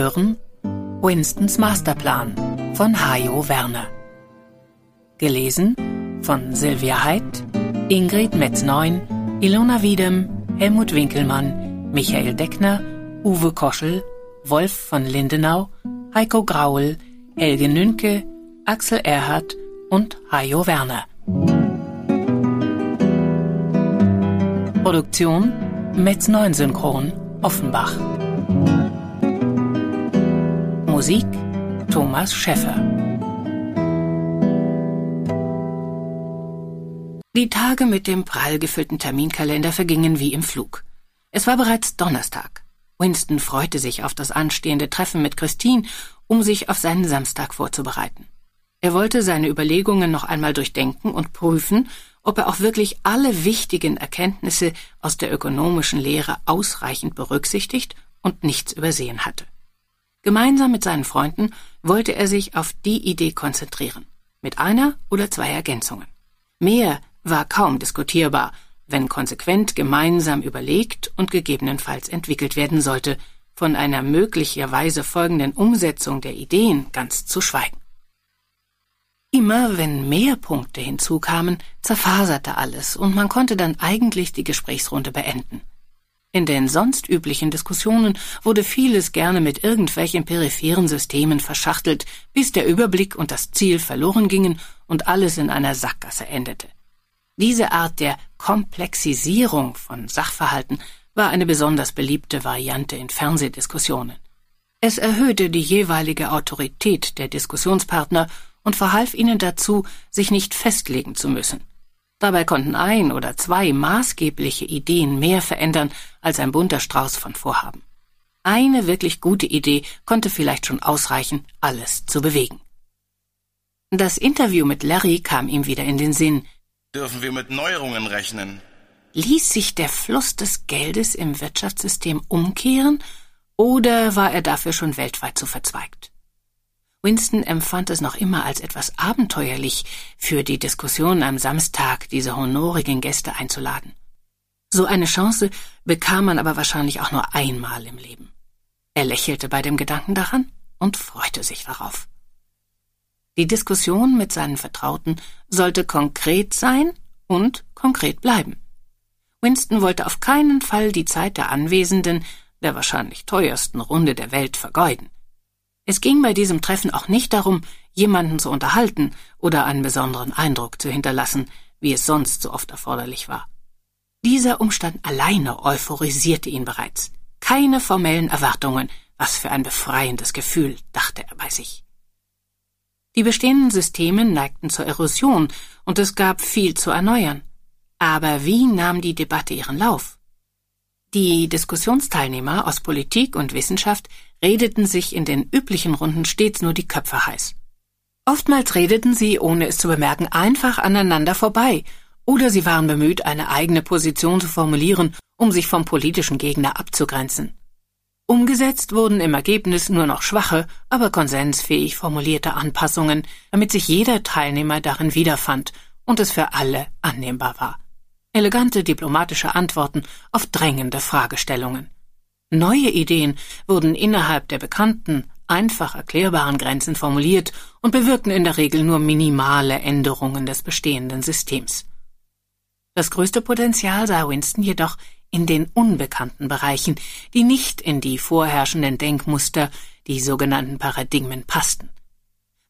Hören Winstons Masterplan von Hajo Werner. Gelesen von Silvia Heidt, Ingrid Metz-Neun, Ilona Wiedem, Helmut Winkelmann, Michael Deckner, Uwe Koschel, Wolf von Lindenau, Heiko Graul, Helge Nünke, Axel Erhardt und Hajo Werner. Produktion Metz 9 Synchron Offenbach. Musik Thomas Schäffer. Die Tage mit dem prall gefüllten Terminkalender vergingen wie im Flug. Es war bereits Donnerstag. Winston freute sich auf das anstehende Treffen mit Christine, um sich auf seinen Samstag vorzubereiten. Er wollte seine Überlegungen noch einmal durchdenken und prüfen, ob er auch wirklich alle wichtigen Erkenntnisse aus der ökonomischen Lehre ausreichend berücksichtigt und nichts übersehen hatte. Gemeinsam mit seinen Freunden wollte er sich auf die Idee konzentrieren, mit einer oder zwei Ergänzungen. Mehr war kaum diskutierbar, wenn konsequent gemeinsam überlegt und gegebenenfalls entwickelt werden sollte, von einer möglicherweise folgenden Umsetzung der Ideen ganz zu schweigen. Immer wenn mehr Punkte hinzukamen, zerfaserte alles und man konnte dann eigentlich die Gesprächsrunde beenden. In den sonst üblichen Diskussionen wurde vieles gerne mit irgendwelchen peripheren Systemen verschachtelt, bis der Überblick und das Ziel verloren gingen und alles in einer Sackgasse endete. Diese Art der Komplexisierung von Sachverhalten war eine besonders beliebte Variante in Fernsehdiskussionen. Es erhöhte die jeweilige Autorität der Diskussionspartner und verhalf ihnen dazu, sich nicht festlegen zu müssen. Dabei konnten ein oder zwei maßgebliche Ideen mehr verändern als ein bunter Strauß von Vorhaben. Eine wirklich gute Idee konnte vielleicht schon ausreichen, alles zu bewegen. Das Interview mit Larry kam ihm wieder in den Sinn. Dürfen wir mit Neuerungen rechnen? Ließ sich der Fluss des Geldes im Wirtschaftssystem umkehren, oder war er dafür schon weltweit zu verzweigt? Winston empfand es noch immer als etwas abenteuerlich, für die Diskussion am Samstag diese honorigen Gäste einzuladen. So eine Chance bekam man aber wahrscheinlich auch nur einmal im Leben. Er lächelte bei dem Gedanken daran und freute sich darauf. Die Diskussion mit seinen Vertrauten sollte konkret sein und konkret bleiben. Winston wollte auf keinen Fall die Zeit der Anwesenden, der wahrscheinlich teuersten Runde der Welt, vergeuden. Es ging bei diesem Treffen auch nicht darum, jemanden zu unterhalten oder einen besonderen Eindruck zu hinterlassen, wie es sonst so oft erforderlich war. Dieser Umstand alleine euphorisierte ihn bereits. Keine formellen Erwartungen, was für ein befreiendes Gefühl, dachte er bei sich. Die bestehenden Systeme neigten zur Erosion und es gab viel zu erneuern. Aber wie nahm die Debatte ihren Lauf? Die Diskussionsteilnehmer aus Politik und Wissenschaft redeten sich in den üblichen Runden stets nur die Köpfe heiß. Oftmals redeten sie, ohne es zu bemerken, einfach aneinander vorbei, oder sie waren bemüht, eine eigene Position zu formulieren, um sich vom politischen Gegner abzugrenzen. Umgesetzt wurden im Ergebnis nur noch schwache, aber konsensfähig formulierte Anpassungen, damit sich jeder Teilnehmer darin wiederfand und es für alle annehmbar war elegante diplomatische Antworten auf drängende Fragestellungen. Neue Ideen wurden innerhalb der bekannten, einfach erklärbaren Grenzen formuliert und bewirkten in der Regel nur minimale Änderungen des bestehenden Systems. Das größte Potenzial sah Winston jedoch in den unbekannten Bereichen, die nicht in die vorherrschenden Denkmuster, die sogenannten Paradigmen passten.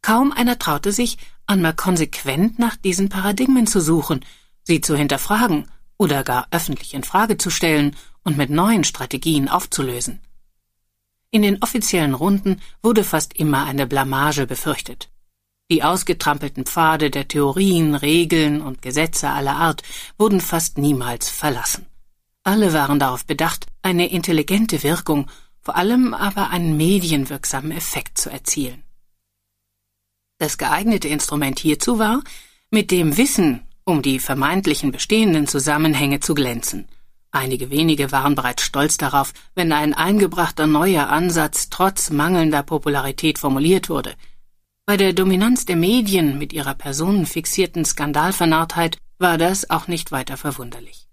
Kaum einer traute sich, einmal konsequent nach diesen Paradigmen zu suchen, sie zu hinterfragen oder gar öffentlich in Frage zu stellen und mit neuen Strategien aufzulösen. In den offiziellen Runden wurde fast immer eine Blamage befürchtet. Die ausgetrampelten Pfade der Theorien, Regeln und Gesetze aller Art wurden fast niemals verlassen. Alle waren darauf bedacht, eine intelligente Wirkung, vor allem aber einen medienwirksamen Effekt zu erzielen. Das geeignete Instrument hierzu war, mit dem Wissen um die vermeintlichen bestehenden Zusammenhänge zu glänzen. Einige wenige waren bereits stolz darauf, wenn ein eingebrachter neuer Ansatz trotz mangelnder Popularität formuliert wurde. Bei der Dominanz der Medien mit ihrer personenfixierten Skandalvernarrtheit war das auch nicht weiter verwunderlich.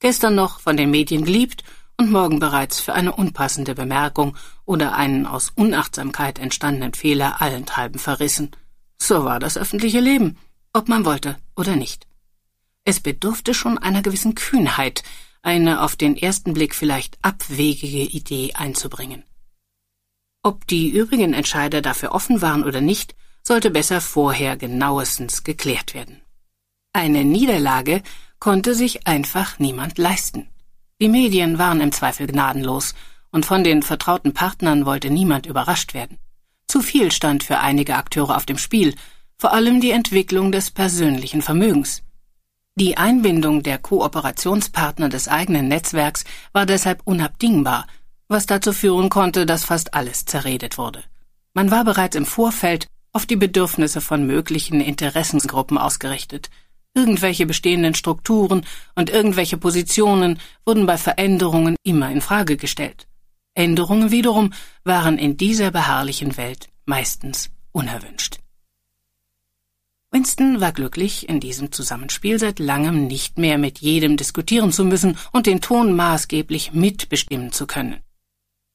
Gestern noch von den Medien geliebt und morgen bereits für eine unpassende Bemerkung oder einen aus Unachtsamkeit entstandenen Fehler allenthalben verrissen. So war das öffentliche Leben, ob man wollte oder nicht. Es bedurfte schon einer gewissen Kühnheit, eine auf den ersten Blick vielleicht abwegige Idee einzubringen. Ob die übrigen Entscheider dafür offen waren oder nicht, sollte besser vorher genauestens geklärt werden. Eine Niederlage konnte sich einfach niemand leisten. Die Medien waren im Zweifel gnadenlos, und von den vertrauten Partnern wollte niemand überrascht werden. Zu viel stand für einige Akteure auf dem Spiel, vor allem die Entwicklung des persönlichen Vermögens. Die Einbindung der Kooperationspartner des eigenen Netzwerks war deshalb unabdingbar, was dazu führen konnte, dass fast alles zerredet wurde. Man war bereits im Vorfeld auf die Bedürfnisse von möglichen Interessensgruppen ausgerichtet. Irgendwelche bestehenden Strukturen und irgendwelche Positionen wurden bei Veränderungen immer in Frage gestellt. Änderungen wiederum waren in dieser beharrlichen Welt meistens unerwünscht. Winston war glücklich, in diesem Zusammenspiel seit langem nicht mehr mit jedem diskutieren zu müssen und den Ton maßgeblich mitbestimmen zu können.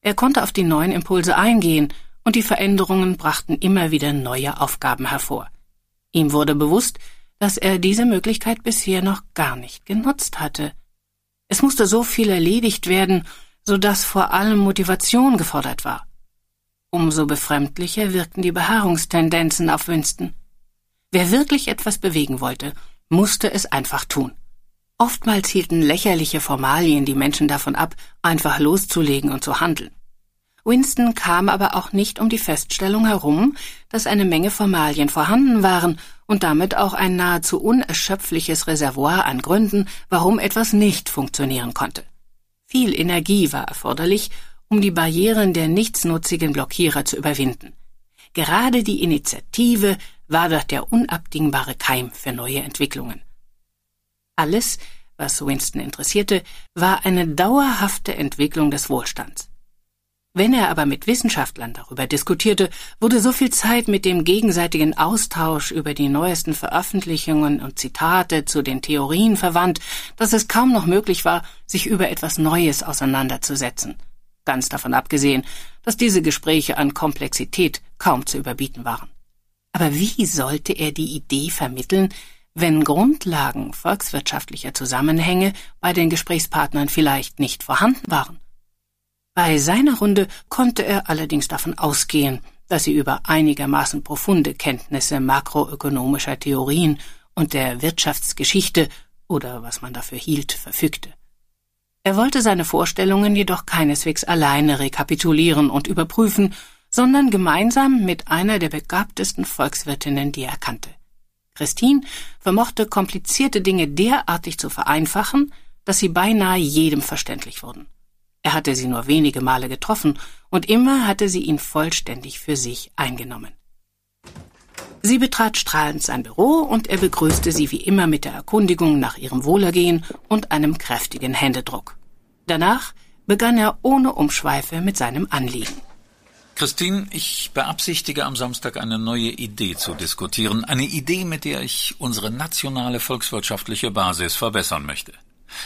Er konnte auf die neuen Impulse eingehen, und die Veränderungen brachten immer wieder neue Aufgaben hervor. Ihm wurde bewusst, dass er diese Möglichkeit bisher noch gar nicht genutzt hatte. Es musste so viel erledigt werden, so dass vor allem Motivation gefordert war. Umso befremdlicher wirkten die Beharrungstendenzen auf Winston. Wer wirklich etwas bewegen wollte, musste es einfach tun. Oftmals hielten lächerliche Formalien die Menschen davon ab, einfach loszulegen und zu handeln. Winston kam aber auch nicht um die Feststellung herum, dass eine Menge Formalien vorhanden waren und damit auch ein nahezu unerschöpfliches Reservoir an Gründen, warum etwas nicht funktionieren konnte. Viel Energie war erforderlich, um die Barrieren der nichtsnutzigen Blockierer zu überwinden. Gerade die Initiative war doch der unabdingbare Keim für neue Entwicklungen. Alles, was Winston interessierte, war eine dauerhafte Entwicklung des Wohlstands. Wenn er aber mit Wissenschaftlern darüber diskutierte, wurde so viel Zeit mit dem gegenseitigen Austausch über die neuesten Veröffentlichungen und Zitate zu den Theorien verwandt, dass es kaum noch möglich war, sich über etwas Neues auseinanderzusetzen. Ganz davon abgesehen, dass diese Gespräche an Komplexität kaum zu überbieten waren. Aber wie sollte er die Idee vermitteln, wenn Grundlagen volkswirtschaftlicher Zusammenhänge bei den Gesprächspartnern vielleicht nicht vorhanden waren? Bei seiner Runde konnte er allerdings davon ausgehen, dass sie über einigermaßen profunde Kenntnisse makroökonomischer Theorien und der Wirtschaftsgeschichte oder was man dafür hielt, verfügte. Er wollte seine Vorstellungen jedoch keineswegs alleine rekapitulieren und überprüfen, sondern gemeinsam mit einer der begabtesten Volkswirtinnen, die er kannte. Christine vermochte komplizierte Dinge derartig zu vereinfachen, dass sie beinahe jedem verständlich wurden. Er hatte sie nur wenige Male getroffen, und immer hatte sie ihn vollständig für sich eingenommen. Sie betrat strahlend sein Büro, und er begrüßte sie wie immer mit der Erkundigung nach ihrem Wohlergehen und einem kräftigen Händedruck. Danach begann er ohne Umschweife mit seinem Anliegen. Christine, ich beabsichtige am Samstag eine neue Idee zu diskutieren, eine Idee, mit der ich unsere nationale volkswirtschaftliche Basis verbessern möchte.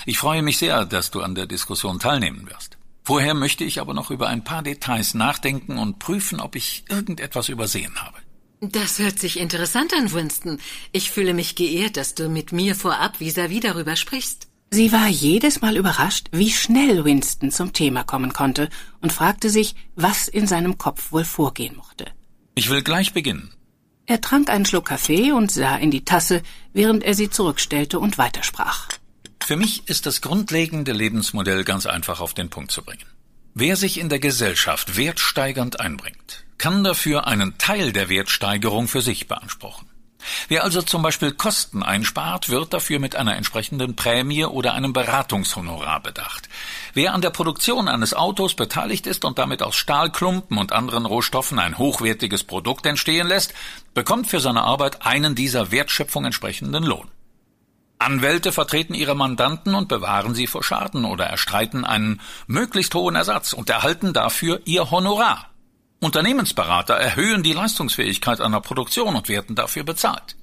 Ich freue mich sehr, dass du an der Diskussion teilnehmen wirst. Vorher möchte ich aber noch über ein paar Details nachdenken und prüfen, ob ich irgendetwas übersehen habe. Das hört sich interessant an, Winston. Ich fühle mich geehrt, dass du mit mir vorab vis-à-vis -vis darüber sprichst. Sie war jedes Mal überrascht, wie schnell Winston zum Thema kommen konnte und fragte sich, was in seinem Kopf wohl vorgehen mochte. Ich will gleich beginnen. Er trank einen Schluck Kaffee und sah in die Tasse, während er sie zurückstellte und weitersprach. Für mich ist das grundlegende Lebensmodell ganz einfach auf den Punkt zu bringen. Wer sich in der Gesellschaft wertsteigernd einbringt, kann dafür einen Teil der Wertsteigerung für sich beanspruchen. Wer also zum Beispiel Kosten einspart, wird dafür mit einer entsprechenden Prämie oder einem Beratungshonorar bedacht. Wer an der Produktion eines Autos beteiligt ist und damit aus Stahlklumpen und anderen Rohstoffen ein hochwertiges Produkt entstehen lässt, bekommt für seine Arbeit einen dieser Wertschöpfung entsprechenden Lohn. Anwälte vertreten ihre Mandanten und bewahren sie vor Schaden oder erstreiten einen möglichst hohen Ersatz und erhalten dafür ihr Honorar. Unternehmensberater erhöhen die Leistungsfähigkeit einer Produktion und werden dafür bezahlt.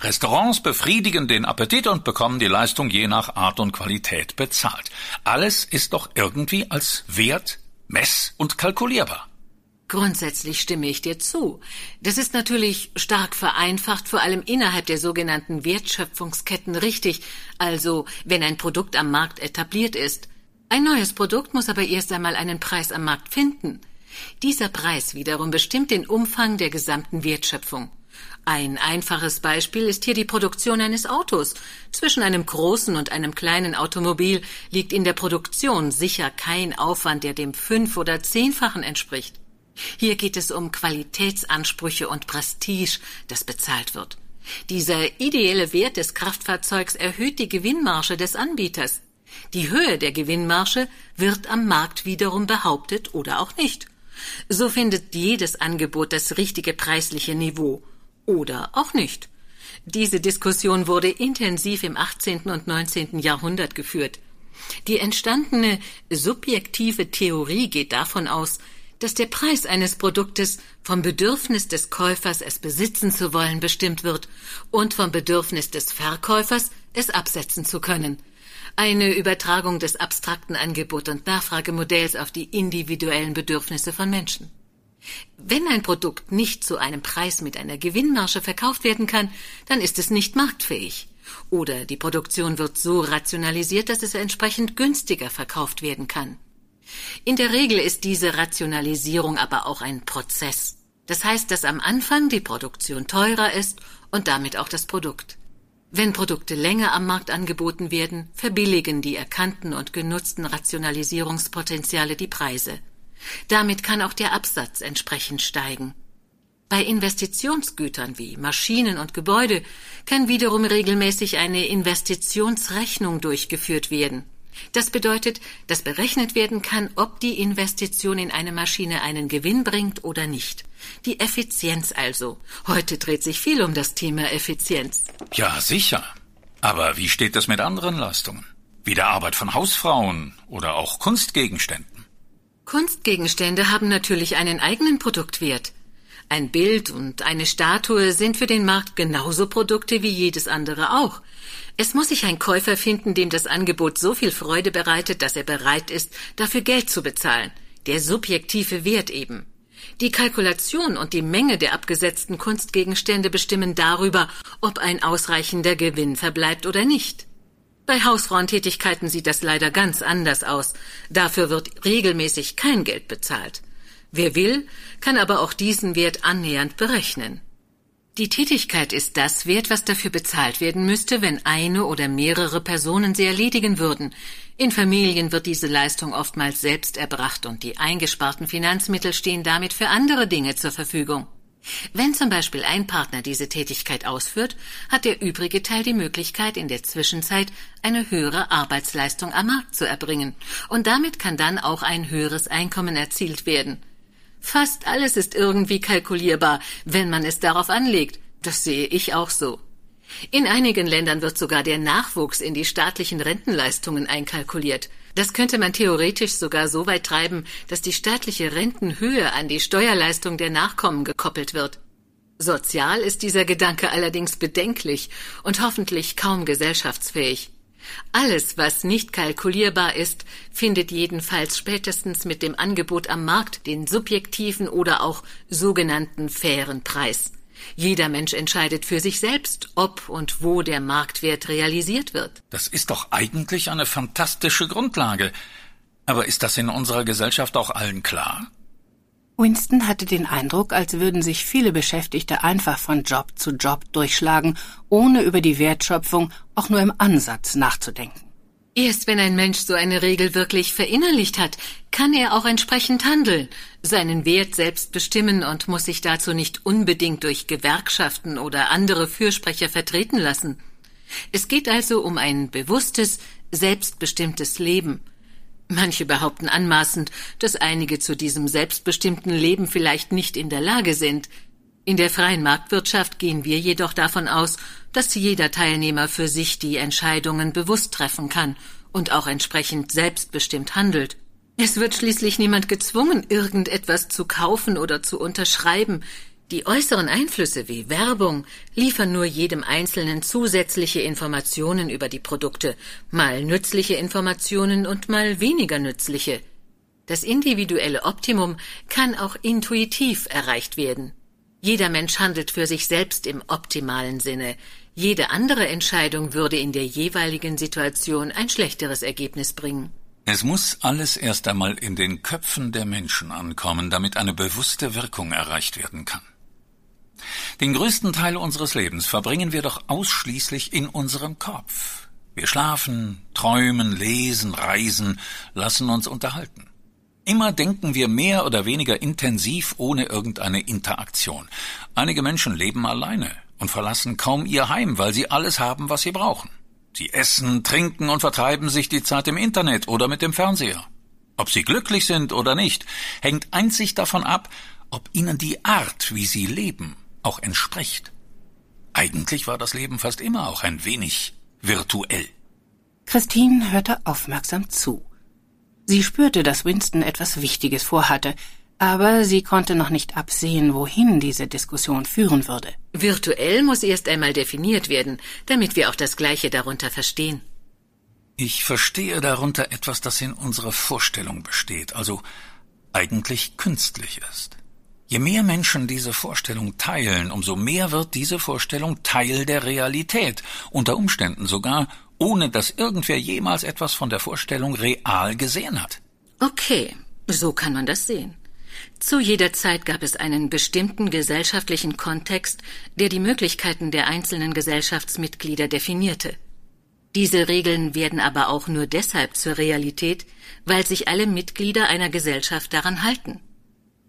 Restaurants befriedigen den Appetit und bekommen die Leistung je nach Art und Qualität bezahlt. Alles ist doch irgendwie als Wert, mess- und kalkulierbar. Grundsätzlich stimme ich dir zu. Das ist natürlich stark vereinfacht, vor allem innerhalb der sogenannten Wertschöpfungsketten richtig, also wenn ein Produkt am Markt etabliert ist. Ein neues Produkt muss aber erst einmal einen Preis am Markt finden. Dieser Preis wiederum bestimmt den Umfang der gesamten Wertschöpfung. Ein einfaches Beispiel ist hier die Produktion eines Autos. Zwischen einem großen und einem kleinen Automobil liegt in der Produktion sicher kein Aufwand, der dem fünf- oder zehnfachen entspricht. Hier geht es um Qualitätsansprüche und Prestige, das bezahlt wird. Dieser ideelle Wert des Kraftfahrzeugs erhöht die Gewinnmarge des Anbieters. Die Höhe der Gewinnmarge wird am Markt wiederum behauptet oder auch nicht. So findet jedes Angebot das richtige preisliche Niveau oder auch nicht. Diese Diskussion wurde intensiv im 18. und 19. Jahrhundert geführt. Die entstandene subjektive Theorie geht davon aus, dass der Preis eines Produktes vom Bedürfnis des Käufers, es besitzen zu wollen, bestimmt wird und vom Bedürfnis des Verkäufers, es absetzen zu können. Eine Übertragung des abstrakten Angebot- und Nachfragemodells auf die individuellen Bedürfnisse von Menschen. Wenn ein Produkt nicht zu einem Preis mit einer Gewinnmarge verkauft werden kann, dann ist es nicht marktfähig. Oder die Produktion wird so rationalisiert, dass es entsprechend günstiger verkauft werden kann. In der Regel ist diese Rationalisierung aber auch ein Prozess. Das heißt, dass am Anfang die Produktion teurer ist und damit auch das Produkt. Wenn Produkte länger am Markt angeboten werden, verbilligen die erkannten und genutzten Rationalisierungspotenziale die Preise. Damit kann auch der Absatz entsprechend steigen. Bei Investitionsgütern wie Maschinen und Gebäude kann wiederum regelmäßig eine Investitionsrechnung durchgeführt werden. Das bedeutet, dass berechnet werden kann, ob die Investition in eine Maschine einen Gewinn bringt oder nicht. Die Effizienz also. Heute dreht sich viel um das Thema Effizienz. Ja, sicher. Aber wie steht es mit anderen Leistungen? Wie der Arbeit von Hausfrauen oder auch Kunstgegenständen? Kunstgegenstände haben natürlich einen eigenen Produktwert. Ein Bild und eine Statue sind für den Markt genauso Produkte wie jedes andere auch. Es muss sich ein Käufer finden, dem das Angebot so viel Freude bereitet, dass er bereit ist, dafür Geld zu bezahlen. Der subjektive Wert eben. Die Kalkulation und die Menge der abgesetzten Kunstgegenstände bestimmen darüber, ob ein ausreichender Gewinn verbleibt oder nicht. Bei Hausfrauentätigkeiten sieht das leider ganz anders aus. Dafür wird regelmäßig kein Geld bezahlt. Wer will, kann aber auch diesen Wert annähernd berechnen. Die Tätigkeit ist das wert, was dafür bezahlt werden müsste, wenn eine oder mehrere Personen sie erledigen würden. In Familien wird diese Leistung oftmals selbst erbracht und die eingesparten Finanzmittel stehen damit für andere Dinge zur Verfügung. Wenn zum Beispiel ein Partner diese Tätigkeit ausführt, hat der übrige Teil die Möglichkeit, in der Zwischenzeit eine höhere Arbeitsleistung am Markt zu erbringen, und damit kann dann auch ein höheres Einkommen erzielt werden. Fast alles ist irgendwie kalkulierbar, wenn man es darauf anlegt. Das sehe ich auch so. In einigen Ländern wird sogar der Nachwuchs in die staatlichen Rentenleistungen einkalkuliert. Das könnte man theoretisch sogar so weit treiben, dass die staatliche Rentenhöhe an die Steuerleistung der Nachkommen gekoppelt wird. Sozial ist dieser Gedanke allerdings bedenklich und hoffentlich kaum gesellschaftsfähig. Alles, was nicht kalkulierbar ist, findet jedenfalls spätestens mit dem Angebot am Markt den subjektiven oder auch sogenannten fairen Preis. Jeder Mensch entscheidet für sich selbst, ob und wo der Marktwert realisiert wird. Das ist doch eigentlich eine fantastische Grundlage. Aber ist das in unserer Gesellschaft auch allen klar? Winston hatte den Eindruck, als würden sich viele Beschäftigte einfach von Job zu Job durchschlagen, ohne über die Wertschöpfung auch nur im Ansatz nachzudenken. Erst wenn ein Mensch so eine Regel wirklich verinnerlicht hat, kann er auch entsprechend handeln, seinen Wert selbst bestimmen und muss sich dazu nicht unbedingt durch Gewerkschaften oder andere Fürsprecher vertreten lassen. Es geht also um ein bewusstes, selbstbestimmtes Leben – Manche behaupten anmaßend, dass einige zu diesem selbstbestimmten Leben vielleicht nicht in der Lage sind. In der freien Marktwirtschaft gehen wir jedoch davon aus, dass jeder Teilnehmer für sich die Entscheidungen bewusst treffen kann und auch entsprechend selbstbestimmt handelt. Es wird schließlich niemand gezwungen, irgendetwas zu kaufen oder zu unterschreiben. Die äußeren Einflüsse wie Werbung liefern nur jedem Einzelnen zusätzliche Informationen über die Produkte, mal nützliche Informationen und mal weniger nützliche. Das individuelle Optimum kann auch intuitiv erreicht werden. Jeder Mensch handelt für sich selbst im optimalen Sinne. Jede andere Entscheidung würde in der jeweiligen Situation ein schlechteres Ergebnis bringen. Es muss alles erst einmal in den Köpfen der Menschen ankommen, damit eine bewusste Wirkung erreicht werden kann. Den größten Teil unseres Lebens verbringen wir doch ausschließlich in unserem Kopf. Wir schlafen, träumen, lesen, reisen, lassen uns unterhalten. Immer denken wir mehr oder weniger intensiv ohne irgendeine Interaktion. Einige Menschen leben alleine und verlassen kaum ihr Heim, weil sie alles haben, was sie brauchen. Sie essen, trinken und vertreiben sich die Zeit im Internet oder mit dem Fernseher. Ob sie glücklich sind oder nicht, hängt einzig davon ab, ob ihnen die Art, wie sie leben, auch entspricht. Eigentlich war das Leben fast immer auch ein wenig virtuell. Christine hörte aufmerksam zu. Sie spürte, dass Winston etwas Wichtiges vorhatte, aber sie konnte noch nicht absehen, wohin diese Diskussion führen würde. Virtuell muss erst einmal definiert werden, damit wir auch das Gleiche darunter verstehen. Ich verstehe darunter etwas, das in unserer Vorstellung besteht, also eigentlich künstlich ist. Je mehr Menschen diese Vorstellung teilen, umso mehr wird diese Vorstellung Teil der Realität, unter Umständen sogar, ohne dass irgendwer jemals etwas von der Vorstellung real gesehen hat. Okay, so kann man das sehen. Zu jeder Zeit gab es einen bestimmten gesellschaftlichen Kontext, der die Möglichkeiten der einzelnen Gesellschaftsmitglieder definierte. Diese Regeln werden aber auch nur deshalb zur Realität, weil sich alle Mitglieder einer Gesellschaft daran halten.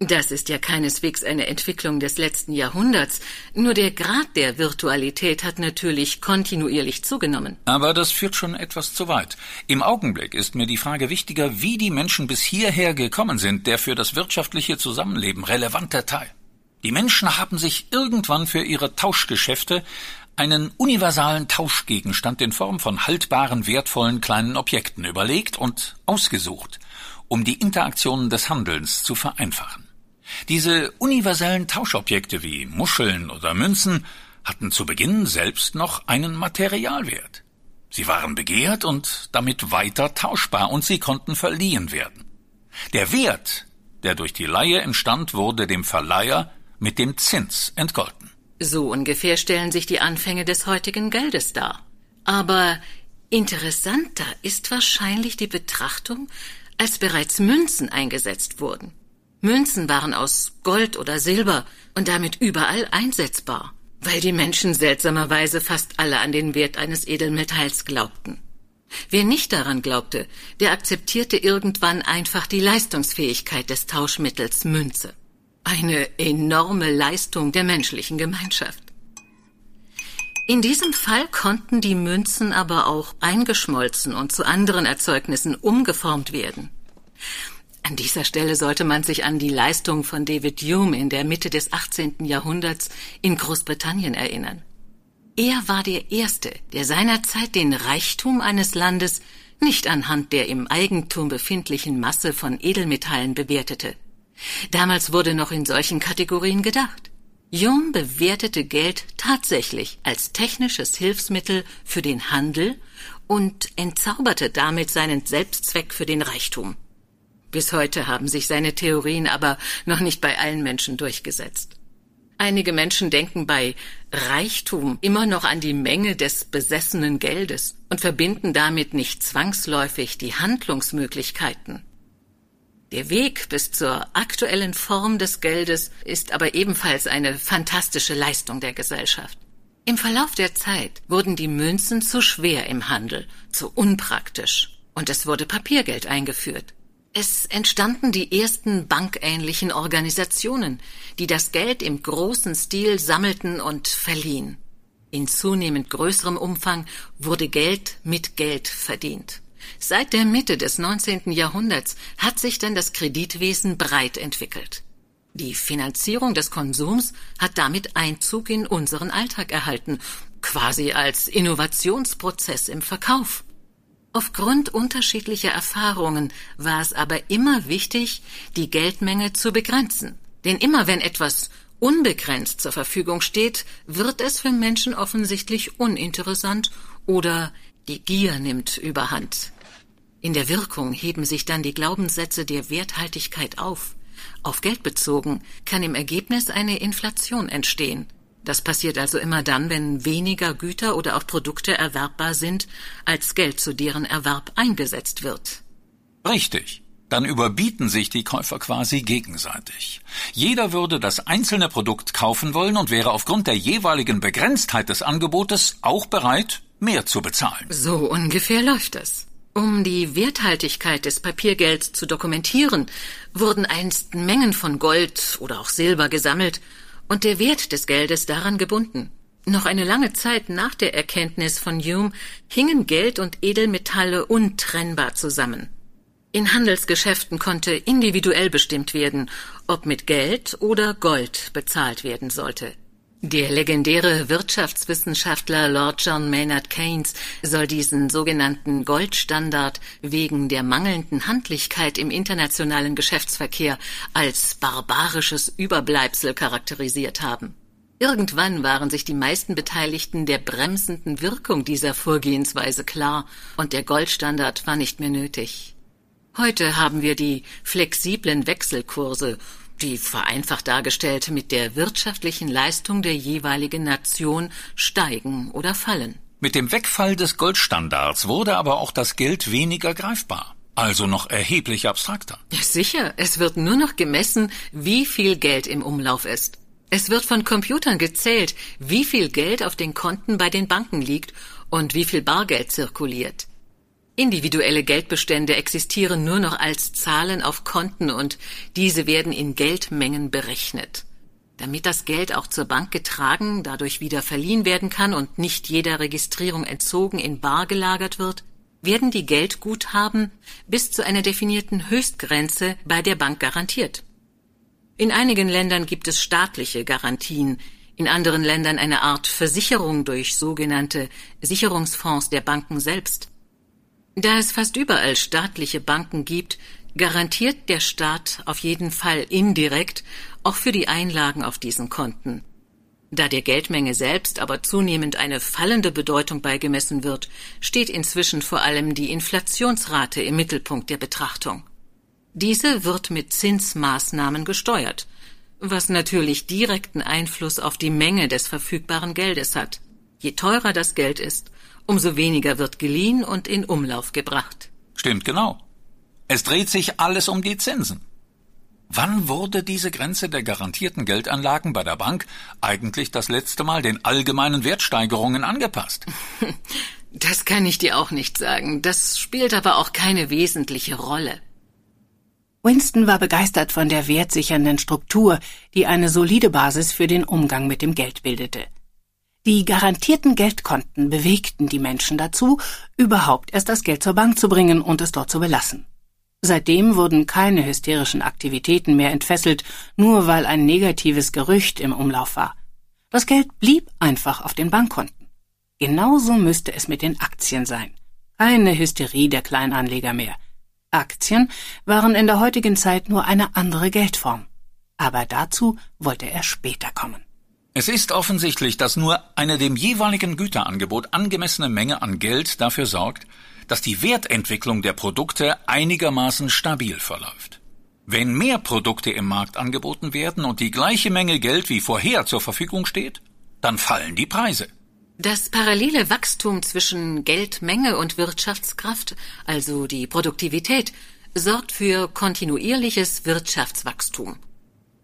Das ist ja keineswegs eine Entwicklung des letzten Jahrhunderts, nur der Grad der Virtualität hat natürlich kontinuierlich zugenommen. Aber das führt schon etwas zu weit. Im Augenblick ist mir die Frage wichtiger, wie die Menschen bis hierher gekommen sind, der für das wirtschaftliche Zusammenleben relevante Teil. Die Menschen haben sich irgendwann für ihre Tauschgeschäfte einen universalen Tauschgegenstand in Form von haltbaren, wertvollen kleinen Objekten überlegt und ausgesucht, um die Interaktionen des Handelns zu vereinfachen. Diese universellen Tauschobjekte wie Muscheln oder Münzen hatten zu Beginn selbst noch einen Materialwert. Sie waren begehrt und damit weiter tauschbar und sie konnten verliehen werden. Der Wert, der durch die Leihe entstand, wurde dem Verleiher mit dem Zins entgolten. So ungefähr stellen sich die Anfänge des heutigen Geldes dar. Aber interessanter ist wahrscheinlich die Betrachtung, als bereits Münzen eingesetzt wurden. Münzen waren aus Gold oder Silber und damit überall einsetzbar, weil die Menschen seltsamerweise fast alle an den Wert eines Edelmetalls glaubten. Wer nicht daran glaubte, der akzeptierte irgendwann einfach die Leistungsfähigkeit des Tauschmittels Münze. Eine enorme Leistung der menschlichen Gemeinschaft. In diesem Fall konnten die Münzen aber auch eingeschmolzen und zu anderen Erzeugnissen umgeformt werden. An dieser Stelle sollte man sich an die Leistung von David Hume in der Mitte des 18. Jahrhunderts in Großbritannien erinnern. Er war der Erste, der seinerzeit den Reichtum eines Landes nicht anhand der im Eigentum befindlichen Masse von Edelmetallen bewertete. Damals wurde noch in solchen Kategorien gedacht. Hume bewertete Geld tatsächlich als technisches Hilfsmittel für den Handel und entzauberte damit seinen Selbstzweck für den Reichtum. Bis heute haben sich seine Theorien aber noch nicht bei allen Menschen durchgesetzt. Einige Menschen denken bei Reichtum immer noch an die Menge des besessenen Geldes und verbinden damit nicht zwangsläufig die Handlungsmöglichkeiten. Der Weg bis zur aktuellen Form des Geldes ist aber ebenfalls eine fantastische Leistung der Gesellschaft. Im Verlauf der Zeit wurden die Münzen zu schwer im Handel, zu unpraktisch, und es wurde Papiergeld eingeführt. Es entstanden die ersten bankähnlichen Organisationen, die das Geld im großen Stil sammelten und verliehen. In zunehmend größerem Umfang wurde Geld mit Geld verdient. Seit der Mitte des 19. Jahrhunderts hat sich dann das Kreditwesen breit entwickelt. Die Finanzierung des Konsums hat damit Einzug in unseren Alltag erhalten, quasi als Innovationsprozess im Verkauf. Aufgrund unterschiedlicher Erfahrungen war es aber immer wichtig, die Geldmenge zu begrenzen. Denn immer wenn etwas unbegrenzt zur Verfügung steht, wird es für Menschen offensichtlich uninteressant oder die Gier nimmt überhand. In der Wirkung heben sich dann die Glaubenssätze der Werthaltigkeit auf. Auf Geld bezogen kann im Ergebnis eine Inflation entstehen. Das passiert also immer dann, wenn weniger Güter oder auch Produkte erwerbbar sind, als Geld zu deren Erwerb eingesetzt wird. Richtig. Dann überbieten sich die Käufer quasi gegenseitig. Jeder würde das einzelne Produkt kaufen wollen und wäre aufgrund der jeweiligen Begrenztheit des Angebotes auch bereit, mehr zu bezahlen. So ungefähr läuft es. Um die Werthaltigkeit des Papiergelds zu dokumentieren, wurden einst Mengen von Gold oder auch Silber gesammelt und der Wert des Geldes daran gebunden. Noch eine lange Zeit nach der Erkenntnis von Hume hingen Geld und Edelmetalle untrennbar zusammen. In Handelsgeschäften konnte individuell bestimmt werden, ob mit Geld oder Gold bezahlt werden sollte. Der legendäre Wirtschaftswissenschaftler Lord John Maynard Keynes soll diesen sogenannten Goldstandard wegen der mangelnden Handlichkeit im internationalen Geschäftsverkehr als barbarisches Überbleibsel charakterisiert haben. Irgendwann waren sich die meisten Beteiligten der bremsenden Wirkung dieser Vorgehensweise klar, und der Goldstandard war nicht mehr nötig. Heute haben wir die flexiblen Wechselkurse die vereinfacht dargestellt mit der wirtschaftlichen Leistung der jeweiligen Nation steigen oder fallen. Mit dem Wegfall des Goldstandards wurde aber auch das Geld weniger greifbar, also noch erheblich abstrakter. Ja, sicher, es wird nur noch gemessen, wie viel Geld im Umlauf ist. Es wird von Computern gezählt, wie viel Geld auf den Konten bei den Banken liegt und wie viel Bargeld zirkuliert. Individuelle Geldbestände existieren nur noch als Zahlen auf Konten und diese werden in Geldmengen berechnet. Damit das Geld auch zur Bank getragen, dadurch wieder verliehen werden kann und nicht jeder Registrierung entzogen in Bar gelagert wird, werden die Geldguthaben bis zu einer definierten Höchstgrenze bei der Bank garantiert. In einigen Ländern gibt es staatliche Garantien, in anderen Ländern eine Art Versicherung durch sogenannte Sicherungsfonds der Banken selbst. Da es fast überall staatliche Banken gibt, garantiert der Staat auf jeden Fall indirekt auch für die Einlagen auf diesen Konten. Da der Geldmenge selbst aber zunehmend eine fallende Bedeutung beigemessen wird, steht inzwischen vor allem die Inflationsrate im Mittelpunkt der Betrachtung. Diese wird mit Zinsmaßnahmen gesteuert, was natürlich direkten Einfluss auf die Menge des verfügbaren Geldes hat. Je teurer das Geld ist, umso weniger wird geliehen und in Umlauf gebracht. Stimmt genau. Es dreht sich alles um die Zinsen. Wann wurde diese Grenze der garantierten Geldanlagen bei der Bank eigentlich das letzte Mal den allgemeinen Wertsteigerungen angepasst? Das kann ich dir auch nicht sagen. Das spielt aber auch keine wesentliche Rolle. Winston war begeistert von der wertsichernden Struktur, die eine solide Basis für den Umgang mit dem Geld bildete. Die garantierten Geldkonten bewegten die Menschen dazu, überhaupt erst das Geld zur Bank zu bringen und es dort zu belassen. Seitdem wurden keine hysterischen Aktivitäten mehr entfesselt, nur weil ein negatives Gerücht im Umlauf war. Das Geld blieb einfach auf den Bankkonten. Genauso müsste es mit den Aktien sein. Keine Hysterie der Kleinanleger mehr. Aktien waren in der heutigen Zeit nur eine andere Geldform. Aber dazu wollte er später kommen. Es ist offensichtlich, dass nur eine dem jeweiligen Güterangebot angemessene Menge an Geld dafür sorgt, dass die Wertentwicklung der Produkte einigermaßen stabil verläuft. Wenn mehr Produkte im Markt angeboten werden und die gleiche Menge Geld wie vorher zur Verfügung steht, dann fallen die Preise. Das parallele Wachstum zwischen Geldmenge und Wirtschaftskraft, also die Produktivität, sorgt für kontinuierliches Wirtschaftswachstum.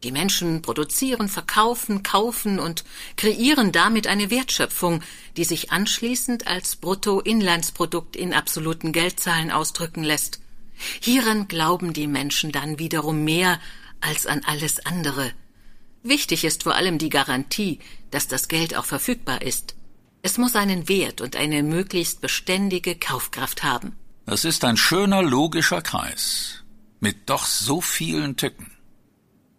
Die Menschen produzieren, verkaufen, kaufen und kreieren damit eine Wertschöpfung, die sich anschließend als Bruttoinlandsprodukt in absoluten Geldzahlen ausdrücken lässt. Hieran glauben die Menschen dann wiederum mehr als an alles andere. Wichtig ist vor allem die Garantie, dass das Geld auch verfügbar ist. Es muss einen Wert und eine möglichst beständige Kaufkraft haben. Das ist ein schöner logischer Kreis mit doch so vielen Tücken.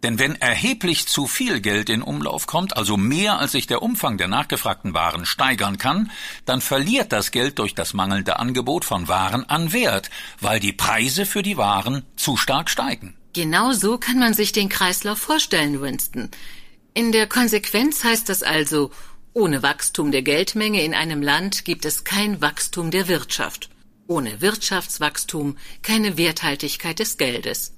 Denn wenn erheblich zu viel Geld in Umlauf kommt, also mehr als sich der Umfang der nachgefragten Waren steigern kann, dann verliert das Geld durch das mangelnde Angebot von Waren an Wert, weil die Preise für die Waren zu stark steigen. Genau so kann man sich den Kreislauf vorstellen, Winston. In der Konsequenz heißt das also, ohne Wachstum der Geldmenge in einem Land gibt es kein Wachstum der Wirtschaft. Ohne Wirtschaftswachstum keine Werthaltigkeit des Geldes.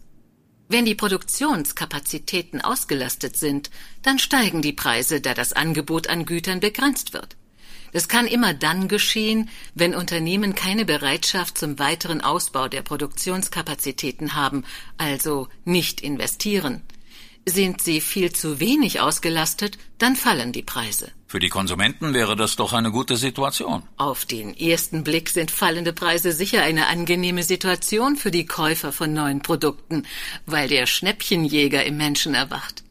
Wenn die Produktionskapazitäten ausgelastet sind, dann steigen die Preise, da das Angebot an Gütern begrenzt wird. Das kann immer dann geschehen, wenn Unternehmen keine Bereitschaft zum weiteren Ausbau der Produktionskapazitäten haben, also nicht investieren. Sind sie viel zu wenig ausgelastet, dann fallen die Preise. Für die Konsumenten wäre das doch eine gute Situation. Auf den ersten Blick sind fallende Preise sicher eine angenehme Situation für die Käufer von neuen Produkten, weil der Schnäppchenjäger im Menschen erwacht.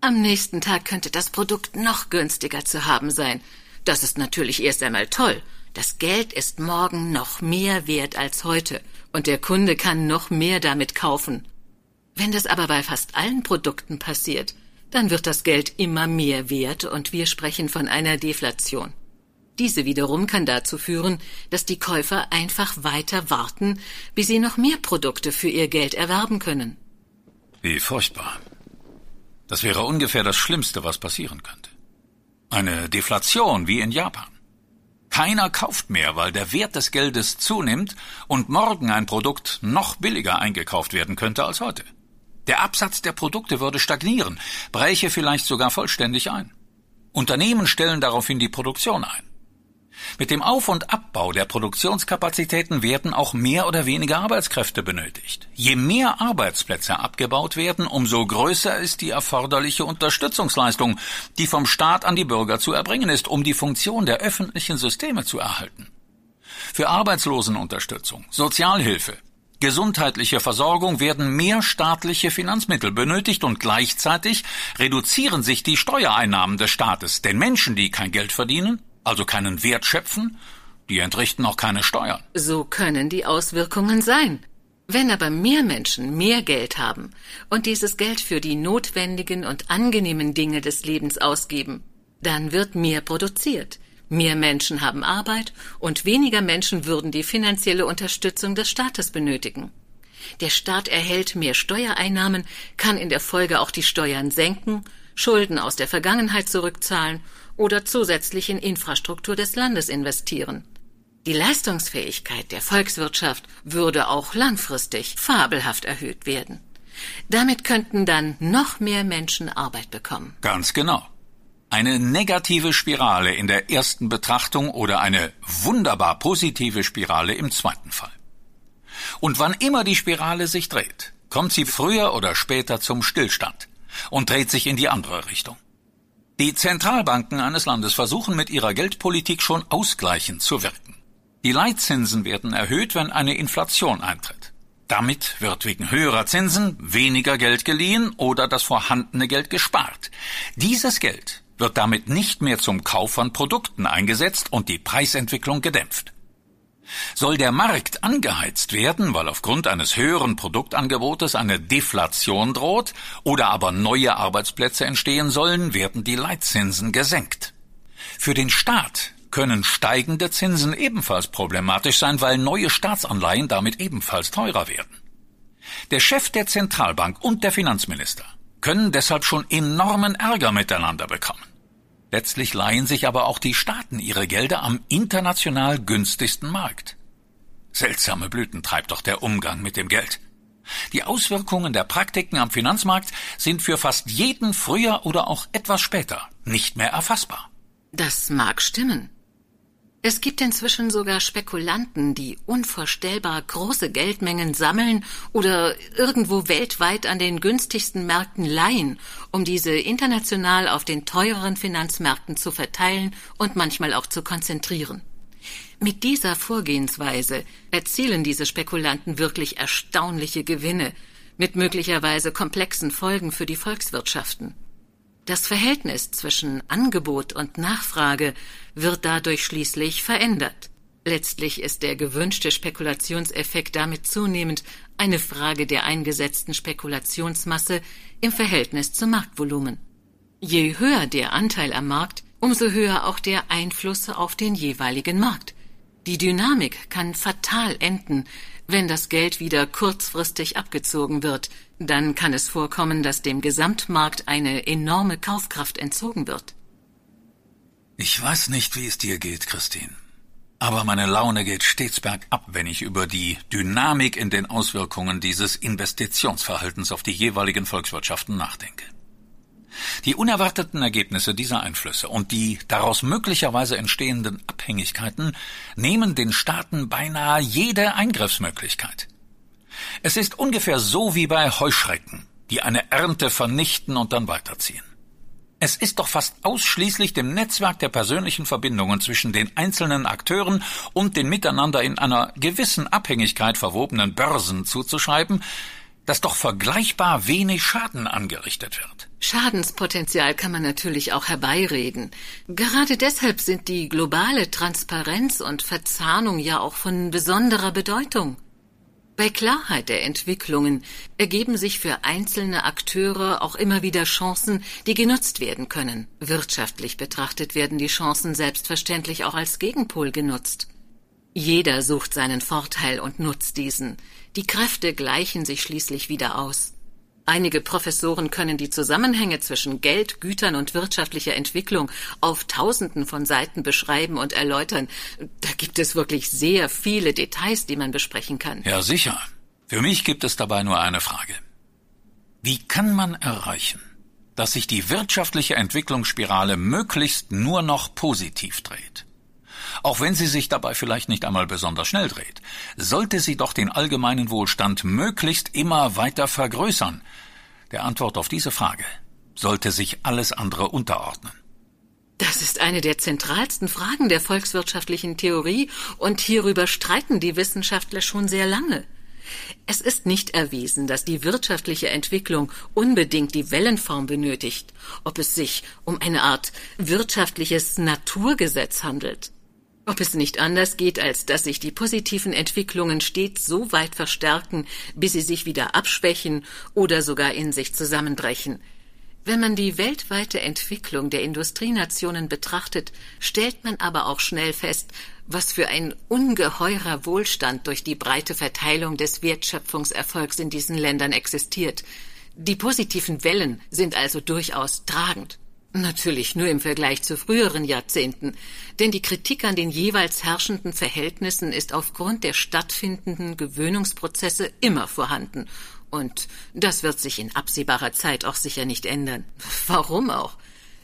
Am nächsten Tag könnte das Produkt noch günstiger zu haben sein. Das ist natürlich erst einmal toll. Das Geld ist morgen noch mehr wert als heute, und der Kunde kann noch mehr damit kaufen. Wenn das aber bei fast allen Produkten passiert, dann wird das Geld immer mehr wert und wir sprechen von einer Deflation. Diese wiederum kann dazu führen, dass die Käufer einfach weiter warten, bis sie noch mehr Produkte für ihr Geld erwerben können. Wie furchtbar. Das wäre ungefähr das Schlimmste, was passieren könnte. Eine Deflation wie in Japan. Keiner kauft mehr, weil der Wert des Geldes zunimmt und morgen ein Produkt noch billiger eingekauft werden könnte als heute. Der Absatz der Produkte würde stagnieren, bräche vielleicht sogar vollständig ein. Unternehmen stellen daraufhin die Produktion ein. Mit dem Auf- und Abbau der Produktionskapazitäten werden auch mehr oder weniger Arbeitskräfte benötigt. Je mehr Arbeitsplätze abgebaut werden, umso größer ist die erforderliche Unterstützungsleistung, die vom Staat an die Bürger zu erbringen ist, um die Funktion der öffentlichen Systeme zu erhalten. Für Arbeitslosenunterstützung, Sozialhilfe, gesundheitliche Versorgung werden mehr staatliche Finanzmittel benötigt und gleichzeitig reduzieren sich die Steuereinnahmen des Staates, denn Menschen, die kein Geld verdienen, also keinen Wert schöpfen, die entrichten auch keine Steuern. So können die Auswirkungen sein. Wenn aber mehr Menschen mehr Geld haben und dieses Geld für die notwendigen und angenehmen Dinge des Lebens ausgeben, dann wird mehr produziert. Mehr Menschen haben Arbeit und weniger Menschen würden die finanzielle Unterstützung des Staates benötigen. Der Staat erhält mehr Steuereinnahmen, kann in der Folge auch die Steuern senken, Schulden aus der Vergangenheit zurückzahlen oder zusätzlich in Infrastruktur des Landes investieren. Die Leistungsfähigkeit der Volkswirtschaft würde auch langfristig fabelhaft erhöht werden. Damit könnten dann noch mehr Menschen Arbeit bekommen. Ganz genau. Eine negative Spirale in der ersten Betrachtung oder eine wunderbar positive Spirale im zweiten Fall. Und wann immer die Spirale sich dreht, kommt sie früher oder später zum Stillstand und dreht sich in die andere Richtung. Die Zentralbanken eines Landes versuchen mit ihrer Geldpolitik schon ausgleichend zu wirken. Die Leitzinsen werden erhöht, wenn eine Inflation eintritt. Damit wird wegen höherer Zinsen weniger Geld geliehen oder das vorhandene Geld gespart. Dieses Geld wird damit nicht mehr zum Kauf von Produkten eingesetzt und die Preisentwicklung gedämpft. Soll der Markt angeheizt werden, weil aufgrund eines höheren Produktangebotes eine Deflation droht oder aber neue Arbeitsplätze entstehen sollen, werden die Leitzinsen gesenkt. Für den Staat können steigende Zinsen ebenfalls problematisch sein, weil neue Staatsanleihen damit ebenfalls teurer werden. Der Chef der Zentralbank und der Finanzminister können deshalb schon enormen Ärger miteinander bekommen. Letztlich leihen sich aber auch die Staaten ihre Gelder am international günstigsten Markt. Seltsame Blüten treibt doch der Umgang mit dem Geld. Die Auswirkungen der Praktiken am Finanzmarkt sind für fast jeden früher oder auch etwas später nicht mehr erfassbar. Das mag stimmen. Es gibt inzwischen sogar Spekulanten, die unvorstellbar große Geldmengen sammeln oder irgendwo weltweit an den günstigsten Märkten leihen, um diese international auf den teureren Finanzmärkten zu verteilen und manchmal auch zu konzentrieren. Mit dieser Vorgehensweise erzielen diese Spekulanten wirklich erstaunliche Gewinne mit möglicherweise komplexen Folgen für die Volkswirtschaften. Das Verhältnis zwischen Angebot und Nachfrage wird dadurch schließlich verändert. Letztlich ist der gewünschte Spekulationseffekt damit zunehmend eine Frage der eingesetzten Spekulationsmasse im Verhältnis zum Marktvolumen. Je höher der Anteil am Markt, umso höher auch der Einfluss auf den jeweiligen Markt. Die Dynamik kann fatal enden, wenn das Geld wieder kurzfristig abgezogen wird, dann kann es vorkommen, dass dem Gesamtmarkt eine enorme Kaufkraft entzogen wird. Ich weiß nicht, wie es dir geht, Christine. Aber meine Laune geht stets bergab, wenn ich über die Dynamik in den Auswirkungen dieses Investitionsverhaltens auf die jeweiligen Volkswirtschaften nachdenke. Die unerwarteten Ergebnisse dieser Einflüsse und die daraus möglicherweise entstehenden Abhängigkeiten nehmen den Staaten beinahe jede Eingriffsmöglichkeit. Es ist ungefähr so wie bei Heuschrecken, die eine Ernte vernichten und dann weiterziehen. Es ist doch fast ausschließlich dem Netzwerk der persönlichen Verbindungen zwischen den einzelnen Akteuren und den miteinander in einer gewissen Abhängigkeit verwobenen Börsen zuzuschreiben, dass doch vergleichbar wenig Schaden angerichtet wird. Schadenspotenzial kann man natürlich auch herbeireden. Gerade deshalb sind die globale Transparenz und Verzahnung ja auch von besonderer Bedeutung. Bei Klarheit der Entwicklungen ergeben sich für einzelne Akteure auch immer wieder Chancen, die genutzt werden können. Wirtschaftlich betrachtet werden die Chancen selbstverständlich auch als Gegenpol genutzt. Jeder sucht seinen Vorteil und nutzt diesen. Die Kräfte gleichen sich schließlich wieder aus. Einige Professoren können die Zusammenhänge zwischen Geld, Gütern und wirtschaftlicher Entwicklung auf Tausenden von Seiten beschreiben und erläutern. Da gibt es wirklich sehr viele Details, die man besprechen kann. Ja, sicher. Für mich gibt es dabei nur eine Frage. Wie kann man erreichen, dass sich die wirtschaftliche Entwicklungsspirale möglichst nur noch positiv dreht? Auch wenn sie sich dabei vielleicht nicht einmal besonders schnell dreht, sollte sie doch den allgemeinen Wohlstand möglichst immer weiter vergrößern. Der Antwort auf diese Frage sollte sich alles andere unterordnen. Das ist eine der zentralsten Fragen der volkswirtschaftlichen Theorie, und hierüber streiten die Wissenschaftler schon sehr lange. Es ist nicht erwiesen, dass die wirtschaftliche Entwicklung unbedingt die Wellenform benötigt, ob es sich um eine Art wirtschaftliches Naturgesetz handelt. Ob es nicht anders geht, als dass sich die positiven Entwicklungen stets so weit verstärken, bis sie sich wieder abschwächen oder sogar in sich zusammenbrechen. Wenn man die weltweite Entwicklung der Industrienationen betrachtet, stellt man aber auch schnell fest, was für ein ungeheurer Wohlstand durch die breite Verteilung des Wertschöpfungserfolgs in diesen Ländern existiert. Die positiven Wellen sind also durchaus tragend. Natürlich nur im Vergleich zu früheren Jahrzehnten, denn die Kritik an den jeweils herrschenden Verhältnissen ist aufgrund der stattfindenden Gewöhnungsprozesse immer vorhanden, und das wird sich in absehbarer Zeit auch sicher nicht ändern. Warum auch?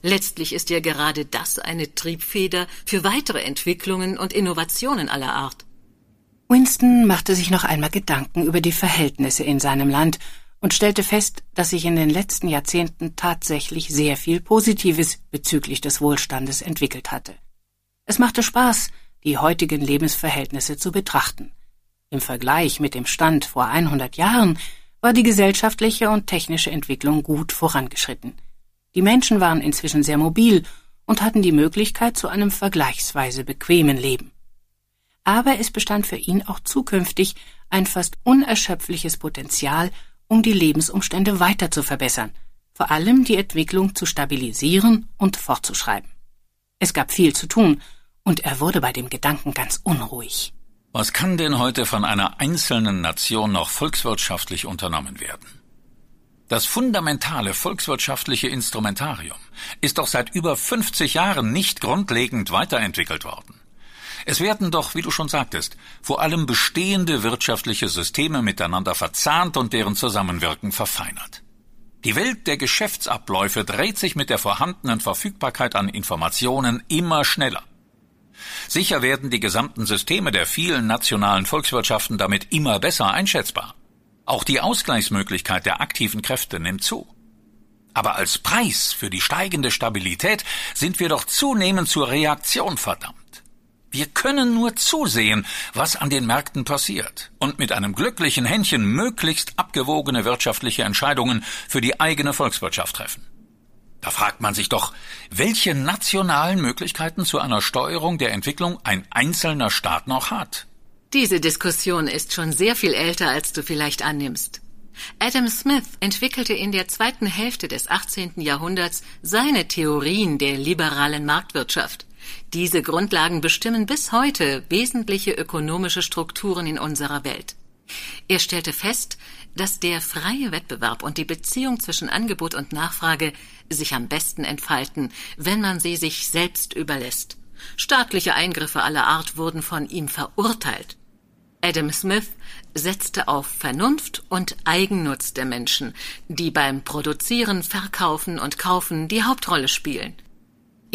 Letztlich ist ja gerade das eine Triebfeder für weitere Entwicklungen und Innovationen aller Art. Winston machte sich noch einmal Gedanken über die Verhältnisse in seinem Land und stellte fest, dass sich in den letzten Jahrzehnten tatsächlich sehr viel Positives bezüglich des Wohlstandes entwickelt hatte. Es machte Spaß, die heutigen Lebensverhältnisse zu betrachten. Im Vergleich mit dem Stand vor 100 Jahren war die gesellschaftliche und technische Entwicklung gut vorangeschritten. Die Menschen waren inzwischen sehr mobil und hatten die Möglichkeit zu einem vergleichsweise bequemen Leben. Aber es bestand für ihn auch zukünftig ein fast unerschöpfliches Potenzial, um die Lebensumstände weiter zu verbessern, vor allem die Entwicklung zu stabilisieren und fortzuschreiben. Es gab viel zu tun, und er wurde bei dem Gedanken ganz unruhig. Was kann denn heute von einer einzelnen Nation noch volkswirtschaftlich unternommen werden? Das fundamentale volkswirtschaftliche Instrumentarium ist doch seit über 50 Jahren nicht grundlegend weiterentwickelt worden. Es werden doch, wie du schon sagtest, vor allem bestehende wirtschaftliche Systeme miteinander verzahnt und deren Zusammenwirken verfeinert. Die Welt der Geschäftsabläufe dreht sich mit der vorhandenen Verfügbarkeit an Informationen immer schneller. Sicher werden die gesamten Systeme der vielen nationalen Volkswirtschaften damit immer besser einschätzbar. Auch die Ausgleichsmöglichkeit der aktiven Kräfte nimmt zu. Aber als Preis für die steigende Stabilität sind wir doch zunehmend zur Reaktion verdammt. Wir können nur zusehen, was an den Märkten passiert und mit einem glücklichen Händchen möglichst abgewogene wirtschaftliche Entscheidungen für die eigene Volkswirtschaft treffen. Da fragt man sich doch, welche nationalen Möglichkeiten zu einer Steuerung der Entwicklung ein einzelner Staat noch hat. Diese Diskussion ist schon sehr viel älter, als du vielleicht annimmst. Adam Smith entwickelte in der zweiten Hälfte des 18. Jahrhunderts seine Theorien der liberalen Marktwirtschaft. Diese Grundlagen bestimmen bis heute wesentliche ökonomische Strukturen in unserer Welt. Er stellte fest, dass der freie Wettbewerb und die Beziehung zwischen Angebot und Nachfrage sich am besten entfalten, wenn man sie sich selbst überlässt. Staatliche Eingriffe aller Art wurden von ihm verurteilt. Adam Smith setzte auf Vernunft und Eigennutz der Menschen, die beim Produzieren, Verkaufen und Kaufen die Hauptrolle spielen.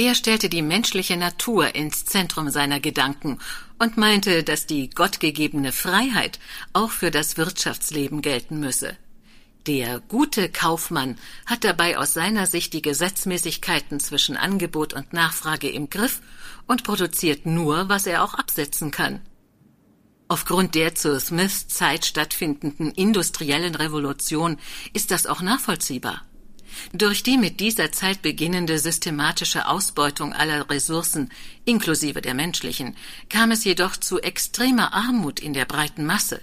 Er stellte die menschliche Natur ins Zentrum seiner Gedanken und meinte, dass die gottgegebene Freiheit auch für das Wirtschaftsleben gelten müsse. Der gute Kaufmann hat dabei aus seiner Sicht die Gesetzmäßigkeiten zwischen Angebot und Nachfrage im Griff und produziert nur, was er auch absetzen kann. Aufgrund der zu Smiths Zeit stattfindenden industriellen Revolution ist das auch nachvollziehbar. Durch die mit dieser Zeit beginnende systematische Ausbeutung aller Ressourcen, inklusive der menschlichen, kam es jedoch zu extremer Armut in der breiten Masse.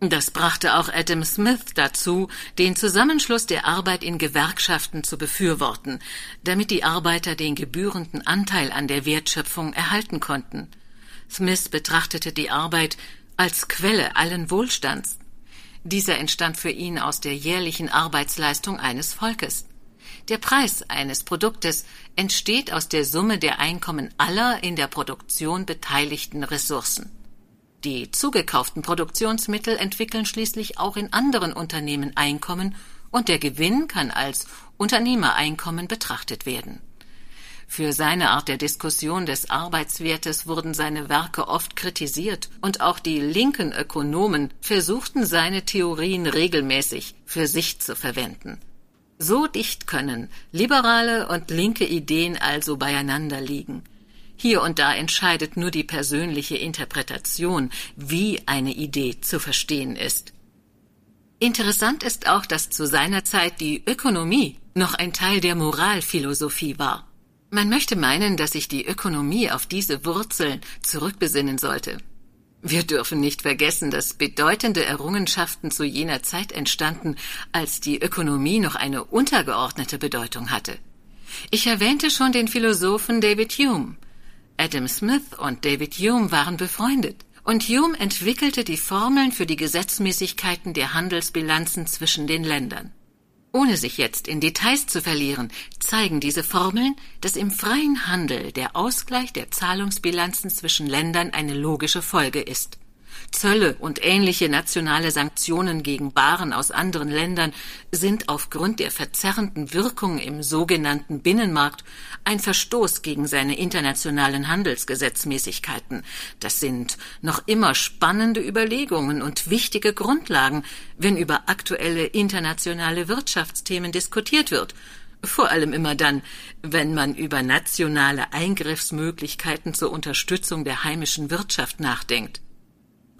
Das brachte auch Adam Smith dazu, den Zusammenschluss der Arbeit in Gewerkschaften zu befürworten, damit die Arbeiter den gebührenden Anteil an der Wertschöpfung erhalten konnten. Smith betrachtete die Arbeit als Quelle allen Wohlstands. Dieser entstand für ihn aus der jährlichen Arbeitsleistung eines Volkes. Der Preis eines Produktes entsteht aus der Summe der Einkommen aller in der Produktion beteiligten Ressourcen. Die zugekauften Produktionsmittel entwickeln schließlich auch in anderen Unternehmen Einkommen und der Gewinn kann als Unternehmereinkommen betrachtet werden. Für seine Art der Diskussion des Arbeitswertes wurden seine Werke oft kritisiert und auch die linken Ökonomen versuchten seine Theorien regelmäßig für sich zu verwenden. So dicht können liberale und linke Ideen also beieinander liegen. Hier und da entscheidet nur die persönliche Interpretation, wie eine Idee zu verstehen ist. Interessant ist auch, dass zu seiner Zeit die Ökonomie noch ein Teil der Moralphilosophie war. Man möchte meinen, dass sich die Ökonomie auf diese Wurzeln zurückbesinnen sollte. Wir dürfen nicht vergessen, dass bedeutende Errungenschaften zu jener Zeit entstanden, als die Ökonomie noch eine untergeordnete Bedeutung hatte. Ich erwähnte schon den Philosophen David Hume. Adam Smith und David Hume waren befreundet, und Hume entwickelte die Formeln für die Gesetzmäßigkeiten der Handelsbilanzen zwischen den Ländern. Ohne sich jetzt in Details zu verlieren, zeigen diese Formeln, dass im freien Handel der Ausgleich der Zahlungsbilanzen zwischen Ländern eine logische Folge ist. Zölle und ähnliche nationale Sanktionen gegen Waren aus anderen Ländern sind aufgrund der verzerrenden Wirkung im sogenannten Binnenmarkt ein Verstoß gegen seine internationalen Handelsgesetzmäßigkeiten. Das sind noch immer spannende Überlegungen und wichtige Grundlagen, wenn über aktuelle internationale Wirtschaftsthemen diskutiert wird, vor allem immer dann, wenn man über nationale Eingriffsmöglichkeiten zur Unterstützung der heimischen Wirtschaft nachdenkt.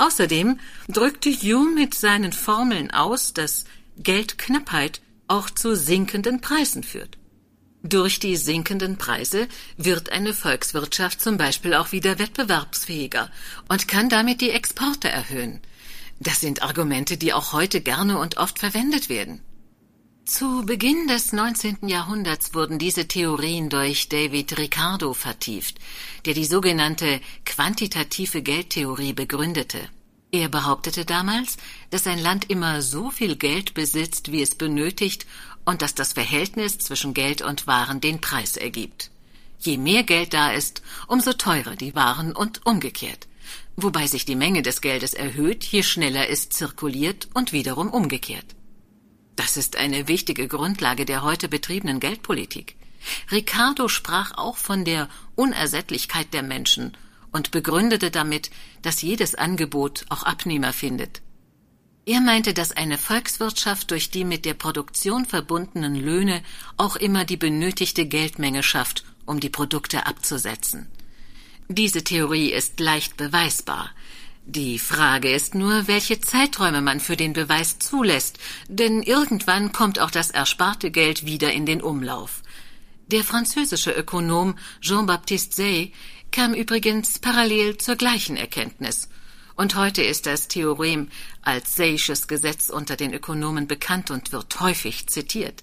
Außerdem drückte Hume mit seinen Formeln aus, dass Geldknappheit auch zu sinkenden Preisen führt. Durch die sinkenden Preise wird eine Volkswirtschaft zum Beispiel auch wieder wettbewerbsfähiger und kann damit die Exporte erhöhen. Das sind Argumente, die auch heute gerne und oft verwendet werden. Zu Beginn des 19. Jahrhunderts wurden diese Theorien durch David Ricardo vertieft, der die sogenannte quantitative Geldtheorie begründete. Er behauptete damals, dass ein Land immer so viel Geld besitzt, wie es benötigt, und dass das Verhältnis zwischen Geld und Waren den Preis ergibt. Je mehr Geld da ist, umso teurer die Waren und umgekehrt, wobei sich die Menge des Geldes erhöht, je schneller es zirkuliert und wiederum umgekehrt. Das ist eine wichtige Grundlage der heute betriebenen Geldpolitik. Ricardo sprach auch von der Unersättlichkeit der Menschen und begründete damit, dass jedes Angebot auch Abnehmer findet. Er meinte, dass eine Volkswirtschaft durch die mit der Produktion verbundenen Löhne auch immer die benötigte Geldmenge schafft, um die Produkte abzusetzen. Diese Theorie ist leicht beweisbar. Die Frage ist nur, welche Zeiträume man für den Beweis zulässt, denn irgendwann kommt auch das ersparte Geld wieder in den Umlauf. Der französische Ökonom Jean-Baptiste Say kam übrigens parallel zur gleichen Erkenntnis. Und heute ist das Theorem als Say'sches Gesetz unter den Ökonomen bekannt und wird häufig zitiert.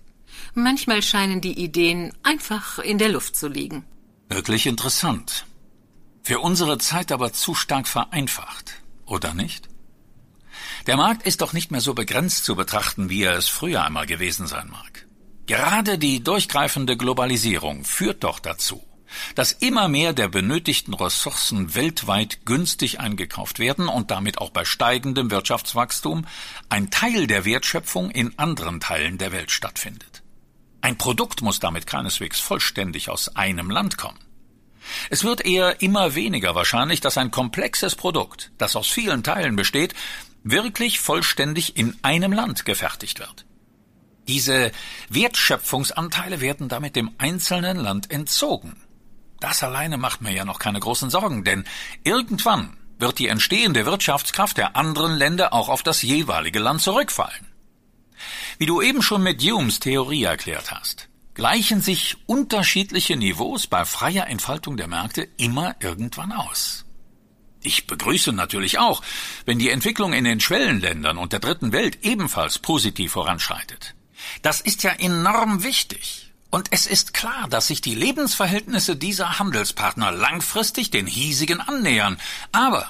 Manchmal scheinen die Ideen einfach in der Luft zu liegen. Wirklich interessant. Für unsere Zeit aber zu stark vereinfacht, oder nicht? Der Markt ist doch nicht mehr so begrenzt zu betrachten, wie er es früher einmal gewesen sein mag. Gerade die durchgreifende Globalisierung führt doch dazu, dass immer mehr der benötigten Ressourcen weltweit günstig eingekauft werden und damit auch bei steigendem Wirtschaftswachstum ein Teil der Wertschöpfung in anderen Teilen der Welt stattfindet. Ein Produkt muss damit keineswegs vollständig aus einem Land kommen. Es wird eher immer weniger wahrscheinlich, dass ein komplexes Produkt, das aus vielen Teilen besteht, wirklich vollständig in einem Land gefertigt wird. Diese Wertschöpfungsanteile werden damit dem einzelnen Land entzogen. Das alleine macht mir ja noch keine großen Sorgen, denn irgendwann wird die entstehende Wirtschaftskraft der anderen Länder auch auf das jeweilige Land zurückfallen. Wie du eben schon mit Humes Theorie erklärt hast, gleichen sich unterschiedliche Niveaus bei freier Entfaltung der Märkte immer irgendwann aus. Ich begrüße natürlich auch, wenn die Entwicklung in den Schwellenländern und der dritten Welt ebenfalls positiv voranschreitet. Das ist ja enorm wichtig. Und es ist klar, dass sich die Lebensverhältnisse dieser Handelspartner langfristig den hiesigen annähern. Aber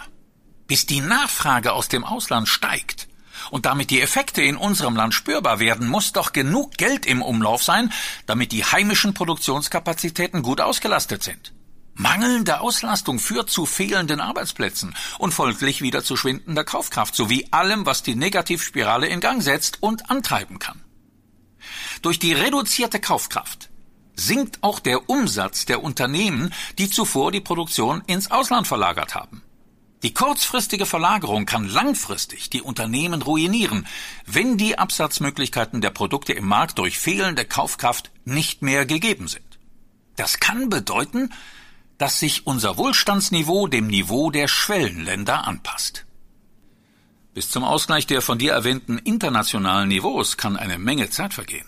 bis die Nachfrage aus dem Ausland steigt und damit die Effekte in unserem Land spürbar werden, muss doch genug Geld im Umlauf sein, damit die heimischen Produktionskapazitäten gut ausgelastet sind. Mangelnde Auslastung führt zu fehlenden Arbeitsplätzen und folglich wieder zu schwindender Kaufkraft sowie allem, was die Negativspirale in Gang setzt und antreiben kann. Durch die reduzierte Kaufkraft sinkt auch der Umsatz der Unternehmen, die zuvor die Produktion ins Ausland verlagert haben. Die kurzfristige Verlagerung kann langfristig die Unternehmen ruinieren, wenn die Absatzmöglichkeiten der Produkte im Markt durch fehlende Kaufkraft nicht mehr gegeben sind. Das kann bedeuten, dass sich unser Wohlstandsniveau dem Niveau der Schwellenländer anpasst. Bis zum Ausgleich der von dir erwähnten internationalen Niveaus kann eine Menge Zeit vergehen.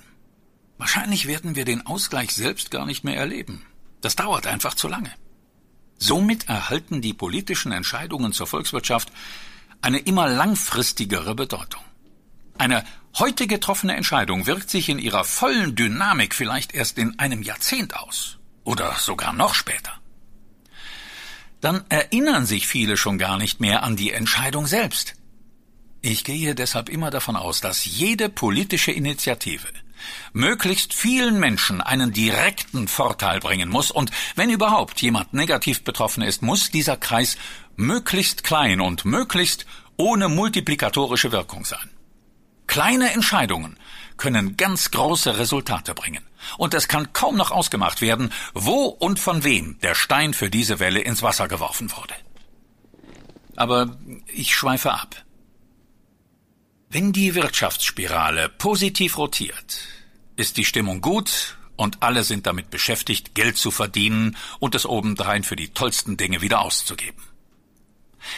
Wahrscheinlich werden wir den Ausgleich selbst gar nicht mehr erleben. Das dauert einfach zu lange. Somit erhalten die politischen Entscheidungen zur Volkswirtschaft eine immer langfristigere Bedeutung. Eine heute getroffene Entscheidung wirkt sich in ihrer vollen Dynamik vielleicht erst in einem Jahrzehnt aus oder sogar noch später. Dann erinnern sich viele schon gar nicht mehr an die Entscheidung selbst. Ich gehe deshalb immer davon aus, dass jede politische Initiative möglichst vielen Menschen einen direkten Vorteil bringen muss, und wenn überhaupt jemand negativ betroffen ist, muss dieser Kreis möglichst klein und möglichst ohne multiplikatorische Wirkung sein. Kleine Entscheidungen können ganz große Resultate bringen. Und es kann kaum noch ausgemacht werden, wo und von wem der Stein für diese Welle ins Wasser geworfen wurde. Aber ich schweife ab. Wenn die Wirtschaftsspirale positiv rotiert, ist die Stimmung gut und alle sind damit beschäftigt, Geld zu verdienen und es obendrein für die tollsten Dinge wieder auszugeben.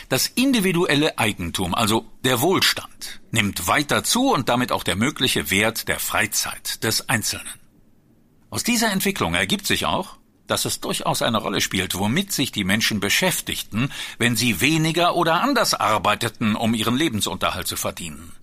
Das individuelle Eigentum, also der Wohlstand, nimmt weiter zu und damit auch der mögliche Wert der Freizeit des Einzelnen. Aus dieser Entwicklung ergibt sich auch, dass es durchaus eine Rolle spielt, womit sich die Menschen beschäftigten, wenn sie weniger oder anders arbeiteten, um ihren Lebensunterhalt zu verdienen.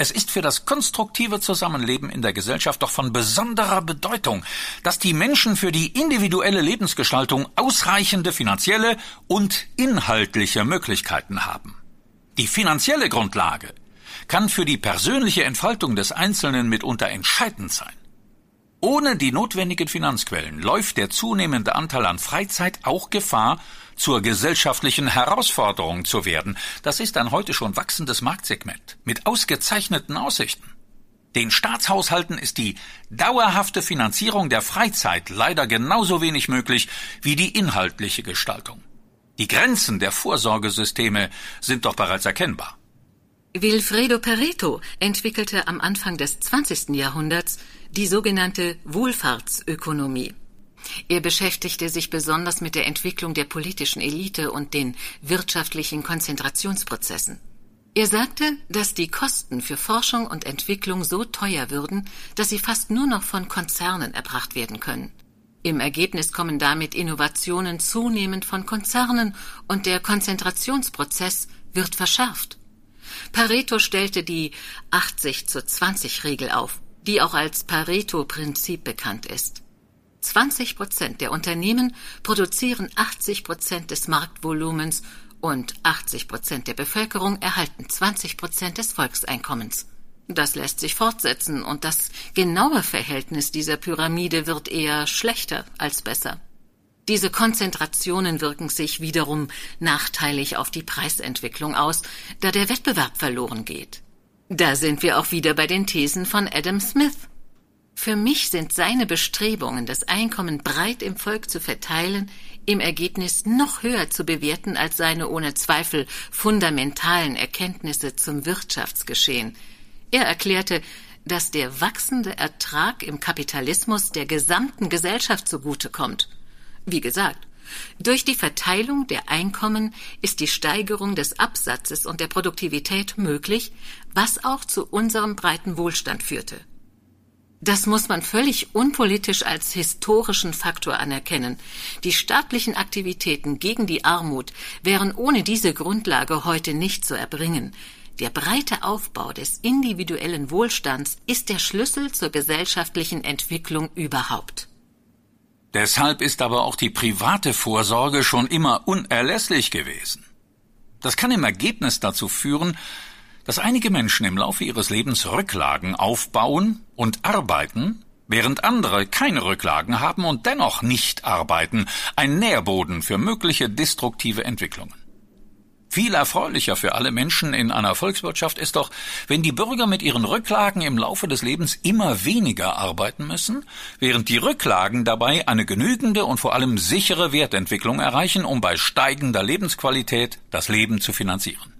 Es ist für das konstruktive Zusammenleben in der Gesellschaft doch von besonderer Bedeutung, dass die Menschen für die individuelle Lebensgestaltung ausreichende finanzielle und inhaltliche Möglichkeiten haben. Die finanzielle Grundlage kann für die persönliche Entfaltung des Einzelnen mitunter entscheidend sein. Ohne die notwendigen Finanzquellen läuft der zunehmende Anteil an Freizeit auch Gefahr, zur gesellschaftlichen Herausforderung zu werden. Das ist ein heute schon wachsendes Marktsegment mit ausgezeichneten Aussichten. Den Staatshaushalten ist die dauerhafte Finanzierung der Freizeit leider genauso wenig möglich wie die inhaltliche Gestaltung. Die Grenzen der Vorsorgesysteme sind doch bereits erkennbar. Wilfredo Pareto entwickelte am Anfang des 20. Jahrhunderts die sogenannte Wohlfahrtsökonomie. Er beschäftigte sich besonders mit der Entwicklung der politischen Elite und den wirtschaftlichen Konzentrationsprozessen. Er sagte, dass die Kosten für Forschung und Entwicklung so teuer würden, dass sie fast nur noch von Konzernen erbracht werden können. Im Ergebnis kommen damit Innovationen zunehmend von Konzernen und der Konzentrationsprozess wird verschärft. Pareto stellte die 80 zu 20 Regel auf, die auch als Pareto-Prinzip bekannt ist. 20 Prozent der Unternehmen produzieren 80 Prozent des Marktvolumens und 80 Prozent der Bevölkerung erhalten 20 Prozent des Volkseinkommens. Das lässt sich fortsetzen und das genaue Verhältnis dieser Pyramide wird eher schlechter als besser. Diese Konzentrationen wirken sich wiederum nachteilig auf die Preisentwicklung aus, da der Wettbewerb verloren geht. Da sind wir auch wieder bei den Thesen von Adam Smith. Für mich sind seine Bestrebungen, das Einkommen breit im Volk zu verteilen, im Ergebnis noch höher zu bewerten als seine ohne Zweifel fundamentalen Erkenntnisse zum Wirtschaftsgeschehen. Er erklärte, dass der wachsende Ertrag im Kapitalismus der gesamten Gesellschaft zugutekommt. Wie gesagt, durch die Verteilung der Einkommen ist die Steigerung des Absatzes und der Produktivität möglich, was auch zu unserem breiten Wohlstand führte. Das muss man völlig unpolitisch als historischen Faktor anerkennen. Die staatlichen Aktivitäten gegen die Armut wären ohne diese Grundlage heute nicht zu erbringen. Der breite Aufbau des individuellen Wohlstands ist der Schlüssel zur gesellschaftlichen Entwicklung überhaupt. Deshalb ist aber auch die private Vorsorge schon immer unerlässlich gewesen. Das kann im Ergebnis dazu führen, dass einige Menschen im Laufe ihres Lebens Rücklagen aufbauen und arbeiten, während andere keine Rücklagen haben und dennoch nicht arbeiten, ein Nährboden für mögliche destruktive Entwicklungen. Viel erfreulicher für alle Menschen in einer Volkswirtschaft ist doch, wenn die Bürger mit ihren Rücklagen im Laufe des Lebens immer weniger arbeiten müssen, während die Rücklagen dabei eine genügende und vor allem sichere Wertentwicklung erreichen, um bei steigender Lebensqualität das Leben zu finanzieren.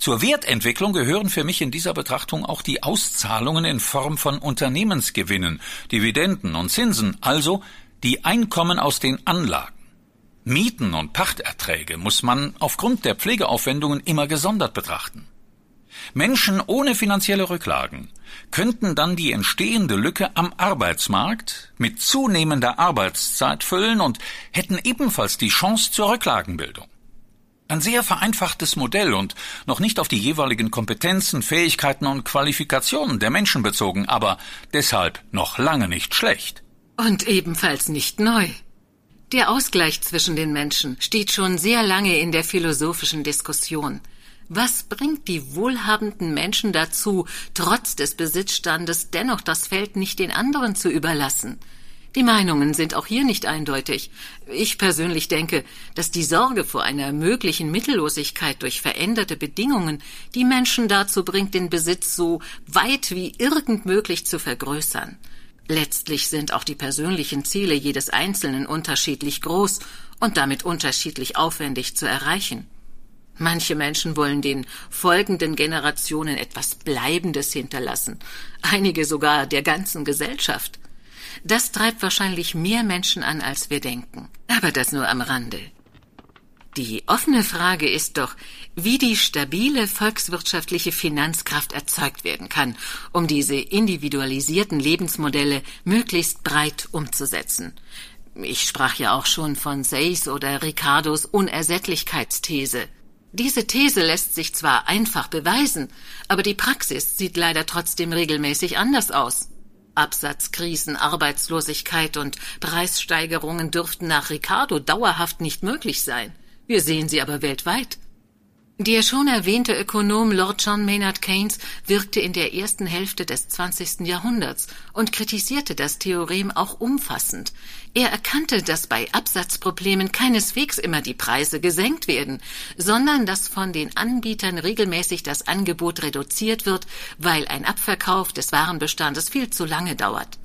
Zur Wertentwicklung gehören für mich in dieser Betrachtung auch die Auszahlungen in Form von Unternehmensgewinnen, Dividenden und Zinsen, also die Einkommen aus den Anlagen. Mieten und Pachterträge muss man aufgrund der Pflegeaufwendungen immer gesondert betrachten. Menschen ohne finanzielle Rücklagen könnten dann die entstehende Lücke am Arbeitsmarkt mit zunehmender Arbeitszeit füllen und hätten ebenfalls die Chance zur Rücklagenbildung. Ein sehr vereinfachtes Modell und noch nicht auf die jeweiligen Kompetenzen, Fähigkeiten und Qualifikationen der Menschen bezogen, aber deshalb noch lange nicht schlecht. Und ebenfalls nicht neu. Der Ausgleich zwischen den Menschen steht schon sehr lange in der philosophischen Diskussion. Was bringt die wohlhabenden Menschen dazu, trotz des Besitzstandes dennoch das Feld nicht den anderen zu überlassen? Die Meinungen sind auch hier nicht eindeutig. Ich persönlich denke, dass die Sorge vor einer möglichen Mittellosigkeit durch veränderte Bedingungen die Menschen dazu bringt, den Besitz so weit wie irgend möglich zu vergrößern. Letztlich sind auch die persönlichen Ziele jedes Einzelnen unterschiedlich groß und damit unterschiedlich aufwendig zu erreichen. Manche Menschen wollen den folgenden Generationen etwas Bleibendes hinterlassen, einige sogar der ganzen Gesellschaft. Das treibt wahrscheinlich mehr Menschen an, als wir denken. Aber das nur am Rande. Die offene Frage ist doch, wie die stabile volkswirtschaftliche Finanzkraft erzeugt werden kann, um diese individualisierten Lebensmodelle möglichst breit umzusetzen. Ich sprach ja auch schon von Say's oder Ricardos Unersättlichkeitsthese. Diese These lässt sich zwar einfach beweisen, aber die Praxis sieht leider trotzdem regelmäßig anders aus. Absatzkrisen, Arbeitslosigkeit und Preissteigerungen dürften nach Ricardo dauerhaft nicht möglich sein. Wir sehen sie aber weltweit. Der schon erwähnte Ökonom Lord John Maynard Keynes wirkte in der ersten Hälfte des 20. Jahrhunderts und kritisierte das Theorem auch umfassend. Er erkannte, dass bei Absatzproblemen keineswegs immer die Preise gesenkt werden, sondern dass von den Anbietern regelmäßig das Angebot reduziert wird, weil ein Abverkauf des Warenbestandes viel zu lange dauert.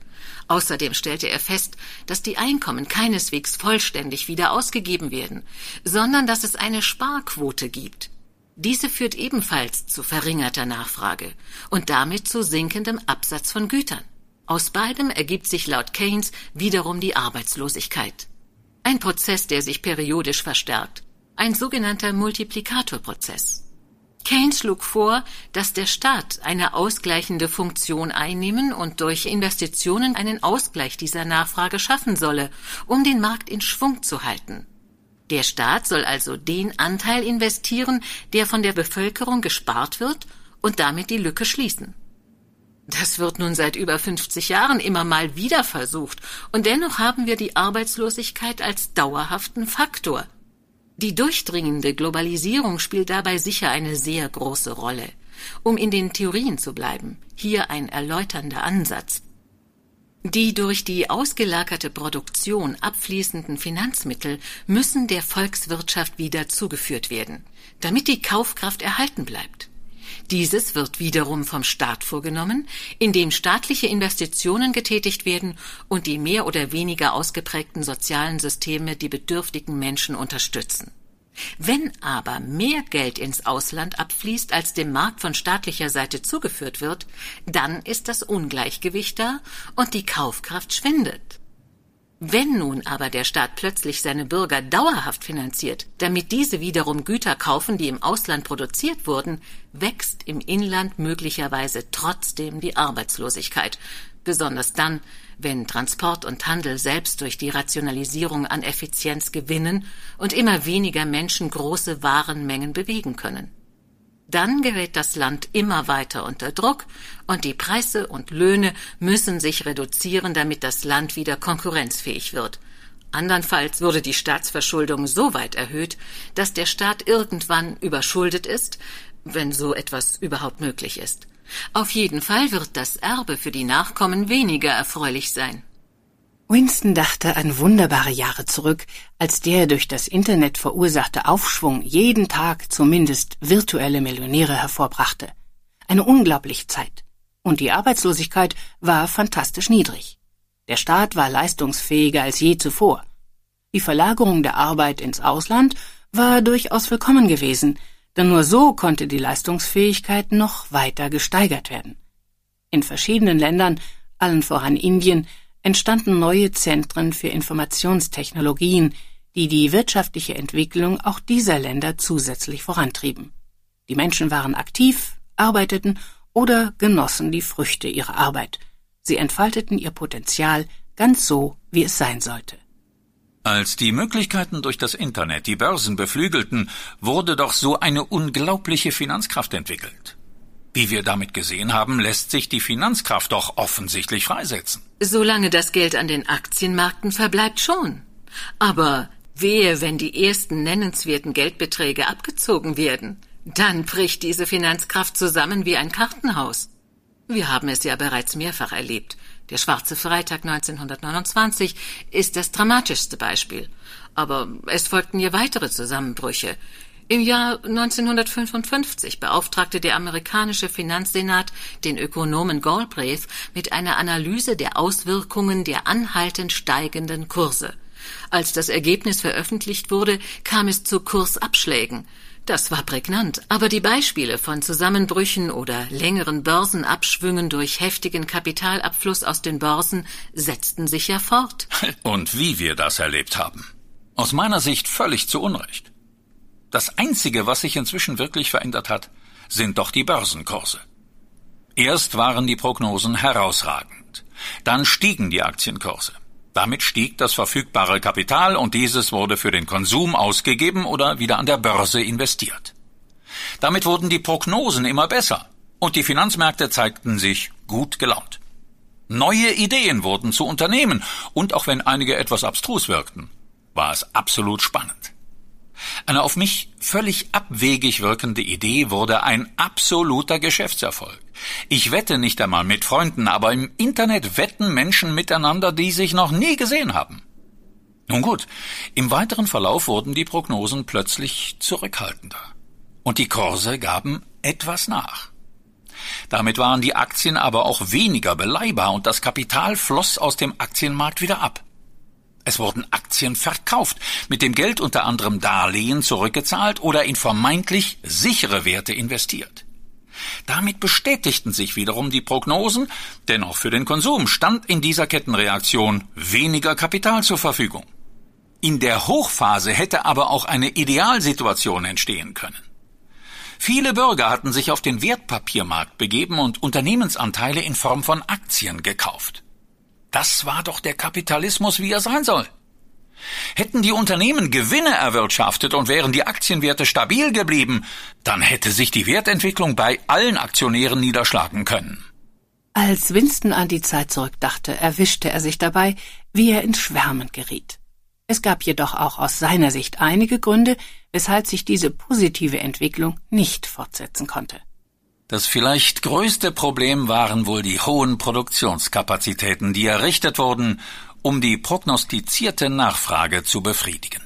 Außerdem stellte er fest, dass die Einkommen keineswegs vollständig wieder ausgegeben werden, sondern dass es eine Sparquote gibt. Diese führt ebenfalls zu verringerter Nachfrage und damit zu sinkendem Absatz von Gütern. Aus beidem ergibt sich laut Keynes wiederum die Arbeitslosigkeit. Ein Prozess, der sich periodisch verstärkt. Ein sogenannter Multiplikatorprozess. Keynes schlug vor, dass der Staat eine ausgleichende Funktion einnehmen und durch Investitionen einen Ausgleich dieser Nachfrage schaffen solle, um den Markt in Schwung zu halten. Der Staat soll also den Anteil investieren, der von der Bevölkerung gespart wird und damit die Lücke schließen. Das wird nun seit über 50 Jahren immer mal wieder versucht, und dennoch haben wir die Arbeitslosigkeit als dauerhaften Faktor. Die durchdringende Globalisierung spielt dabei sicher eine sehr große Rolle. Um in den Theorien zu bleiben, hier ein erläuternder Ansatz. Die durch die ausgelagerte Produktion abfließenden Finanzmittel müssen der Volkswirtschaft wieder zugeführt werden, damit die Kaufkraft erhalten bleibt. Dieses wird wiederum vom Staat vorgenommen, indem staatliche Investitionen getätigt werden und die mehr oder weniger ausgeprägten sozialen Systeme die bedürftigen Menschen unterstützen. Wenn aber mehr Geld ins Ausland abfließt, als dem Markt von staatlicher Seite zugeführt wird, dann ist das Ungleichgewicht da und die Kaufkraft schwindet. Wenn nun aber der Staat plötzlich seine Bürger dauerhaft finanziert, damit diese wiederum Güter kaufen, die im Ausland produziert wurden, wächst im Inland möglicherweise trotzdem die Arbeitslosigkeit, besonders dann, wenn Transport und Handel selbst durch die Rationalisierung an Effizienz gewinnen und immer weniger Menschen große Warenmengen bewegen können. Dann gerät das Land immer weiter unter Druck und die Preise und Löhne müssen sich reduzieren, damit das Land wieder konkurrenzfähig wird. Andernfalls würde die Staatsverschuldung so weit erhöht, dass der Staat irgendwann überschuldet ist, wenn so etwas überhaupt möglich ist. Auf jeden Fall wird das Erbe für die Nachkommen weniger erfreulich sein. Winston dachte an wunderbare Jahre zurück, als der durch das Internet verursachte Aufschwung jeden Tag zumindest virtuelle Millionäre hervorbrachte. Eine unglaubliche Zeit. Und die Arbeitslosigkeit war fantastisch niedrig. Der Staat war leistungsfähiger als je zuvor. Die Verlagerung der Arbeit ins Ausland war durchaus willkommen gewesen, denn nur so konnte die Leistungsfähigkeit noch weiter gesteigert werden. In verschiedenen Ländern, allen voran Indien, entstanden neue Zentren für Informationstechnologien, die die wirtschaftliche Entwicklung auch dieser Länder zusätzlich vorantrieben. Die Menschen waren aktiv, arbeiteten oder genossen die Früchte ihrer Arbeit. Sie entfalteten ihr Potenzial ganz so, wie es sein sollte. Als die Möglichkeiten durch das Internet die Börsen beflügelten, wurde doch so eine unglaubliche Finanzkraft entwickelt. Wie wir damit gesehen haben, lässt sich die Finanzkraft doch offensichtlich freisetzen. Solange das Geld an den Aktienmärkten verbleibt schon. Aber wehe, wenn die ersten nennenswerten Geldbeträge abgezogen werden, dann bricht diese Finanzkraft zusammen wie ein Kartenhaus. Wir haben es ja bereits mehrfach erlebt. Der Schwarze Freitag 1929 ist das dramatischste Beispiel. Aber es folgten hier weitere Zusammenbrüche. Im Jahr 1955 beauftragte der amerikanische Finanzsenat den Ökonomen Galbraith mit einer Analyse der Auswirkungen der anhaltend steigenden Kurse. Als das Ergebnis veröffentlicht wurde, kam es zu Kursabschlägen. Das war prägnant, aber die Beispiele von Zusammenbrüchen oder längeren Börsenabschwüngen durch heftigen Kapitalabfluss aus den Börsen setzten sich ja fort. Und wie wir das erlebt haben. Aus meiner Sicht völlig zu Unrecht. Das Einzige, was sich inzwischen wirklich verändert hat, sind doch die Börsenkurse. Erst waren die Prognosen herausragend, dann stiegen die Aktienkurse. Damit stieg das verfügbare Kapital und dieses wurde für den Konsum ausgegeben oder wieder an der Börse investiert. Damit wurden die Prognosen immer besser und die Finanzmärkte zeigten sich gut gelaunt. Neue Ideen wurden zu Unternehmen und auch wenn einige etwas abstrus wirkten, war es absolut spannend. Eine auf mich völlig abwegig wirkende Idee wurde ein absoluter Geschäftserfolg. Ich wette nicht einmal mit Freunden, aber im Internet wetten Menschen miteinander, die sich noch nie gesehen haben. Nun gut, im weiteren Verlauf wurden die Prognosen plötzlich zurückhaltender. Und die Kurse gaben etwas nach. Damit waren die Aktien aber auch weniger beleihbar und das Kapital floss aus dem Aktienmarkt wieder ab. Es wurden Aktien verkauft, mit dem Geld unter anderem Darlehen zurückgezahlt oder in vermeintlich sichere Werte investiert. Damit bestätigten sich wiederum die Prognosen, denn auch für den Konsum stand in dieser Kettenreaktion weniger Kapital zur Verfügung. In der Hochphase hätte aber auch eine Idealsituation entstehen können. Viele Bürger hatten sich auf den Wertpapiermarkt begeben und Unternehmensanteile in Form von Aktien gekauft. Das war doch der Kapitalismus, wie er sein soll. Hätten die Unternehmen Gewinne erwirtschaftet und wären die Aktienwerte stabil geblieben, dann hätte sich die Wertentwicklung bei allen Aktionären niederschlagen können. Als Winston an die Zeit zurückdachte, erwischte er sich dabei, wie er ins Schwärmen geriet. Es gab jedoch auch aus seiner Sicht einige Gründe, weshalb sich diese positive Entwicklung nicht fortsetzen konnte. Das vielleicht größte Problem waren wohl die hohen Produktionskapazitäten, die errichtet wurden, um die prognostizierte Nachfrage zu befriedigen.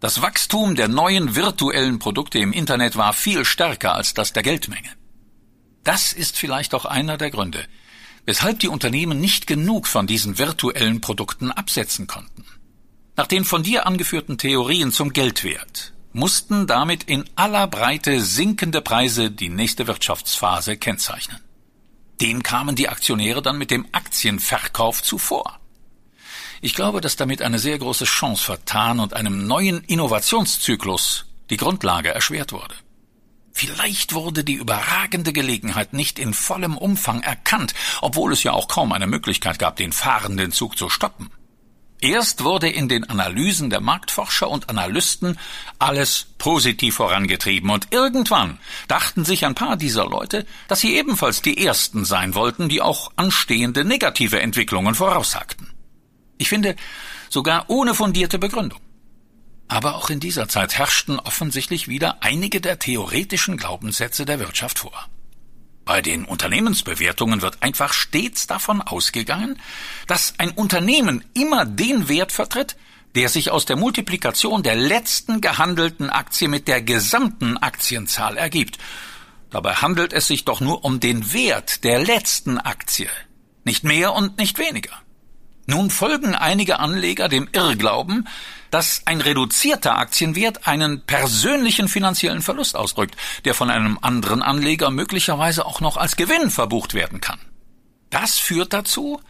Das Wachstum der neuen virtuellen Produkte im Internet war viel stärker als das der Geldmenge. Das ist vielleicht auch einer der Gründe, weshalb die Unternehmen nicht genug von diesen virtuellen Produkten absetzen konnten. Nach den von dir angeführten Theorien zum Geldwert mussten damit in aller Breite sinkende Preise die nächste Wirtschaftsphase kennzeichnen. Dem kamen die Aktionäre dann mit dem Aktienverkauf zuvor. Ich glaube, dass damit eine sehr große Chance vertan und einem neuen Innovationszyklus die Grundlage erschwert wurde. Vielleicht wurde die überragende Gelegenheit nicht in vollem Umfang erkannt, obwohl es ja auch kaum eine Möglichkeit gab, den fahrenden Zug zu stoppen. Erst wurde in den Analysen der Marktforscher und Analysten alles positiv vorangetrieben und irgendwann dachten sich ein paar dieser Leute, dass sie ebenfalls die Ersten sein wollten, die auch anstehende negative Entwicklungen voraussagten. Ich finde, sogar ohne fundierte Begründung. Aber auch in dieser Zeit herrschten offensichtlich wieder einige der theoretischen Glaubenssätze der Wirtschaft vor. Bei den Unternehmensbewertungen wird einfach stets davon ausgegangen, dass ein Unternehmen immer den Wert vertritt, der sich aus der Multiplikation der letzten gehandelten Aktie mit der gesamten Aktienzahl ergibt. Dabei handelt es sich doch nur um den Wert der letzten Aktie, nicht mehr und nicht weniger. Nun folgen einige Anleger dem Irrglauben, dass ein reduzierter Aktienwert einen persönlichen finanziellen Verlust ausdrückt, der von einem anderen Anleger möglicherweise auch noch als Gewinn verbucht werden kann. Das führt dazu,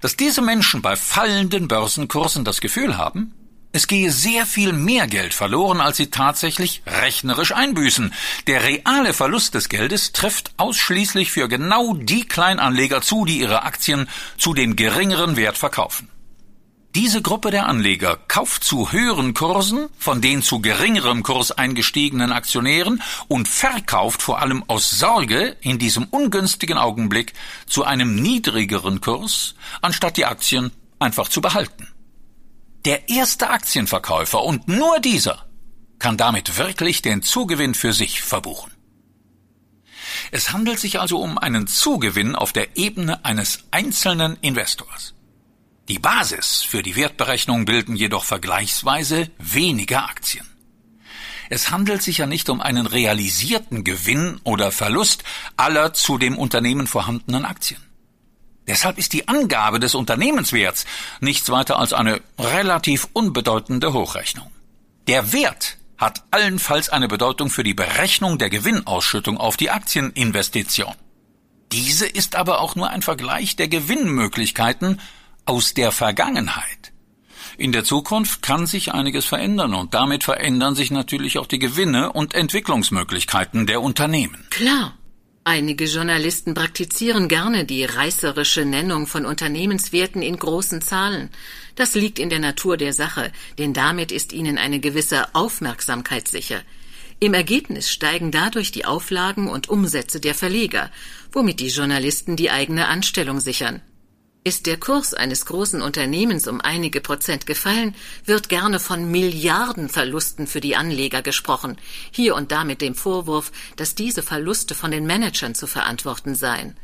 dass diese Menschen bei fallenden Börsenkursen das Gefühl haben, es gehe sehr viel mehr Geld verloren, als sie tatsächlich rechnerisch einbüßen. Der reale Verlust des Geldes trifft ausschließlich für genau die Kleinanleger zu, die ihre Aktien zu dem geringeren Wert verkaufen. Diese Gruppe der Anleger kauft zu höheren Kursen von den zu geringerem Kurs eingestiegenen Aktionären und verkauft vor allem aus Sorge in diesem ungünstigen Augenblick zu einem niedrigeren Kurs, anstatt die Aktien einfach zu behalten. Der erste Aktienverkäufer und nur dieser kann damit wirklich den Zugewinn für sich verbuchen. Es handelt sich also um einen Zugewinn auf der Ebene eines einzelnen Investors. Die Basis für die Wertberechnung bilden jedoch vergleichsweise weniger Aktien. Es handelt sich ja nicht um einen realisierten Gewinn oder Verlust aller zu dem Unternehmen vorhandenen Aktien. Deshalb ist die Angabe des Unternehmenswerts nichts weiter als eine relativ unbedeutende Hochrechnung. Der Wert hat allenfalls eine Bedeutung für die Berechnung der Gewinnausschüttung auf die Aktieninvestition. Diese ist aber auch nur ein Vergleich der Gewinnmöglichkeiten aus der Vergangenheit. In der Zukunft kann sich einiges verändern und damit verändern sich natürlich auch die Gewinne und Entwicklungsmöglichkeiten der Unternehmen. Klar. Einige Journalisten praktizieren gerne die reißerische Nennung von Unternehmenswerten in großen Zahlen. Das liegt in der Natur der Sache, denn damit ist ihnen eine gewisse Aufmerksamkeit sicher. Im Ergebnis steigen dadurch die Auflagen und Umsätze der Verleger, womit die Journalisten die eigene Anstellung sichern. Ist der Kurs eines großen Unternehmens um einige Prozent gefallen, wird gerne von Milliardenverlusten für die Anleger gesprochen, hier und da mit dem Vorwurf, dass diese Verluste von den Managern zu verantworten seien.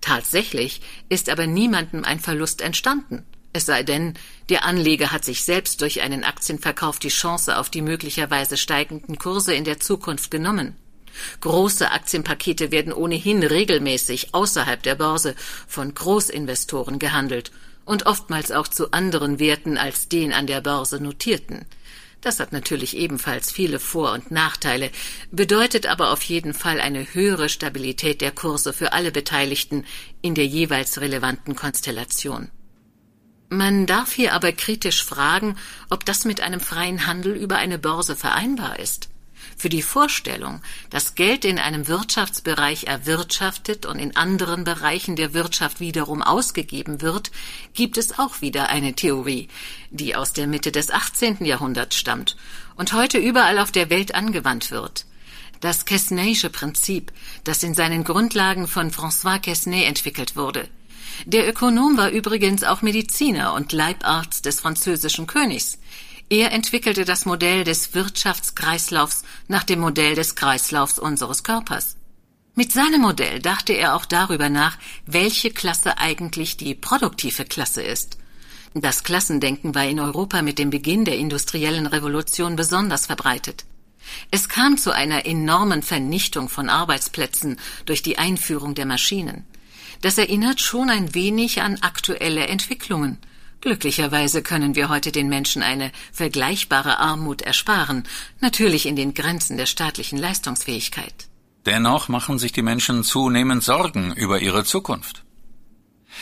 Tatsächlich ist aber niemandem ein Verlust entstanden. Es sei denn, der Anleger hat sich selbst durch einen Aktienverkauf die Chance auf die möglicherweise steigenden Kurse in der Zukunft genommen. Große Aktienpakete werden ohnehin regelmäßig außerhalb der Börse von Großinvestoren gehandelt und oftmals auch zu anderen Werten als den an der Börse notierten. Das hat natürlich ebenfalls viele Vor- und Nachteile, bedeutet aber auf jeden Fall eine höhere Stabilität der Kurse für alle Beteiligten in der jeweils relevanten Konstellation. Man darf hier aber kritisch fragen, ob das mit einem freien Handel über eine Börse vereinbar ist. Für die Vorstellung, dass Geld in einem Wirtschaftsbereich erwirtschaftet und in anderen Bereichen der Wirtschaft wiederum ausgegeben wird, gibt es auch wieder eine Theorie, die aus der Mitte des 18. Jahrhunderts stammt und heute überall auf der Welt angewandt wird. das Quesnay'sche Prinzip, das in seinen Grundlagen von François Quesnay entwickelt wurde. Der Ökonom war übrigens auch Mediziner und Leibarzt des französischen Königs. Er entwickelte das Modell des Wirtschaftskreislaufs nach dem Modell des Kreislaufs unseres Körpers. Mit seinem Modell dachte er auch darüber nach, welche Klasse eigentlich die produktive Klasse ist. Das Klassendenken war in Europa mit dem Beginn der industriellen Revolution besonders verbreitet. Es kam zu einer enormen Vernichtung von Arbeitsplätzen durch die Einführung der Maschinen. Das erinnert schon ein wenig an aktuelle Entwicklungen. Glücklicherweise können wir heute den Menschen eine vergleichbare Armut ersparen, natürlich in den Grenzen der staatlichen Leistungsfähigkeit. Dennoch machen sich die Menschen zunehmend Sorgen über ihre Zukunft.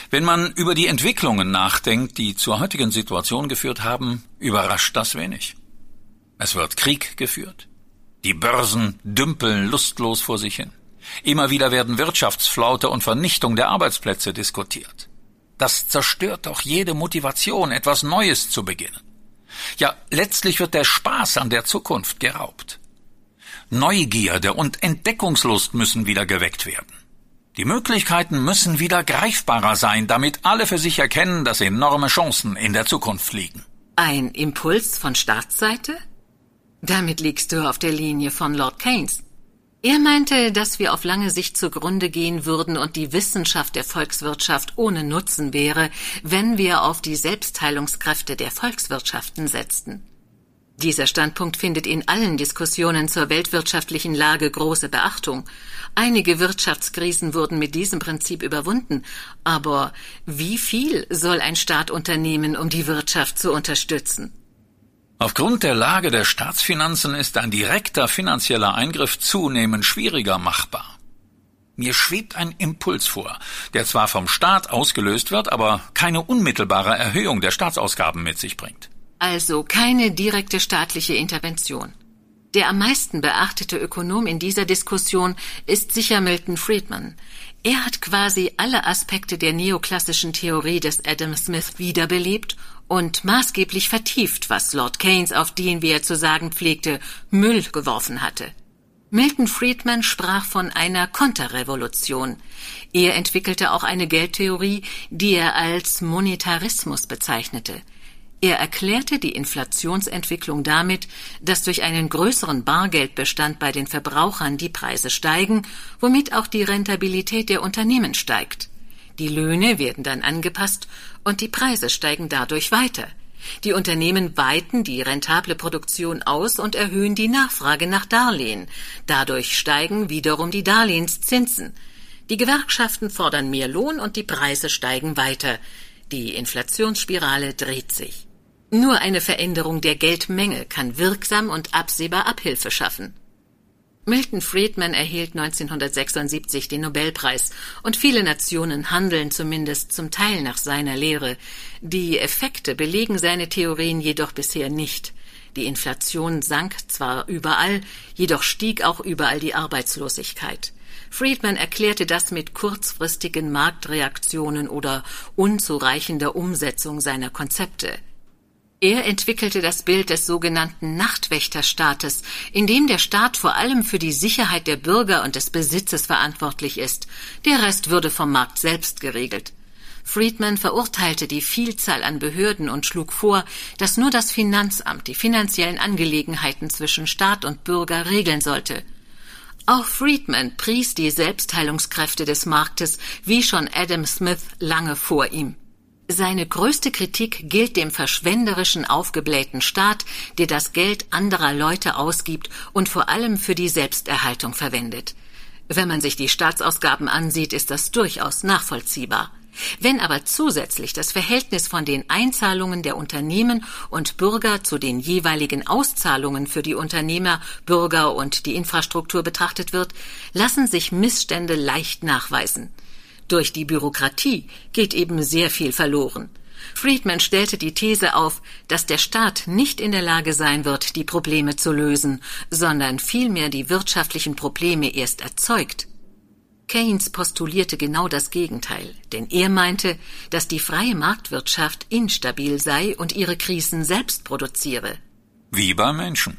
Wenn man über die Entwicklungen nachdenkt, die zur heutigen Situation geführt haben, überrascht das wenig. Es wird Krieg geführt. Die Börsen dümpeln lustlos vor sich hin. Immer wieder werden Wirtschaftsflaute und Vernichtung der Arbeitsplätze diskutiert. Das zerstört doch jede Motivation, etwas Neues zu beginnen. Ja, letztlich wird der Spaß an der Zukunft geraubt. Neugierde und Entdeckungslust müssen wieder geweckt werden. Die Möglichkeiten müssen wieder greifbarer sein, damit alle für sich erkennen, dass enorme Chancen in der Zukunft liegen. Ein Impuls von Staatsseite? Damit liegst du auf der Linie von Lord Keynes. Er meinte, dass wir auf lange Sicht zugrunde gehen würden und die Wissenschaft der Volkswirtschaft ohne Nutzen wäre, wenn wir auf die Selbstheilungskräfte der Volkswirtschaften setzten. Dieser Standpunkt findet in allen Diskussionen zur weltwirtschaftlichen Lage große Beachtung. Einige Wirtschaftskrisen wurden mit diesem Prinzip überwunden, aber wie viel soll ein Staat unternehmen, um die Wirtschaft zu unterstützen? Aufgrund der Lage der Staatsfinanzen ist ein direkter finanzieller Eingriff zunehmend schwieriger machbar. Mir schwebt ein Impuls vor, der zwar vom Staat ausgelöst wird, aber keine unmittelbare Erhöhung der Staatsausgaben mit sich bringt. Also keine direkte staatliche Intervention. Der am meisten beachtete Ökonom in dieser Diskussion ist sicher Milton Friedman. Er hat quasi alle Aspekte der neoklassischen Theorie des Adam Smith wiederbelebt und maßgeblich vertieft, was Lord Keynes auf den, wie er zu sagen pflegte, Müll geworfen hatte. Milton Friedman sprach von einer Konterrevolution. Er entwickelte auch eine Geldtheorie, die er als Monetarismus bezeichnete. Er erklärte die Inflationsentwicklung damit, dass durch einen größeren Bargeldbestand bei den Verbrauchern die Preise steigen, womit auch die Rentabilität der Unternehmen steigt. Die Löhne werden dann angepasst und die Preise steigen dadurch weiter. Die Unternehmen weiten die rentable Produktion aus und erhöhen die Nachfrage nach Darlehen. Dadurch steigen wiederum die Darlehenszinsen. Die Gewerkschaften fordern mehr Lohn und die Preise steigen weiter. Die Inflationsspirale dreht sich. Nur eine Veränderung der Geldmenge kann wirksam und absehbar Abhilfe schaffen. Milton Friedman erhielt 1976 den Nobelpreis und viele Nationen handeln zumindest zum Teil nach seiner Lehre. Die Effekte belegen seine Theorien jedoch bisher nicht. Die Inflation sank zwar überall, jedoch stieg auch überall die Arbeitslosigkeit. Friedman erklärte das mit kurzfristigen Marktreaktionen oder unzureichender Umsetzung seiner Konzepte. Er entwickelte das Bild des sogenannten Nachtwächterstaates, in dem der Staat vor allem für die Sicherheit der Bürger und des Besitzes verantwortlich ist. Der Rest würde vom Markt selbst geregelt. Friedman verurteilte die Vielzahl an Behörden und schlug vor, dass nur das Finanzamt die finanziellen Angelegenheiten zwischen Staat und Bürger regeln sollte. Auch Friedman pries die Selbstheilungskräfte des Marktes, wie schon Adam Smith lange vor ihm. Seine größte Kritik gilt dem verschwenderischen, aufgeblähten Staat, der das Geld anderer Leute ausgibt und vor allem für die Selbsterhaltung verwendet. Wenn man sich die Staatsausgaben ansieht, ist das durchaus nachvollziehbar. Wenn aber zusätzlich das Verhältnis von den Einzahlungen der Unternehmen und Bürger zu den jeweiligen Auszahlungen für die Unternehmer, Bürger und die Infrastruktur betrachtet wird, lassen sich Missstände leicht nachweisen. Durch die Bürokratie geht eben sehr viel verloren. Friedman stellte die These auf, dass der Staat nicht in der Lage sein wird, die Probleme zu lösen, sondern vielmehr die wirtschaftlichen Probleme erst erzeugt. Keynes postulierte genau das Gegenteil, denn er meinte, dass die freie Marktwirtschaft instabil sei und ihre Krisen selbst produziere. Wie bei Menschen.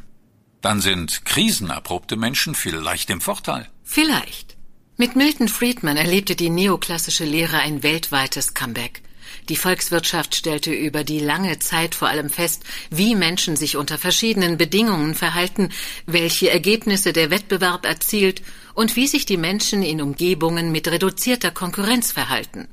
Dann sind krisenerprobte Menschen vielleicht im Vorteil. Vielleicht. Mit Milton Friedman erlebte die neoklassische Lehre ein weltweites Comeback. Die Volkswirtschaft stellte über die lange Zeit vor allem fest, wie Menschen sich unter verschiedenen Bedingungen verhalten, welche Ergebnisse der Wettbewerb erzielt und wie sich die Menschen in Umgebungen mit reduzierter Konkurrenz verhalten.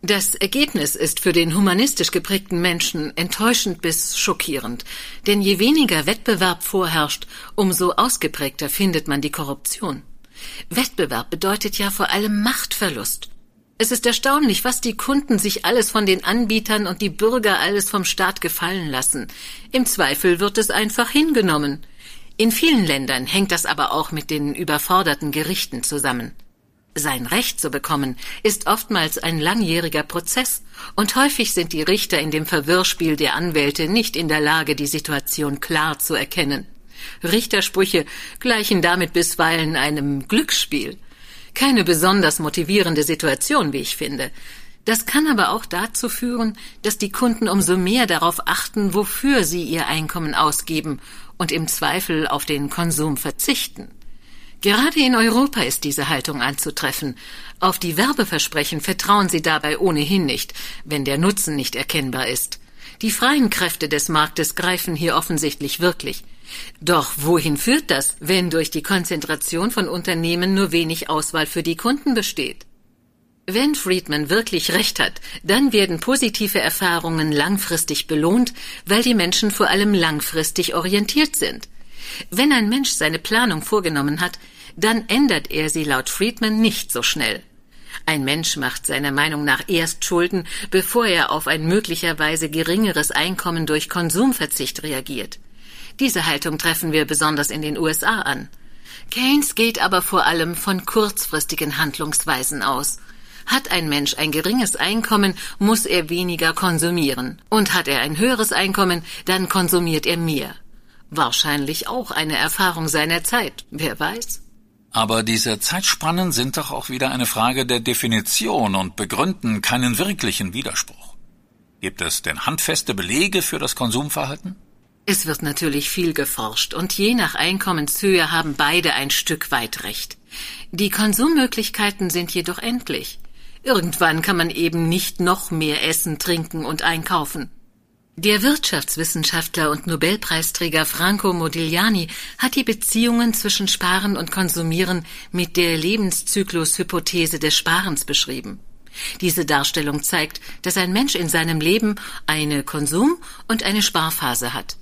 Das Ergebnis ist für den humanistisch geprägten Menschen enttäuschend bis schockierend, denn je weniger Wettbewerb vorherrscht, umso ausgeprägter findet man die Korruption. Wettbewerb bedeutet ja vor allem Machtverlust. Es ist erstaunlich, was die Kunden sich alles von den Anbietern und die Bürger alles vom Staat gefallen lassen. Im Zweifel wird es einfach hingenommen. In vielen Ländern hängt das aber auch mit den überforderten Gerichten zusammen. Sein Recht zu bekommen, ist oftmals ein langjähriger Prozess, und häufig sind die Richter in dem Verwirrspiel der Anwälte nicht in der Lage, die Situation klar zu erkennen. Richtersprüche gleichen damit bisweilen einem Glücksspiel. Keine besonders motivierende Situation, wie ich finde. Das kann aber auch dazu führen, dass die Kunden umso mehr darauf achten, wofür sie ihr Einkommen ausgeben und im Zweifel auf den Konsum verzichten. Gerade in Europa ist diese Haltung anzutreffen. Auf die Werbeversprechen vertrauen sie dabei ohnehin nicht, wenn der Nutzen nicht erkennbar ist. Die freien Kräfte des Marktes greifen hier offensichtlich wirklich. Doch wohin führt das, wenn durch die Konzentration von Unternehmen nur wenig Auswahl für die Kunden besteht? Wenn Friedman wirklich recht hat, dann werden positive Erfahrungen langfristig belohnt, weil die Menschen vor allem langfristig orientiert sind. Wenn ein Mensch seine Planung vorgenommen hat, dann ändert er sie laut Friedman nicht so schnell. Ein Mensch macht seiner Meinung nach erst Schulden, bevor er auf ein möglicherweise geringeres Einkommen durch Konsumverzicht reagiert. Diese Haltung treffen wir besonders in den USA an. Keynes geht aber vor allem von kurzfristigen Handlungsweisen aus. Hat ein Mensch ein geringes Einkommen, muss er weniger konsumieren. Und hat er ein höheres Einkommen, dann konsumiert er mehr. Wahrscheinlich auch eine Erfahrung seiner Zeit, wer weiß. Aber diese Zeitspannen sind doch auch wieder eine Frage der Definition und begründen keinen wirklichen Widerspruch. Gibt es denn handfeste Belege für das Konsumverhalten? Es wird natürlich viel geforscht und je nach Einkommenshöhe haben beide ein Stück weit recht. Die Konsummöglichkeiten sind jedoch endlich. Irgendwann kann man eben nicht noch mehr essen, trinken und einkaufen. Der Wirtschaftswissenschaftler und Nobelpreisträger Franco Modigliani hat die Beziehungen zwischen Sparen und Konsumieren mit der Lebenszyklushypothese des Sparens beschrieben. Diese Darstellung zeigt, dass ein Mensch in seinem Leben eine Konsum- und eine Sparphase hat.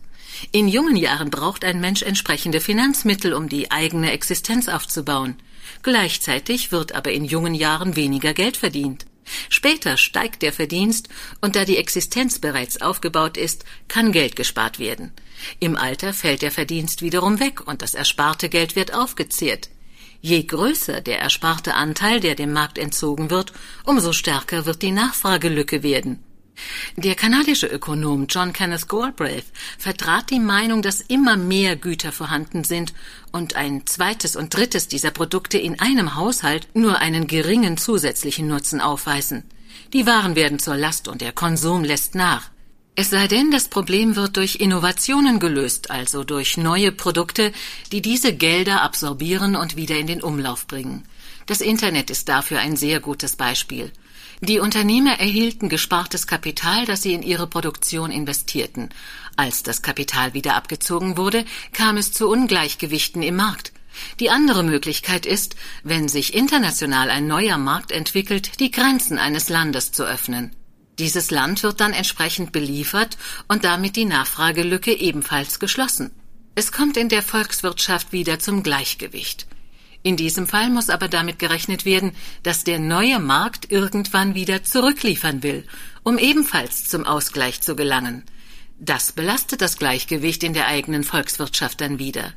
In jungen Jahren braucht ein Mensch entsprechende Finanzmittel, um die eigene Existenz aufzubauen. Gleichzeitig wird aber in jungen Jahren weniger Geld verdient. Später steigt der Verdienst und da die Existenz bereits aufgebaut ist, kann Geld gespart werden. Im Alter fällt der Verdienst wiederum weg und das ersparte Geld wird aufgezehrt. Je größer der ersparte Anteil, der dem Markt entzogen wird, umso stärker wird die Nachfragelücke werden. Der kanadische Ökonom John Kenneth Galbraith vertrat die Meinung, dass immer mehr Güter vorhanden sind und ein zweites und drittes dieser Produkte in einem Haushalt nur einen geringen zusätzlichen Nutzen aufweisen. Die Waren werden zur Last und der Konsum lässt nach. Es sei denn, das Problem wird durch Innovationen gelöst, also durch neue Produkte, die diese Gelder absorbieren und wieder in den Umlauf bringen. Das Internet ist dafür ein sehr gutes Beispiel. Die Unternehmer erhielten gespartes Kapital, das sie in ihre Produktion investierten. Als das Kapital wieder abgezogen wurde, kam es zu Ungleichgewichten im Markt. Die andere Möglichkeit ist, wenn sich international ein neuer Markt entwickelt, die Grenzen eines Landes zu öffnen. Dieses Land wird dann entsprechend beliefert und damit die Nachfragelücke ebenfalls geschlossen. Es kommt in der Volkswirtschaft wieder zum Gleichgewicht. In diesem Fall muss aber damit gerechnet werden, dass der neue Markt irgendwann wieder zurückliefern will, um ebenfalls zum Ausgleich zu gelangen. Das belastet das Gleichgewicht in der eigenen Volkswirtschaft dann wieder.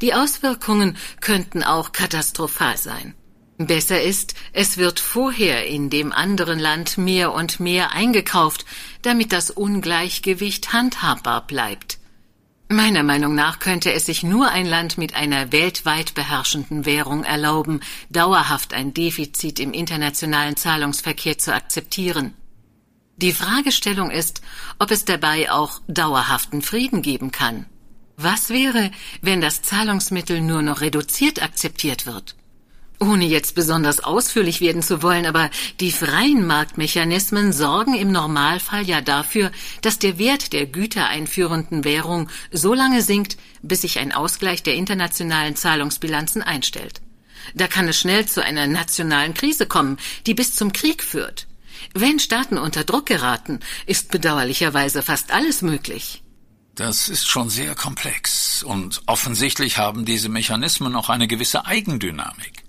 Die Auswirkungen könnten auch katastrophal sein. Besser ist, es wird vorher in dem anderen Land mehr und mehr eingekauft, damit das Ungleichgewicht handhabbar bleibt. Meiner Meinung nach könnte es sich nur ein Land mit einer weltweit beherrschenden Währung erlauben, dauerhaft ein Defizit im internationalen Zahlungsverkehr zu akzeptieren. Die Fragestellung ist, ob es dabei auch dauerhaften Frieden geben kann. Was wäre, wenn das Zahlungsmittel nur noch reduziert akzeptiert wird? Ohne jetzt besonders ausführlich werden zu wollen, aber die freien Marktmechanismen sorgen im Normalfall ja dafür, dass der Wert der gütereinführenden Währung so lange sinkt, bis sich ein Ausgleich der internationalen Zahlungsbilanzen einstellt. Da kann es schnell zu einer nationalen Krise kommen, die bis zum Krieg führt. Wenn Staaten unter Druck geraten, ist bedauerlicherweise fast alles möglich. Das ist schon sehr komplex und offensichtlich haben diese Mechanismen auch eine gewisse Eigendynamik.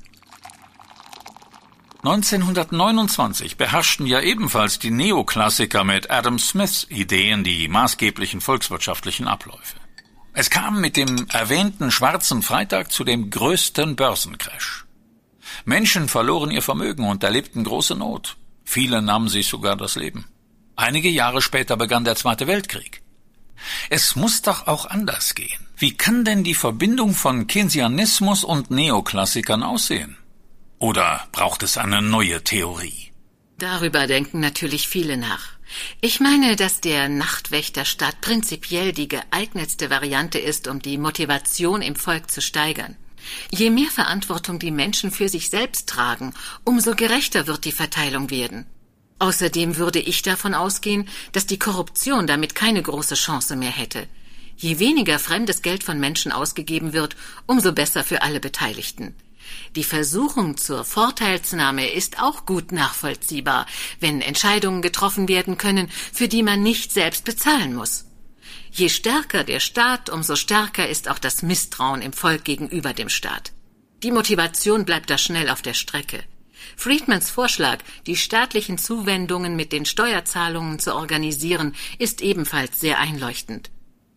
1929 beherrschten ja ebenfalls die Neoklassiker mit Adam Smiths Ideen die maßgeblichen volkswirtschaftlichen Abläufe. Es kam mit dem erwähnten Schwarzen Freitag zu dem größten Börsencrash. Menschen verloren ihr Vermögen und erlebten große Not. Viele nahmen sich sogar das Leben. Einige Jahre später begann der Zweite Weltkrieg. Es muss doch auch anders gehen. Wie kann denn die Verbindung von Keynesianismus und Neoklassikern aussehen? Oder braucht es eine neue Theorie? Darüber denken natürlich viele nach. Ich meine, dass der Nachtwächterstaat prinzipiell die geeignetste Variante ist, um die Motivation im Volk zu steigern. Je mehr Verantwortung die Menschen für sich selbst tragen, umso gerechter wird die Verteilung werden. Außerdem würde ich davon ausgehen, dass die Korruption damit keine große Chance mehr hätte. Je weniger fremdes Geld von Menschen ausgegeben wird, umso besser für alle Beteiligten. Die Versuchung zur Vorteilsnahme ist auch gut nachvollziehbar, wenn Entscheidungen getroffen werden können, für die man nicht selbst bezahlen muss. Je stärker der Staat, umso stärker ist auch das Misstrauen im Volk gegenüber dem Staat. Die Motivation bleibt da schnell auf der Strecke. Friedmans Vorschlag, die staatlichen Zuwendungen mit den Steuerzahlungen zu organisieren, ist ebenfalls sehr einleuchtend.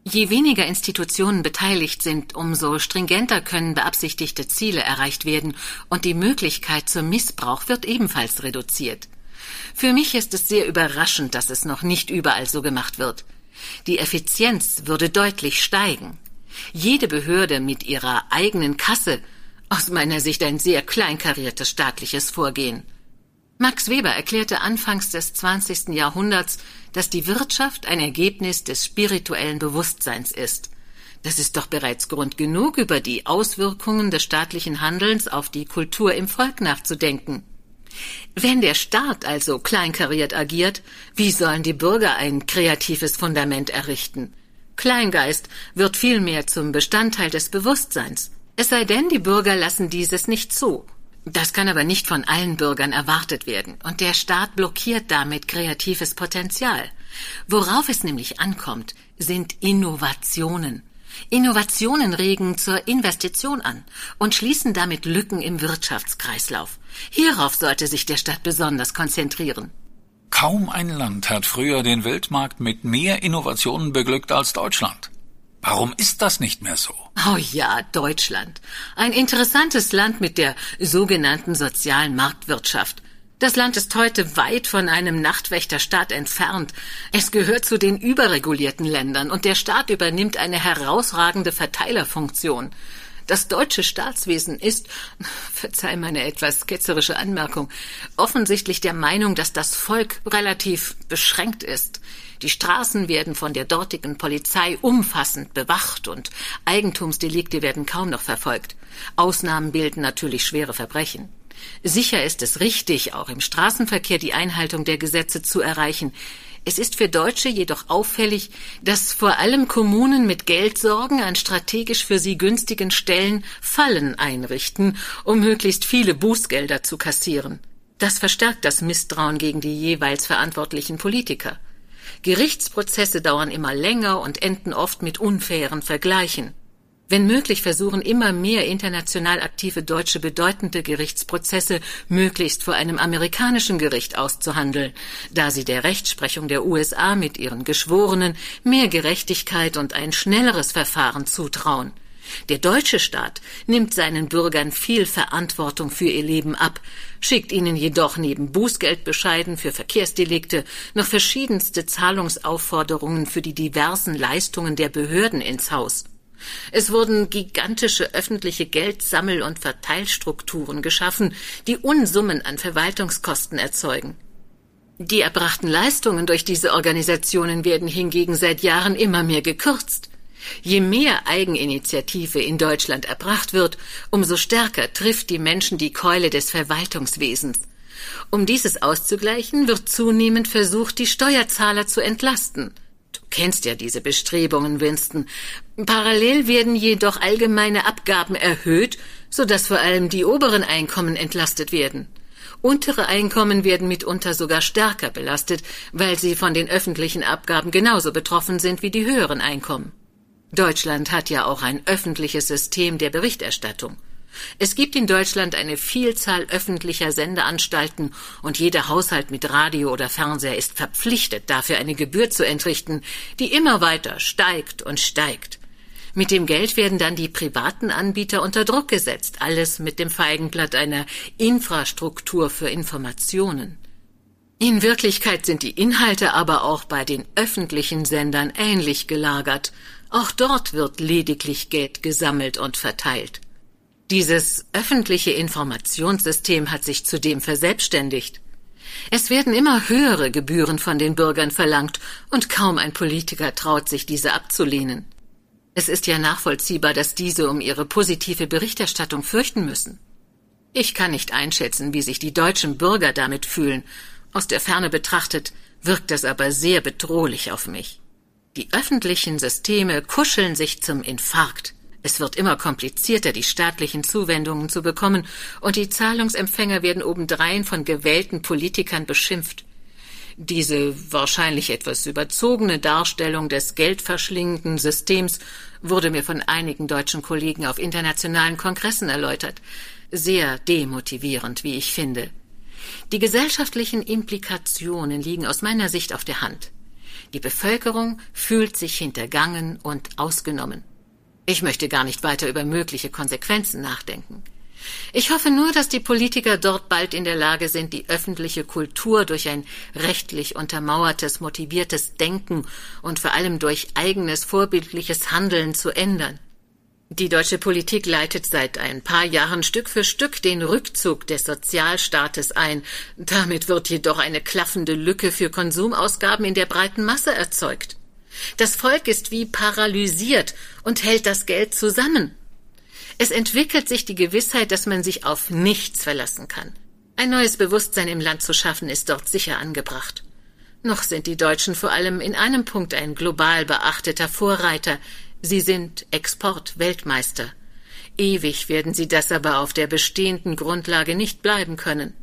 Je weniger Institutionen beteiligt sind, umso stringenter können beabsichtigte Ziele erreicht werden und die Möglichkeit zum Missbrauch wird ebenfalls reduziert. Für mich ist es sehr überraschend, dass es noch nicht überall so gemacht wird. Die Effizienz würde deutlich steigen. Jede Behörde mit ihrer eigenen Kasse, aus meiner Sicht ein sehr kleinkariertes staatliches Vorgehen. Max Weber erklärte anfangs des 20. Jahrhunderts, dass die Wirtschaft ein Ergebnis des spirituellen Bewusstseins ist. Das ist doch bereits Grund genug, über die Auswirkungen des staatlichen Handelns auf die Kultur im Volk nachzudenken. Wenn der Staat also kleinkariert agiert, wie sollen die Bürger ein kreatives Fundament errichten? Kleingeist wird vielmehr zum Bestandteil des Bewusstseins. Es sei denn, die Bürger lassen dieses nicht zu das kann aber nicht von allen Bürgern erwartet werden, und der Staat blockiert damit kreatives Potenzial. Worauf es nämlich ankommt, sind Innovationen. Innovationen regen zur Investition an und schließen damit Lücken im Wirtschaftskreislauf. Hierauf sollte sich der Staat besonders konzentrieren. Kaum ein Land hat früher den Weltmarkt mit mehr Innovationen beglückt als Deutschland. Warum ist das nicht mehr so? Oh ja, Deutschland. Ein interessantes Land mit der sogenannten sozialen Marktwirtschaft. Das Land ist heute weit von einem Nachtwächterstaat entfernt. Es gehört zu den überregulierten Ländern und der Staat übernimmt eine herausragende Verteilerfunktion. Das deutsche Staatswesen ist, verzeih meine etwas ketzerische Anmerkung, offensichtlich der Meinung, dass das Volk relativ beschränkt ist. Die Straßen werden von der dortigen Polizei umfassend bewacht und Eigentumsdelikte werden kaum noch verfolgt. Ausnahmen bilden natürlich schwere Verbrechen. Sicher ist es richtig, auch im Straßenverkehr die Einhaltung der Gesetze zu erreichen. Es ist für Deutsche jedoch auffällig, dass vor allem Kommunen mit Geldsorgen an strategisch für sie günstigen Stellen Fallen einrichten, um möglichst viele Bußgelder zu kassieren. Das verstärkt das Misstrauen gegen die jeweils verantwortlichen Politiker. Gerichtsprozesse dauern immer länger und enden oft mit unfairen Vergleichen. Wenn möglich versuchen immer mehr international aktive Deutsche bedeutende Gerichtsprozesse möglichst vor einem amerikanischen Gericht auszuhandeln, da sie der Rechtsprechung der USA mit ihren Geschworenen mehr Gerechtigkeit und ein schnelleres Verfahren zutrauen. Der deutsche Staat nimmt seinen Bürgern viel Verantwortung für ihr Leben ab, schickt ihnen jedoch neben Bußgeldbescheiden für Verkehrsdelikte noch verschiedenste Zahlungsaufforderungen für die diversen Leistungen der Behörden ins Haus. Es wurden gigantische öffentliche Geldsammel- und Verteilstrukturen geschaffen, die Unsummen an Verwaltungskosten erzeugen. Die erbrachten Leistungen durch diese Organisationen werden hingegen seit Jahren immer mehr gekürzt. Je mehr Eigeninitiative in Deutschland erbracht wird, umso stärker trifft die Menschen die Keule des Verwaltungswesens. Um dieses auszugleichen, wird zunehmend versucht, die Steuerzahler zu entlasten. Du kennst ja diese Bestrebungen, Winston. Parallel werden jedoch allgemeine Abgaben erhöht, sodass vor allem die oberen Einkommen entlastet werden. Untere Einkommen werden mitunter sogar stärker belastet, weil sie von den öffentlichen Abgaben genauso betroffen sind wie die höheren Einkommen. Deutschland hat ja auch ein öffentliches System der Berichterstattung. Es gibt in Deutschland eine Vielzahl öffentlicher Sendeanstalten und jeder Haushalt mit Radio oder Fernseher ist verpflichtet, dafür eine Gebühr zu entrichten, die immer weiter steigt und steigt. Mit dem Geld werden dann die privaten Anbieter unter Druck gesetzt, alles mit dem Feigenblatt einer Infrastruktur für Informationen. In Wirklichkeit sind die Inhalte aber auch bei den öffentlichen Sendern ähnlich gelagert. Auch dort wird lediglich Geld gesammelt und verteilt. Dieses öffentliche Informationssystem hat sich zudem verselbstständigt. Es werden immer höhere Gebühren von den Bürgern verlangt, und kaum ein Politiker traut sich, diese abzulehnen. Es ist ja nachvollziehbar, dass diese um ihre positive Berichterstattung fürchten müssen. Ich kann nicht einschätzen, wie sich die deutschen Bürger damit fühlen. Aus der Ferne betrachtet wirkt das aber sehr bedrohlich auf mich. Die öffentlichen Systeme kuscheln sich zum Infarkt. Es wird immer komplizierter, die staatlichen Zuwendungen zu bekommen, und die Zahlungsempfänger werden obendrein von gewählten Politikern beschimpft. Diese wahrscheinlich etwas überzogene Darstellung des geldverschlingenden Systems wurde mir von einigen deutschen Kollegen auf internationalen Kongressen erläutert. Sehr demotivierend, wie ich finde. Die gesellschaftlichen Implikationen liegen aus meiner Sicht auf der Hand. Die Bevölkerung fühlt sich hintergangen und ausgenommen. Ich möchte gar nicht weiter über mögliche Konsequenzen nachdenken. Ich hoffe nur, dass die Politiker dort bald in der Lage sind, die öffentliche Kultur durch ein rechtlich untermauertes, motiviertes Denken und vor allem durch eigenes vorbildliches Handeln zu ändern. Die deutsche Politik leitet seit ein paar Jahren Stück für Stück den Rückzug des Sozialstaates ein. Damit wird jedoch eine klaffende Lücke für Konsumausgaben in der breiten Masse erzeugt. Das Volk ist wie paralysiert und hält das Geld zusammen. Es entwickelt sich die Gewissheit, dass man sich auf nichts verlassen kann. Ein neues Bewusstsein im Land zu schaffen, ist dort sicher angebracht. Noch sind die Deutschen vor allem in einem Punkt ein global beachteter Vorreiter. Sie sind Exportweltmeister. Ewig werden sie das aber auf der bestehenden Grundlage nicht bleiben können.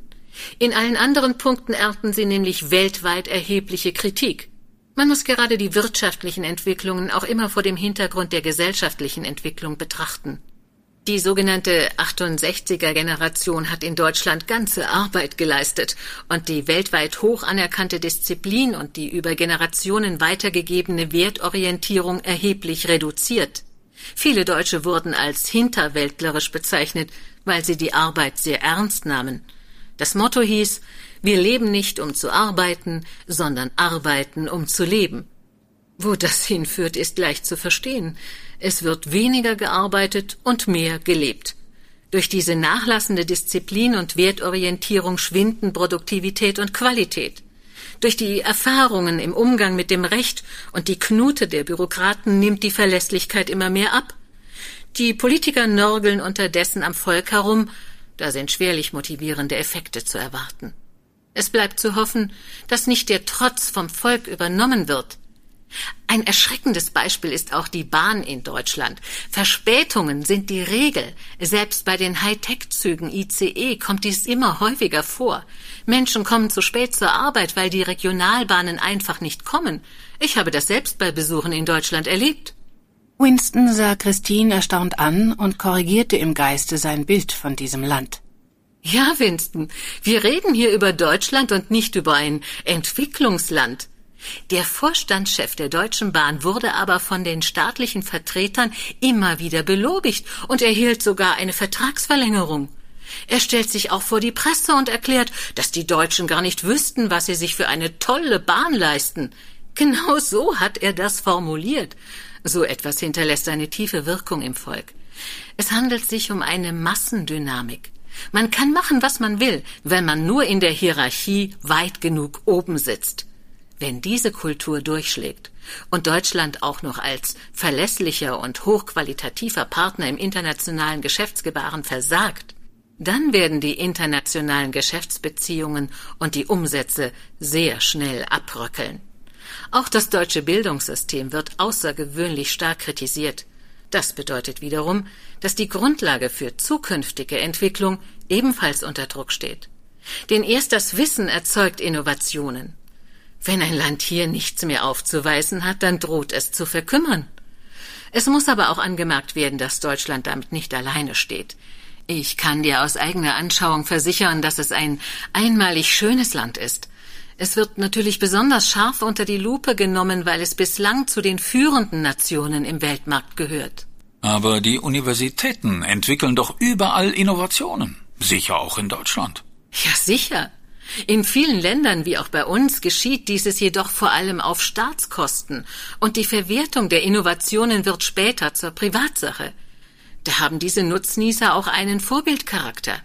In allen anderen Punkten ernten sie nämlich weltweit erhebliche Kritik. Man muss gerade die wirtschaftlichen Entwicklungen auch immer vor dem Hintergrund der gesellschaftlichen Entwicklung betrachten. Die sogenannte 68er Generation hat in Deutschland ganze Arbeit geleistet und die weltweit hoch anerkannte Disziplin und die über Generationen weitergegebene Wertorientierung erheblich reduziert. Viele Deutsche wurden als hinterwäldlerisch bezeichnet, weil sie die Arbeit sehr ernst nahmen. Das Motto hieß, wir leben nicht, um zu arbeiten, sondern arbeiten, um zu leben. Wo das hinführt, ist leicht zu verstehen. Es wird weniger gearbeitet und mehr gelebt. Durch diese nachlassende Disziplin und Wertorientierung schwinden Produktivität und Qualität. Durch die Erfahrungen im Umgang mit dem Recht und die Knute der Bürokraten nimmt die Verlässlichkeit immer mehr ab. Die Politiker nörgeln unterdessen am Volk herum, da sind schwerlich motivierende Effekte zu erwarten. Es bleibt zu hoffen, dass nicht der Trotz vom Volk übernommen wird, ein erschreckendes Beispiel ist auch die Bahn in Deutschland. Verspätungen sind die Regel. Selbst bei den Hightech-Zügen ICE kommt dies immer häufiger vor. Menschen kommen zu spät zur Arbeit, weil die Regionalbahnen einfach nicht kommen. Ich habe das selbst bei Besuchen in Deutschland erlebt. Winston sah Christine erstaunt an und korrigierte im Geiste sein Bild von diesem Land. Ja, Winston, wir reden hier über Deutschland und nicht über ein Entwicklungsland. Der Vorstandschef der Deutschen Bahn wurde aber von den staatlichen Vertretern immer wieder belobigt und erhielt sogar eine Vertragsverlängerung. Er stellt sich auch vor die Presse und erklärt, dass die Deutschen gar nicht wüssten, was sie sich für eine tolle Bahn leisten. Genau so hat er das formuliert. So etwas hinterlässt eine tiefe Wirkung im Volk. Es handelt sich um eine Massendynamik. Man kann machen, was man will, wenn man nur in der Hierarchie weit genug oben sitzt. Wenn diese Kultur durchschlägt und Deutschland auch noch als verlässlicher und hochqualitativer Partner im internationalen Geschäftsgebaren versagt, dann werden die internationalen Geschäftsbeziehungen und die Umsätze sehr schnell abröckeln. Auch das deutsche Bildungssystem wird außergewöhnlich stark kritisiert. Das bedeutet wiederum, dass die Grundlage für zukünftige Entwicklung ebenfalls unter Druck steht. Denn erst das Wissen erzeugt Innovationen. Wenn ein Land hier nichts mehr aufzuweisen hat, dann droht es zu verkümmern. Es muss aber auch angemerkt werden, dass Deutschland damit nicht alleine steht. Ich kann dir aus eigener Anschauung versichern, dass es ein einmalig schönes Land ist. Es wird natürlich besonders scharf unter die Lupe genommen, weil es bislang zu den führenden Nationen im Weltmarkt gehört. Aber die Universitäten entwickeln doch überall Innovationen. Sicher auch in Deutschland. Ja, sicher. In vielen Ländern wie auch bei uns geschieht dieses jedoch vor allem auf Staatskosten, und die Verwertung der Innovationen wird später zur Privatsache. Da haben diese Nutznießer auch einen Vorbildcharakter.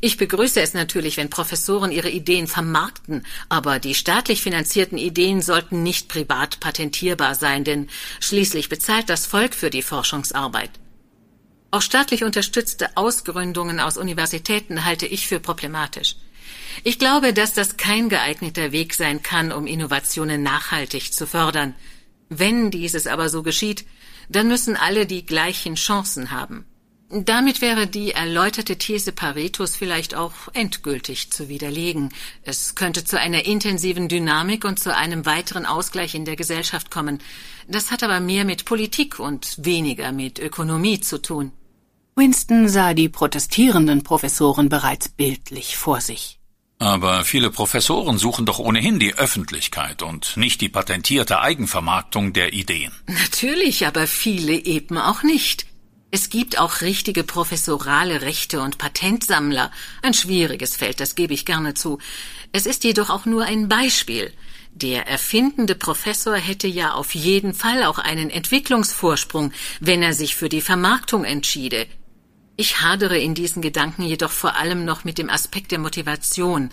Ich begrüße es natürlich, wenn Professoren ihre Ideen vermarkten, aber die staatlich finanzierten Ideen sollten nicht privat patentierbar sein, denn schließlich bezahlt das Volk für die Forschungsarbeit. Auch staatlich unterstützte Ausgründungen aus Universitäten halte ich für problematisch. Ich glaube, dass das kein geeigneter Weg sein kann, um Innovationen nachhaltig zu fördern. Wenn dieses aber so geschieht, dann müssen alle die gleichen Chancen haben. Damit wäre die erläuterte These Paretos vielleicht auch endgültig zu widerlegen. Es könnte zu einer intensiven Dynamik und zu einem weiteren Ausgleich in der Gesellschaft kommen. Das hat aber mehr mit Politik und weniger mit Ökonomie zu tun. Winston sah die protestierenden Professoren bereits bildlich vor sich. Aber viele Professoren suchen doch ohnehin die Öffentlichkeit und nicht die patentierte Eigenvermarktung der Ideen. Natürlich, aber viele eben auch nicht. Es gibt auch richtige professorale Rechte und Patentsammler. Ein schwieriges Feld, das gebe ich gerne zu. Es ist jedoch auch nur ein Beispiel. Der erfindende Professor hätte ja auf jeden Fall auch einen Entwicklungsvorsprung, wenn er sich für die Vermarktung entschiede. Ich hadere in diesen Gedanken jedoch vor allem noch mit dem Aspekt der Motivation.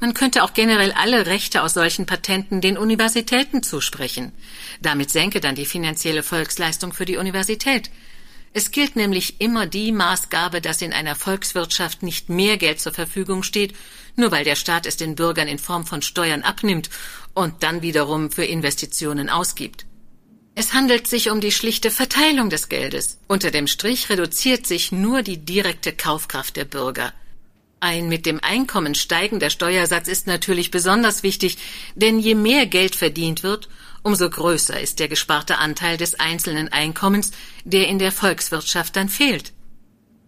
Man könnte auch generell alle Rechte aus solchen Patenten den Universitäten zusprechen. Damit senke dann die finanzielle Volksleistung für die Universität. Es gilt nämlich immer die Maßgabe, dass in einer Volkswirtschaft nicht mehr Geld zur Verfügung steht, nur weil der Staat es den Bürgern in Form von Steuern abnimmt und dann wiederum für Investitionen ausgibt. Es handelt sich um die schlichte Verteilung des Geldes. Unter dem Strich reduziert sich nur die direkte Kaufkraft der Bürger. Ein mit dem Einkommen steigender Steuersatz ist natürlich besonders wichtig, denn je mehr Geld verdient wird, umso größer ist der gesparte Anteil des einzelnen Einkommens, der in der Volkswirtschaft dann fehlt.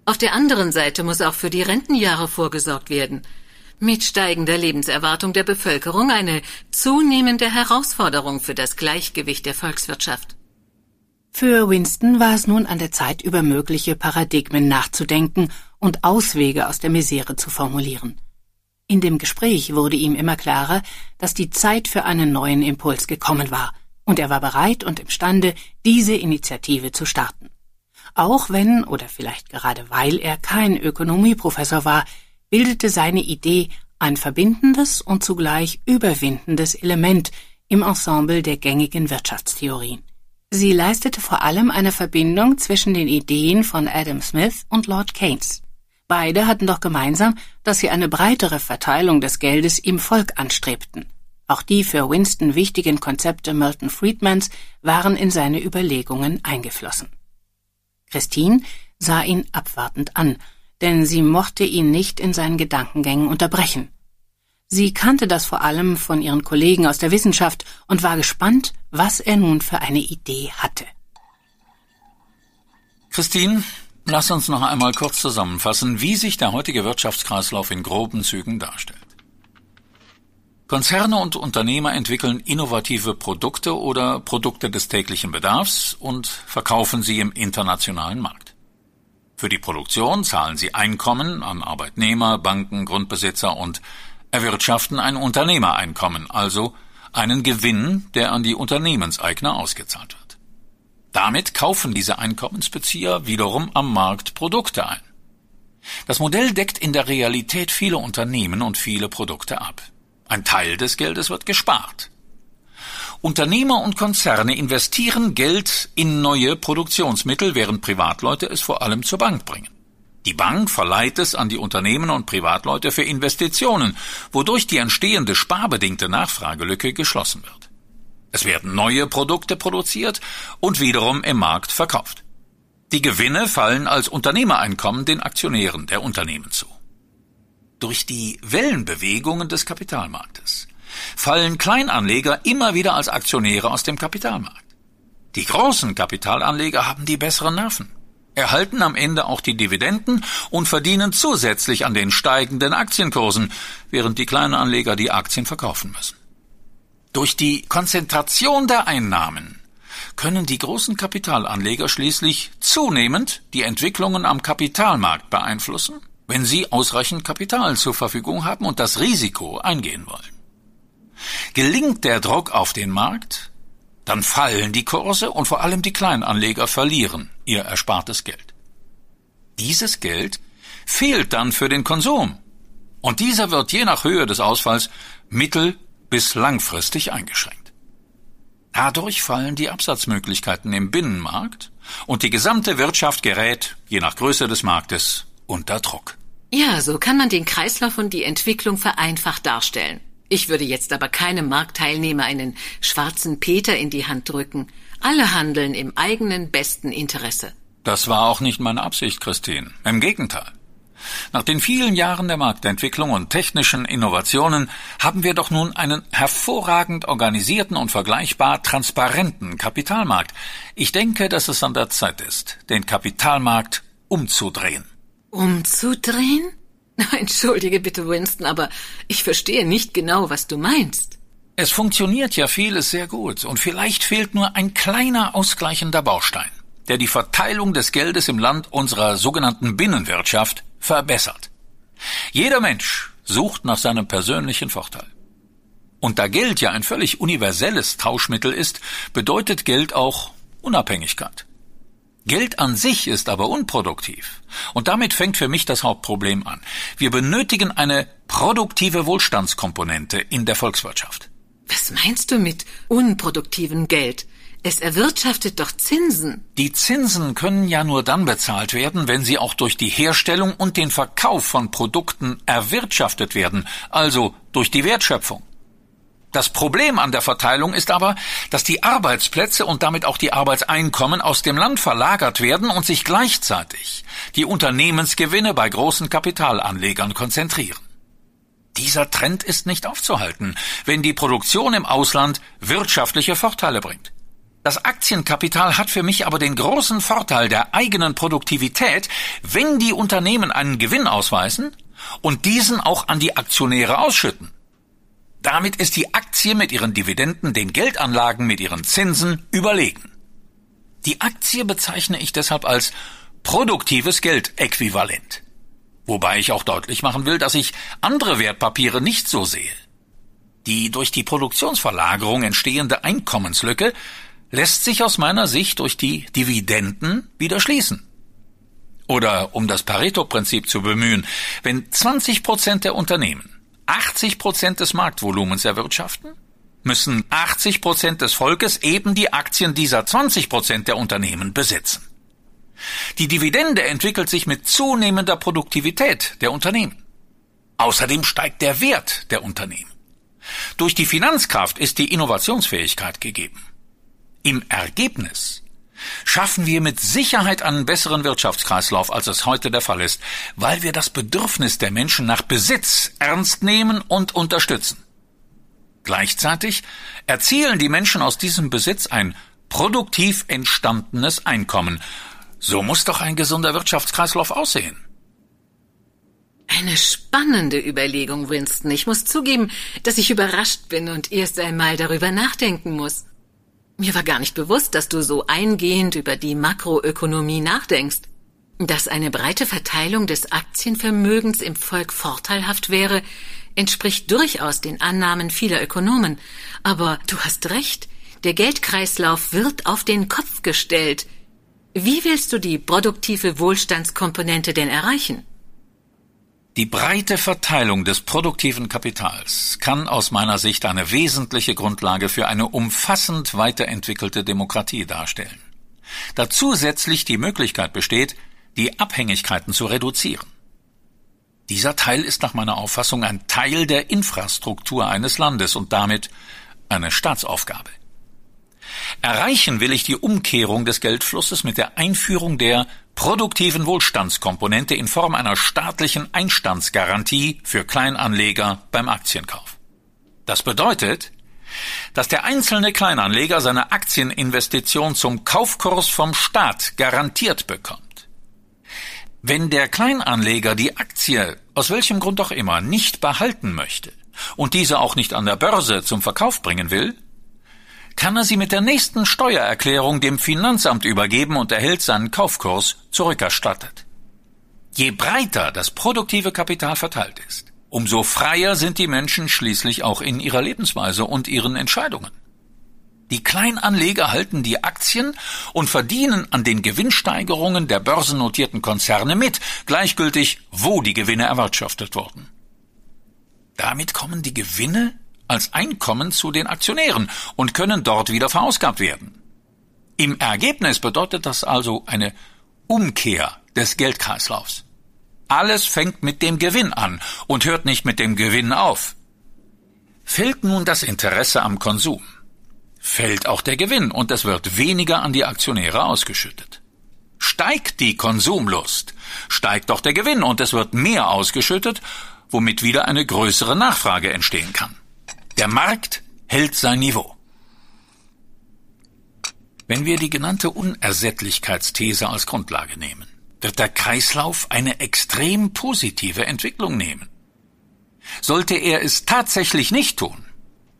Auf der anderen Seite muss auch für die Rentenjahre vorgesorgt werden – mit steigender Lebenserwartung der Bevölkerung eine zunehmende Herausforderung für das Gleichgewicht der Volkswirtschaft. Für Winston war es nun an der Zeit, über mögliche Paradigmen nachzudenken und Auswege aus der Misere zu formulieren. In dem Gespräch wurde ihm immer klarer, dass die Zeit für einen neuen Impuls gekommen war, und er war bereit und imstande, diese Initiative zu starten. Auch wenn oder vielleicht gerade weil er kein Ökonomieprofessor war, bildete seine Idee ein verbindendes und zugleich überwindendes Element im Ensemble der gängigen Wirtschaftstheorien. Sie leistete vor allem eine Verbindung zwischen den Ideen von Adam Smith und Lord Keynes. Beide hatten doch gemeinsam, dass sie eine breitere Verteilung des Geldes im Volk anstrebten. Auch die für Winston wichtigen Konzepte Milton Friedmans waren in seine Überlegungen eingeflossen. Christine sah ihn abwartend an denn sie mochte ihn nicht in seinen Gedankengängen unterbrechen. Sie kannte das vor allem von ihren Kollegen aus der Wissenschaft und war gespannt, was er nun für eine Idee hatte. Christine, lass uns noch einmal kurz zusammenfassen, wie sich der heutige Wirtschaftskreislauf in groben Zügen darstellt. Konzerne und Unternehmer entwickeln innovative Produkte oder Produkte des täglichen Bedarfs und verkaufen sie im internationalen Markt. Für die Produktion zahlen sie Einkommen an Arbeitnehmer, Banken, Grundbesitzer und erwirtschaften ein Unternehmereinkommen, also einen Gewinn, der an die Unternehmenseigner ausgezahlt wird. Damit kaufen diese Einkommensbezieher wiederum am Markt Produkte ein. Das Modell deckt in der Realität viele Unternehmen und viele Produkte ab. Ein Teil des Geldes wird gespart. Unternehmer und Konzerne investieren Geld in neue Produktionsmittel, während Privatleute es vor allem zur Bank bringen. Die Bank verleiht es an die Unternehmen und Privatleute für Investitionen, wodurch die entstehende sparbedingte Nachfragelücke geschlossen wird. Es werden neue Produkte produziert und wiederum im Markt verkauft. Die Gewinne fallen als Unternehmereinkommen den Aktionären der Unternehmen zu. Durch die Wellenbewegungen des Kapitalmarktes fallen Kleinanleger immer wieder als Aktionäre aus dem Kapitalmarkt. Die großen Kapitalanleger haben die besseren Nerven, erhalten am Ende auch die Dividenden und verdienen zusätzlich an den steigenden Aktienkursen, während die kleinen Anleger die Aktien verkaufen müssen. Durch die Konzentration der Einnahmen können die großen Kapitalanleger schließlich zunehmend die Entwicklungen am Kapitalmarkt beeinflussen, wenn sie ausreichend Kapital zur Verfügung haben und das Risiko eingehen wollen. Gelingt der Druck auf den Markt, dann fallen die Kurse und vor allem die Kleinanleger verlieren ihr erspartes Geld. Dieses Geld fehlt dann für den Konsum und dieser wird je nach Höhe des Ausfalls mittel- bis langfristig eingeschränkt. Dadurch fallen die Absatzmöglichkeiten im Binnenmarkt und die gesamte Wirtschaft gerät, je nach Größe des Marktes, unter Druck. Ja, so kann man den Kreislauf und die Entwicklung vereinfacht darstellen. Ich würde jetzt aber keinem Marktteilnehmer einen schwarzen Peter in die Hand drücken. Alle handeln im eigenen besten Interesse. Das war auch nicht meine Absicht, Christine. Im Gegenteil. Nach den vielen Jahren der Marktentwicklung und technischen Innovationen haben wir doch nun einen hervorragend organisierten und vergleichbar transparenten Kapitalmarkt. Ich denke, dass es an der Zeit ist, den Kapitalmarkt umzudrehen. Umzudrehen? Entschuldige bitte, Winston, aber ich verstehe nicht genau, was du meinst. Es funktioniert ja vieles sehr gut, und vielleicht fehlt nur ein kleiner ausgleichender Baustein, der die Verteilung des Geldes im Land unserer sogenannten Binnenwirtschaft verbessert. Jeder Mensch sucht nach seinem persönlichen Vorteil. Und da Geld ja ein völlig universelles Tauschmittel ist, bedeutet Geld auch Unabhängigkeit. Geld an sich ist aber unproduktiv. Und damit fängt für mich das Hauptproblem an. Wir benötigen eine produktive Wohlstandskomponente in der Volkswirtschaft. Was meinst du mit unproduktivem Geld? Es erwirtschaftet doch Zinsen. Die Zinsen können ja nur dann bezahlt werden, wenn sie auch durch die Herstellung und den Verkauf von Produkten erwirtschaftet werden, also durch die Wertschöpfung. Das Problem an der Verteilung ist aber, dass die Arbeitsplätze und damit auch die Arbeitseinkommen aus dem Land verlagert werden und sich gleichzeitig die Unternehmensgewinne bei großen Kapitalanlegern konzentrieren. Dieser Trend ist nicht aufzuhalten, wenn die Produktion im Ausland wirtschaftliche Vorteile bringt. Das Aktienkapital hat für mich aber den großen Vorteil der eigenen Produktivität, wenn die Unternehmen einen Gewinn ausweisen und diesen auch an die Aktionäre ausschütten. Damit ist die Aktie mit ihren Dividenden den Geldanlagen mit ihren Zinsen überlegen. Die Aktie bezeichne ich deshalb als produktives Geldäquivalent. Wobei ich auch deutlich machen will, dass ich andere Wertpapiere nicht so sehe. Die durch die Produktionsverlagerung entstehende Einkommenslücke lässt sich aus meiner Sicht durch die Dividenden wieder schließen. Oder um das Pareto-Prinzip zu bemühen, wenn 20 Prozent der Unternehmen 80 Prozent des Marktvolumens erwirtschaften, müssen 80 Prozent des Volkes eben die Aktien dieser 20 Prozent der Unternehmen besitzen. Die Dividende entwickelt sich mit zunehmender Produktivität der Unternehmen. Außerdem steigt der Wert der Unternehmen. Durch die Finanzkraft ist die Innovationsfähigkeit gegeben. Im Ergebnis schaffen wir mit Sicherheit einen besseren Wirtschaftskreislauf, als es heute der Fall ist, weil wir das Bedürfnis der Menschen nach Besitz ernst nehmen und unterstützen. Gleichzeitig erzielen die Menschen aus diesem Besitz ein produktiv entstandenes Einkommen. So muss doch ein gesunder Wirtschaftskreislauf aussehen. Eine spannende Überlegung, Winston. Ich muss zugeben, dass ich überrascht bin und erst einmal darüber nachdenken muss. Mir war gar nicht bewusst, dass du so eingehend über die Makroökonomie nachdenkst. Dass eine breite Verteilung des Aktienvermögens im Volk vorteilhaft wäre, entspricht durchaus den Annahmen vieler Ökonomen. Aber du hast recht, der Geldkreislauf wird auf den Kopf gestellt. Wie willst du die produktive Wohlstandskomponente denn erreichen? Die breite Verteilung des produktiven Kapitals kann aus meiner Sicht eine wesentliche Grundlage für eine umfassend weiterentwickelte Demokratie darstellen. Da zusätzlich die Möglichkeit besteht, die Abhängigkeiten zu reduzieren. Dieser Teil ist nach meiner Auffassung ein Teil der Infrastruktur eines Landes und damit eine Staatsaufgabe. Erreichen will ich die Umkehrung des Geldflusses mit der Einführung der produktiven Wohlstandskomponente in Form einer staatlichen Einstandsgarantie für Kleinanleger beim Aktienkauf. Das bedeutet, dass der einzelne Kleinanleger seine Aktieninvestition zum Kaufkurs vom Staat garantiert bekommt. Wenn der Kleinanleger die Aktie aus welchem Grund auch immer nicht behalten möchte und diese auch nicht an der Börse zum Verkauf bringen will, kann er sie mit der nächsten Steuererklärung dem Finanzamt übergeben und erhält seinen Kaufkurs zurückerstattet. Je breiter das produktive Kapital verteilt ist, umso freier sind die Menschen schließlich auch in ihrer Lebensweise und ihren Entscheidungen. Die Kleinanleger halten die Aktien und verdienen an den Gewinnsteigerungen der börsennotierten Konzerne mit, gleichgültig, wo die Gewinne erwirtschaftet wurden. Damit kommen die Gewinne als Einkommen zu den Aktionären und können dort wieder verausgabt werden. Im Ergebnis bedeutet das also eine Umkehr des Geldkreislaufs. Alles fängt mit dem Gewinn an und hört nicht mit dem Gewinn auf. Fällt nun das Interesse am Konsum, fällt auch der Gewinn und es wird weniger an die Aktionäre ausgeschüttet. Steigt die Konsumlust, steigt auch der Gewinn und es wird mehr ausgeschüttet, womit wieder eine größere Nachfrage entstehen kann. Der Markt hält sein Niveau. Wenn wir die genannte Unersättlichkeitsthese als Grundlage nehmen, wird der Kreislauf eine extrem positive Entwicklung nehmen. Sollte er es tatsächlich nicht tun,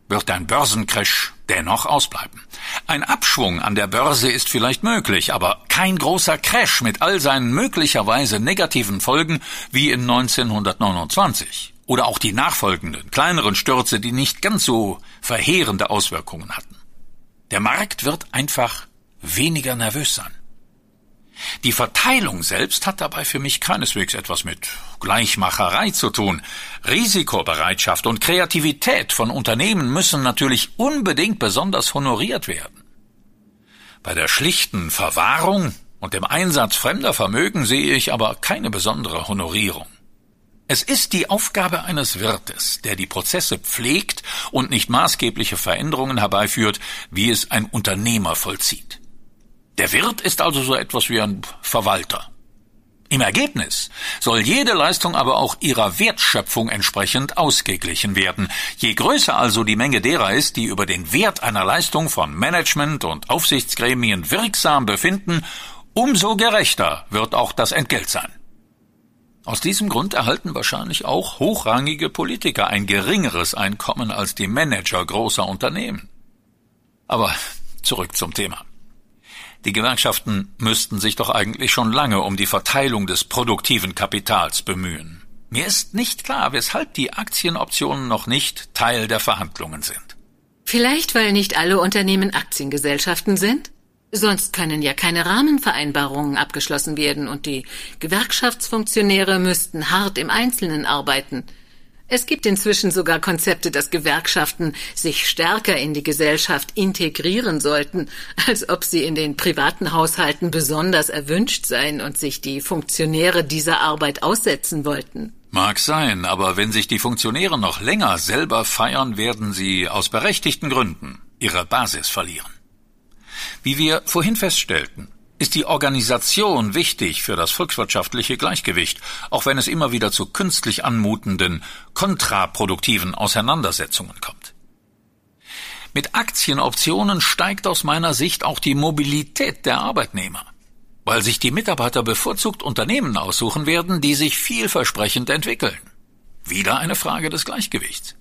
wird ein Börsencrash dennoch ausbleiben. Ein Abschwung an der Börse ist vielleicht möglich, aber kein großer Crash mit all seinen möglicherweise negativen Folgen wie in 1929 oder auch die nachfolgenden, kleineren Stürze, die nicht ganz so verheerende Auswirkungen hatten. Der Markt wird einfach weniger nervös sein. Die Verteilung selbst hat dabei für mich keineswegs etwas mit Gleichmacherei zu tun. Risikobereitschaft und Kreativität von Unternehmen müssen natürlich unbedingt besonders honoriert werden. Bei der schlichten Verwahrung und dem Einsatz fremder Vermögen sehe ich aber keine besondere Honorierung. Es ist die Aufgabe eines Wirtes, der die Prozesse pflegt und nicht maßgebliche Veränderungen herbeiführt, wie es ein Unternehmer vollzieht. Der Wirt ist also so etwas wie ein Verwalter. Im Ergebnis soll jede Leistung aber auch ihrer Wertschöpfung entsprechend ausgeglichen werden. Je größer also die Menge derer ist, die über den Wert einer Leistung von Management und Aufsichtsgremien wirksam befinden, umso gerechter wird auch das Entgelt sein. Aus diesem Grund erhalten wahrscheinlich auch hochrangige Politiker ein geringeres Einkommen als die Manager großer Unternehmen. Aber zurück zum Thema. Die Gewerkschaften müssten sich doch eigentlich schon lange um die Verteilung des produktiven Kapitals bemühen. Mir ist nicht klar, weshalb die Aktienoptionen noch nicht Teil der Verhandlungen sind. Vielleicht, weil nicht alle Unternehmen Aktiengesellschaften sind? Sonst können ja keine Rahmenvereinbarungen abgeschlossen werden und die Gewerkschaftsfunktionäre müssten hart im Einzelnen arbeiten. Es gibt inzwischen sogar Konzepte, dass Gewerkschaften sich stärker in die Gesellschaft integrieren sollten, als ob sie in den privaten Haushalten besonders erwünscht seien und sich die Funktionäre dieser Arbeit aussetzen wollten. Mag sein, aber wenn sich die Funktionäre noch länger selber feiern, werden sie aus berechtigten Gründen ihre Basis verlieren. Wie wir vorhin feststellten, ist die Organisation wichtig für das volkswirtschaftliche Gleichgewicht, auch wenn es immer wieder zu künstlich anmutenden, kontraproduktiven Auseinandersetzungen kommt. Mit Aktienoptionen steigt aus meiner Sicht auch die Mobilität der Arbeitnehmer, weil sich die Mitarbeiter bevorzugt Unternehmen aussuchen werden, die sich vielversprechend entwickeln. Wieder eine Frage des Gleichgewichts.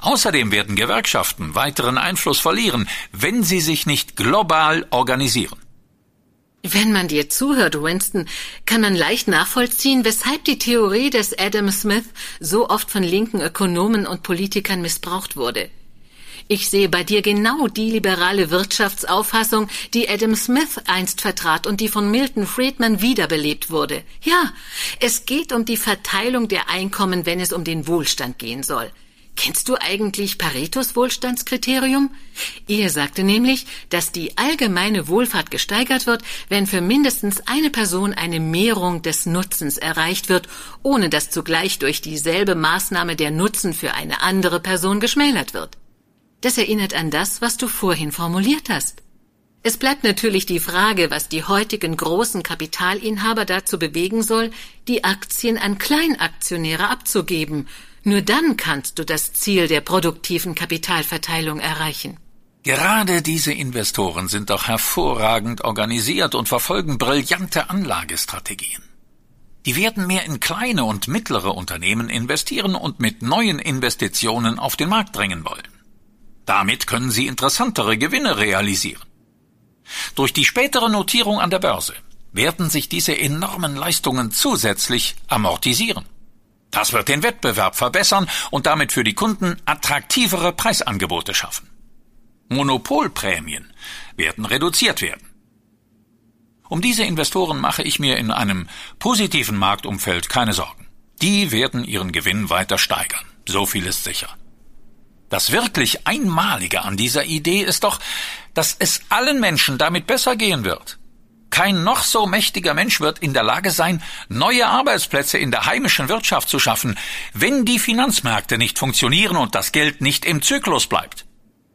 Außerdem werden Gewerkschaften weiteren Einfluss verlieren, wenn sie sich nicht global organisieren. Wenn man dir zuhört, Winston, kann man leicht nachvollziehen, weshalb die Theorie des Adam Smith so oft von linken Ökonomen und Politikern missbraucht wurde. Ich sehe bei dir genau die liberale Wirtschaftsauffassung, die Adam Smith einst vertrat und die von Milton Friedman wiederbelebt wurde. Ja, es geht um die Verteilung der Einkommen, wenn es um den Wohlstand gehen soll. Kennst du eigentlich Paretos Wohlstandskriterium? Er sagte nämlich, dass die allgemeine Wohlfahrt gesteigert wird, wenn für mindestens eine Person eine Mehrung des Nutzens erreicht wird, ohne dass zugleich durch dieselbe Maßnahme der Nutzen für eine andere Person geschmälert wird. Das erinnert an das, was du vorhin formuliert hast. Es bleibt natürlich die Frage, was die heutigen großen Kapitalinhaber dazu bewegen soll, die Aktien an Kleinaktionäre abzugeben nur dann kannst du das Ziel der produktiven Kapitalverteilung erreichen. Gerade diese Investoren sind doch hervorragend organisiert und verfolgen brillante Anlagestrategien. Die werden mehr in kleine und mittlere Unternehmen investieren und mit neuen Investitionen auf den Markt drängen wollen. Damit können sie interessantere Gewinne realisieren. Durch die spätere Notierung an der Börse werden sich diese enormen Leistungen zusätzlich amortisieren. Das wird den Wettbewerb verbessern und damit für die Kunden attraktivere Preisangebote schaffen. Monopolprämien werden reduziert werden. Um diese Investoren mache ich mir in einem positiven Marktumfeld keine Sorgen. Die werden ihren Gewinn weiter steigern. So viel ist sicher. Das wirklich Einmalige an dieser Idee ist doch, dass es allen Menschen damit besser gehen wird. Kein noch so mächtiger Mensch wird in der Lage sein, neue Arbeitsplätze in der heimischen Wirtschaft zu schaffen, wenn die Finanzmärkte nicht funktionieren und das Geld nicht im Zyklus bleibt.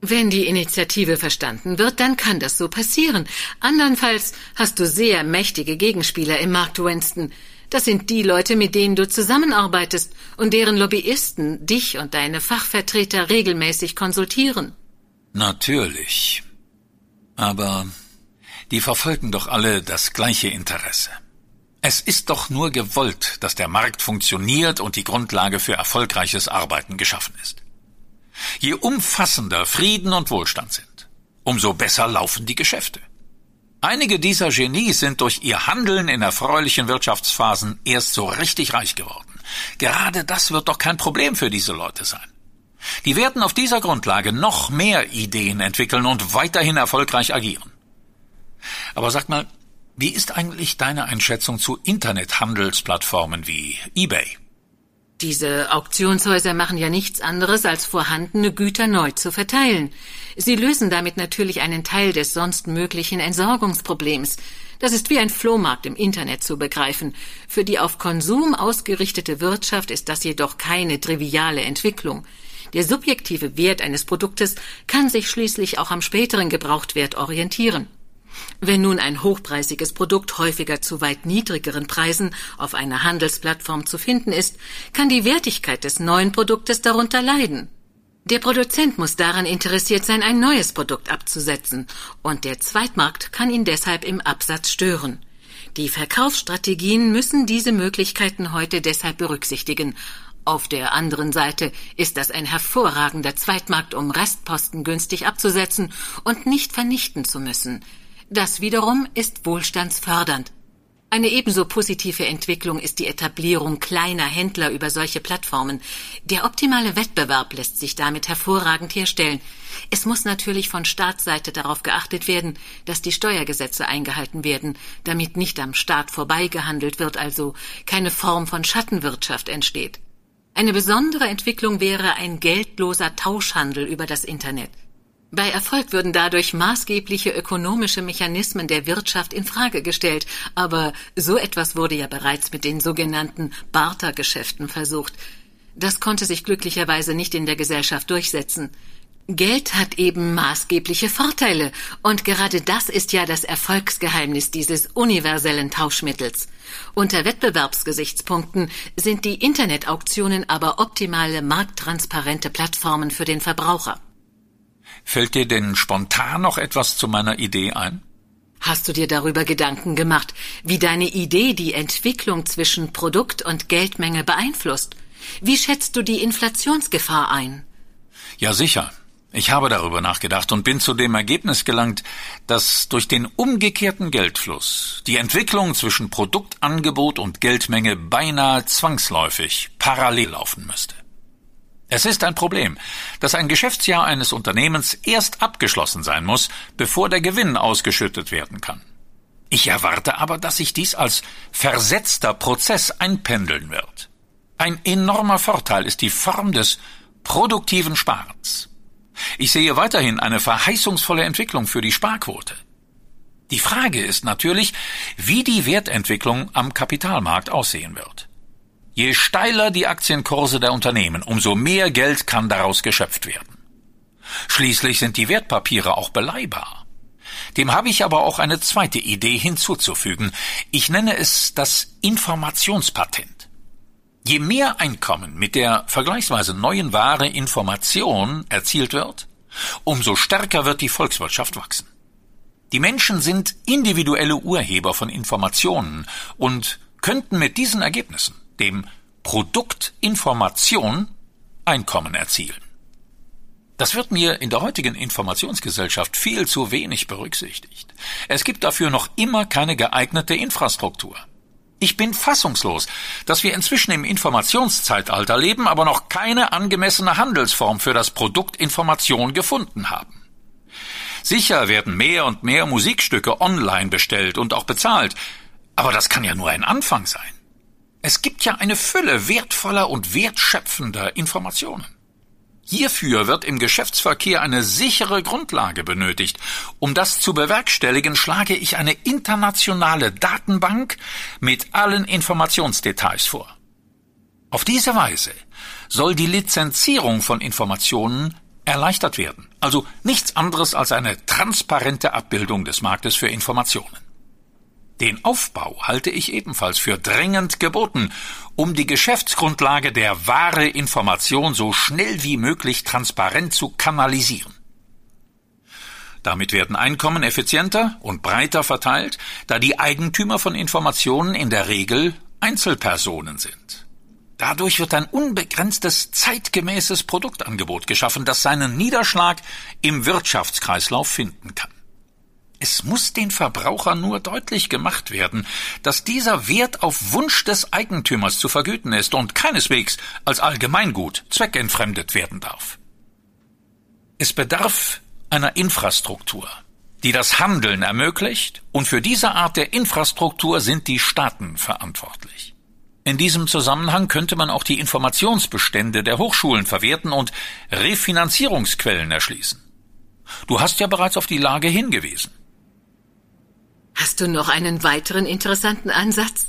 Wenn die Initiative verstanden wird, dann kann das so passieren. Andernfalls hast du sehr mächtige Gegenspieler im Markt, Winston. Das sind die Leute, mit denen du zusammenarbeitest und deren Lobbyisten dich und deine Fachvertreter regelmäßig konsultieren. Natürlich. Aber die verfolgen doch alle das gleiche Interesse. Es ist doch nur gewollt, dass der Markt funktioniert und die Grundlage für erfolgreiches Arbeiten geschaffen ist. Je umfassender Frieden und Wohlstand sind, umso besser laufen die Geschäfte. Einige dieser Genies sind durch ihr Handeln in erfreulichen Wirtschaftsphasen erst so richtig reich geworden. Gerade das wird doch kein Problem für diese Leute sein. Die werden auf dieser Grundlage noch mehr Ideen entwickeln und weiterhin erfolgreich agieren. Aber sag mal, wie ist eigentlich deine Einschätzung zu Internethandelsplattformen wie eBay? Diese Auktionshäuser machen ja nichts anderes, als vorhandene Güter neu zu verteilen. Sie lösen damit natürlich einen Teil des sonst möglichen Entsorgungsproblems. Das ist wie ein Flohmarkt im Internet zu begreifen. Für die auf Konsum ausgerichtete Wirtschaft ist das jedoch keine triviale Entwicklung. Der subjektive Wert eines Produktes kann sich schließlich auch am späteren Gebrauchtwert orientieren. Wenn nun ein hochpreisiges Produkt häufiger zu weit niedrigeren Preisen auf einer Handelsplattform zu finden ist, kann die Wertigkeit des neuen Produktes darunter leiden. Der Produzent muss daran interessiert sein, ein neues Produkt abzusetzen, und der Zweitmarkt kann ihn deshalb im Absatz stören. Die Verkaufsstrategien müssen diese Möglichkeiten heute deshalb berücksichtigen. Auf der anderen Seite ist das ein hervorragender Zweitmarkt, um Restposten günstig abzusetzen und nicht vernichten zu müssen. Das wiederum ist wohlstandsfördernd. Eine ebenso positive Entwicklung ist die Etablierung kleiner Händler über solche Plattformen. Der optimale Wettbewerb lässt sich damit hervorragend herstellen. Es muss natürlich von Staatsseite darauf geachtet werden, dass die Steuergesetze eingehalten werden, damit nicht am Staat vorbeigehandelt wird, also keine Form von Schattenwirtschaft entsteht. Eine besondere Entwicklung wäre ein geldloser Tauschhandel über das Internet. Bei Erfolg würden dadurch maßgebliche ökonomische Mechanismen der Wirtschaft in Frage gestellt, aber so etwas wurde ja bereits mit den sogenannten Bartergeschäften versucht. Das konnte sich glücklicherweise nicht in der Gesellschaft durchsetzen. Geld hat eben maßgebliche Vorteile, und gerade das ist ja das Erfolgsgeheimnis dieses universellen Tauschmittels. Unter Wettbewerbsgesichtspunkten sind die Internetauktionen aber optimale markttransparente Plattformen für den Verbraucher. Fällt dir denn spontan noch etwas zu meiner Idee ein? Hast du dir darüber Gedanken gemacht, wie deine Idee die Entwicklung zwischen Produkt und Geldmenge beeinflusst? Wie schätzt du die Inflationsgefahr ein? Ja, sicher. Ich habe darüber nachgedacht und bin zu dem Ergebnis gelangt, dass durch den umgekehrten Geldfluss die Entwicklung zwischen Produktangebot und Geldmenge beinahe zwangsläufig parallel laufen müsste. Es ist ein Problem, dass ein Geschäftsjahr eines Unternehmens erst abgeschlossen sein muss, bevor der Gewinn ausgeschüttet werden kann. Ich erwarte aber, dass sich dies als versetzter Prozess einpendeln wird. Ein enormer Vorteil ist die Form des produktiven Sparens. Ich sehe weiterhin eine verheißungsvolle Entwicklung für die Sparquote. Die Frage ist natürlich, wie die Wertentwicklung am Kapitalmarkt aussehen wird. Je steiler die Aktienkurse der Unternehmen, umso mehr Geld kann daraus geschöpft werden. Schließlich sind die Wertpapiere auch beleihbar. Dem habe ich aber auch eine zweite Idee hinzuzufügen. Ich nenne es das Informationspatent. Je mehr Einkommen mit der vergleichsweise neuen Ware Information erzielt wird, umso stärker wird die Volkswirtschaft wachsen. Die Menschen sind individuelle Urheber von Informationen und könnten mit diesen Ergebnissen dem Produkt Information Einkommen erzielen. Das wird mir in der heutigen Informationsgesellschaft viel zu wenig berücksichtigt. Es gibt dafür noch immer keine geeignete Infrastruktur. Ich bin fassungslos, dass wir inzwischen im Informationszeitalter leben, aber noch keine angemessene Handelsform für das Produkt Information gefunden haben. Sicher werden mehr und mehr Musikstücke online bestellt und auch bezahlt, aber das kann ja nur ein Anfang sein. Es gibt ja eine Fülle wertvoller und wertschöpfender Informationen. Hierfür wird im Geschäftsverkehr eine sichere Grundlage benötigt. Um das zu bewerkstelligen, schlage ich eine internationale Datenbank mit allen Informationsdetails vor. Auf diese Weise soll die Lizenzierung von Informationen erleichtert werden, also nichts anderes als eine transparente Abbildung des Marktes für Informationen. Den Aufbau halte ich ebenfalls für dringend geboten, um die Geschäftsgrundlage der wahre Information so schnell wie möglich transparent zu kanalisieren. Damit werden Einkommen effizienter und breiter verteilt, da die Eigentümer von Informationen in der Regel Einzelpersonen sind. Dadurch wird ein unbegrenztes zeitgemäßes Produktangebot geschaffen, das seinen Niederschlag im Wirtschaftskreislauf finden kann. Es muss den Verbrauchern nur deutlich gemacht werden, dass dieser Wert auf Wunsch des Eigentümers zu vergüten ist und keineswegs als Allgemeingut zweckentfremdet werden darf. Es bedarf einer Infrastruktur, die das Handeln ermöglicht, und für diese Art der Infrastruktur sind die Staaten verantwortlich. In diesem Zusammenhang könnte man auch die Informationsbestände der Hochschulen verwerten und Refinanzierungsquellen erschließen. Du hast ja bereits auf die Lage hingewiesen. Hast du noch einen weiteren interessanten Ansatz?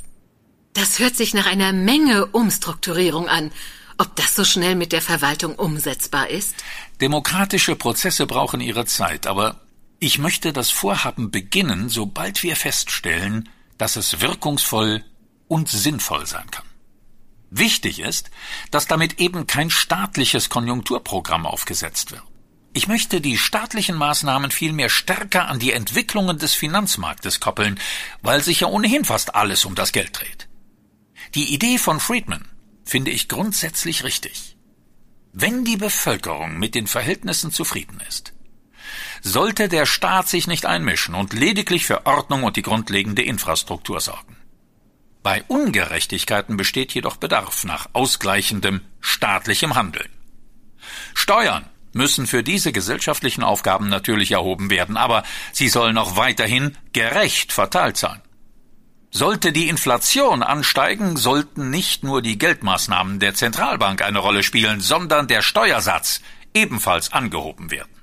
Das hört sich nach einer Menge Umstrukturierung an. Ob das so schnell mit der Verwaltung umsetzbar ist? Demokratische Prozesse brauchen ihre Zeit, aber ich möchte das Vorhaben beginnen, sobald wir feststellen, dass es wirkungsvoll und sinnvoll sein kann. Wichtig ist, dass damit eben kein staatliches Konjunkturprogramm aufgesetzt wird. Ich möchte die staatlichen Maßnahmen vielmehr stärker an die Entwicklungen des Finanzmarktes koppeln, weil sich ja ohnehin fast alles um das Geld dreht. Die Idee von Friedman finde ich grundsätzlich richtig. Wenn die Bevölkerung mit den Verhältnissen zufrieden ist, sollte der Staat sich nicht einmischen und lediglich für Ordnung und die grundlegende Infrastruktur sorgen. Bei Ungerechtigkeiten besteht jedoch Bedarf nach ausgleichendem staatlichem Handeln. Steuern müssen für diese gesellschaftlichen Aufgaben natürlich erhoben werden, aber sie sollen auch weiterhin gerecht verteilt sein. Sollte die Inflation ansteigen, sollten nicht nur die Geldmaßnahmen der Zentralbank eine Rolle spielen, sondern der Steuersatz ebenfalls angehoben werden.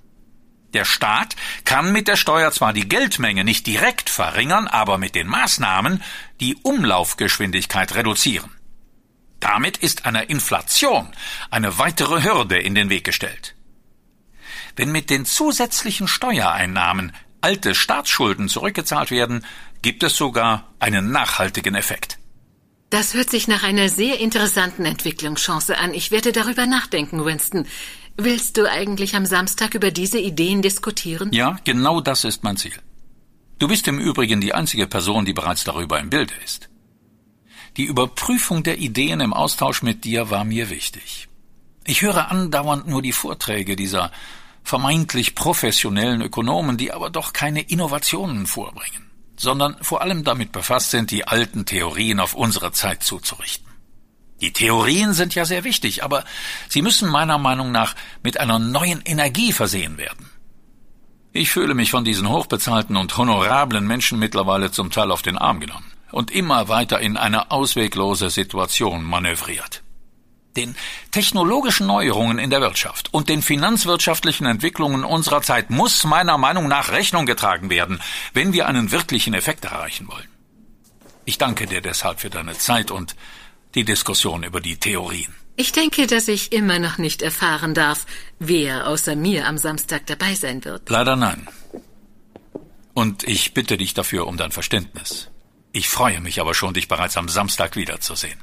Der Staat kann mit der Steuer zwar die Geldmenge nicht direkt verringern, aber mit den Maßnahmen die Umlaufgeschwindigkeit reduzieren. Damit ist einer Inflation eine weitere Hürde in den Weg gestellt. Wenn mit den zusätzlichen Steuereinnahmen alte Staatsschulden zurückgezahlt werden, gibt es sogar einen nachhaltigen Effekt. Das hört sich nach einer sehr interessanten Entwicklungschance an. Ich werde darüber nachdenken, Winston. Willst du eigentlich am Samstag über diese Ideen diskutieren? Ja, genau das ist mein Ziel. Du bist im Übrigen die einzige Person, die bereits darüber im Bilde ist. Die Überprüfung der Ideen im Austausch mit dir war mir wichtig. Ich höre andauernd nur die Vorträge dieser vermeintlich professionellen Ökonomen, die aber doch keine Innovationen vorbringen, sondern vor allem damit befasst sind, die alten Theorien auf unsere Zeit zuzurichten. Die Theorien sind ja sehr wichtig, aber sie müssen meiner Meinung nach mit einer neuen Energie versehen werden. Ich fühle mich von diesen hochbezahlten und honorablen Menschen mittlerweile zum Teil auf den Arm genommen und immer weiter in eine ausweglose Situation manövriert. Den technologischen Neuerungen in der Wirtschaft und den finanzwirtschaftlichen Entwicklungen unserer Zeit muss meiner Meinung nach Rechnung getragen werden, wenn wir einen wirklichen Effekt erreichen wollen. Ich danke dir deshalb für deine Zeit und die Diskussion über die Theorien. Ich denke, dass ich immer noch nicht erfahren darf, wer außer mir am Samstag dabei sein wird. Leider nein. Und ich bitte dich dafür um dein Verständnis. Ich freue mich aber schon, dich bereits am Samstag wiederzusehen.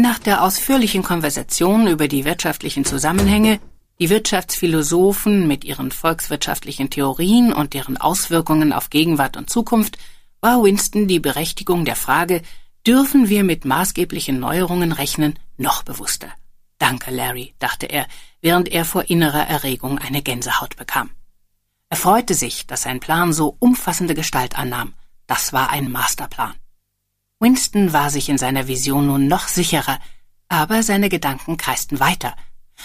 Nach der ausführlichen Konversation über die wirtschaftlichen Zusammenhänge, die Wirtschaftsphilosophen mit ihren volkswirtschaftlichen Theorien und deren Auswirkungen auf Gegenwart und Zukunft, war Winston die Berechtigung der Frage, dürfen wir mit maßgeblichen Neuerungen rechnen, noch bewusster. Danke, Larry, dachte er, während er vor innerer Erregung eine Gänsehaut bekam. Er freute sich, dass sein Plan so umfassende Gestalt annahm. Das war ein Masterplan. Winston war sich in seiner Vision nun noch sicherer, aber seine Gedanken kreisten weiter.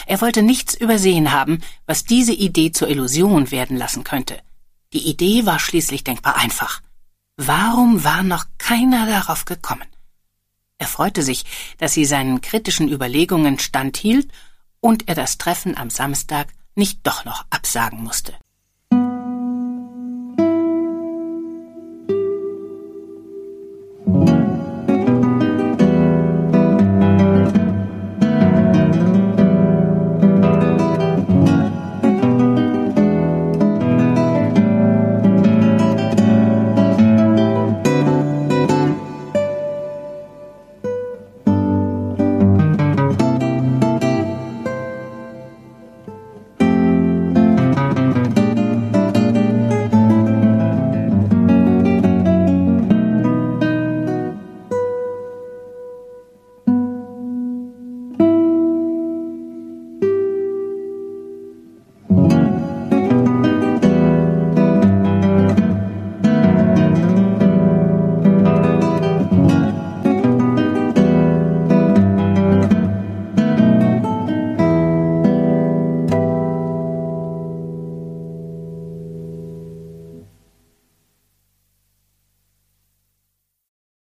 Er wollte nichts übersehen haben, was diese Idee zur Illusion werden lassen könnte. Die Idee war schließlich denkbar einfach. Warum war noch keiner darauf gekommen? Er freute sich, dass sie seinen kritischen Überlegungen standhielt und er das Treffen am Samstag nicht doch noch absagen musste.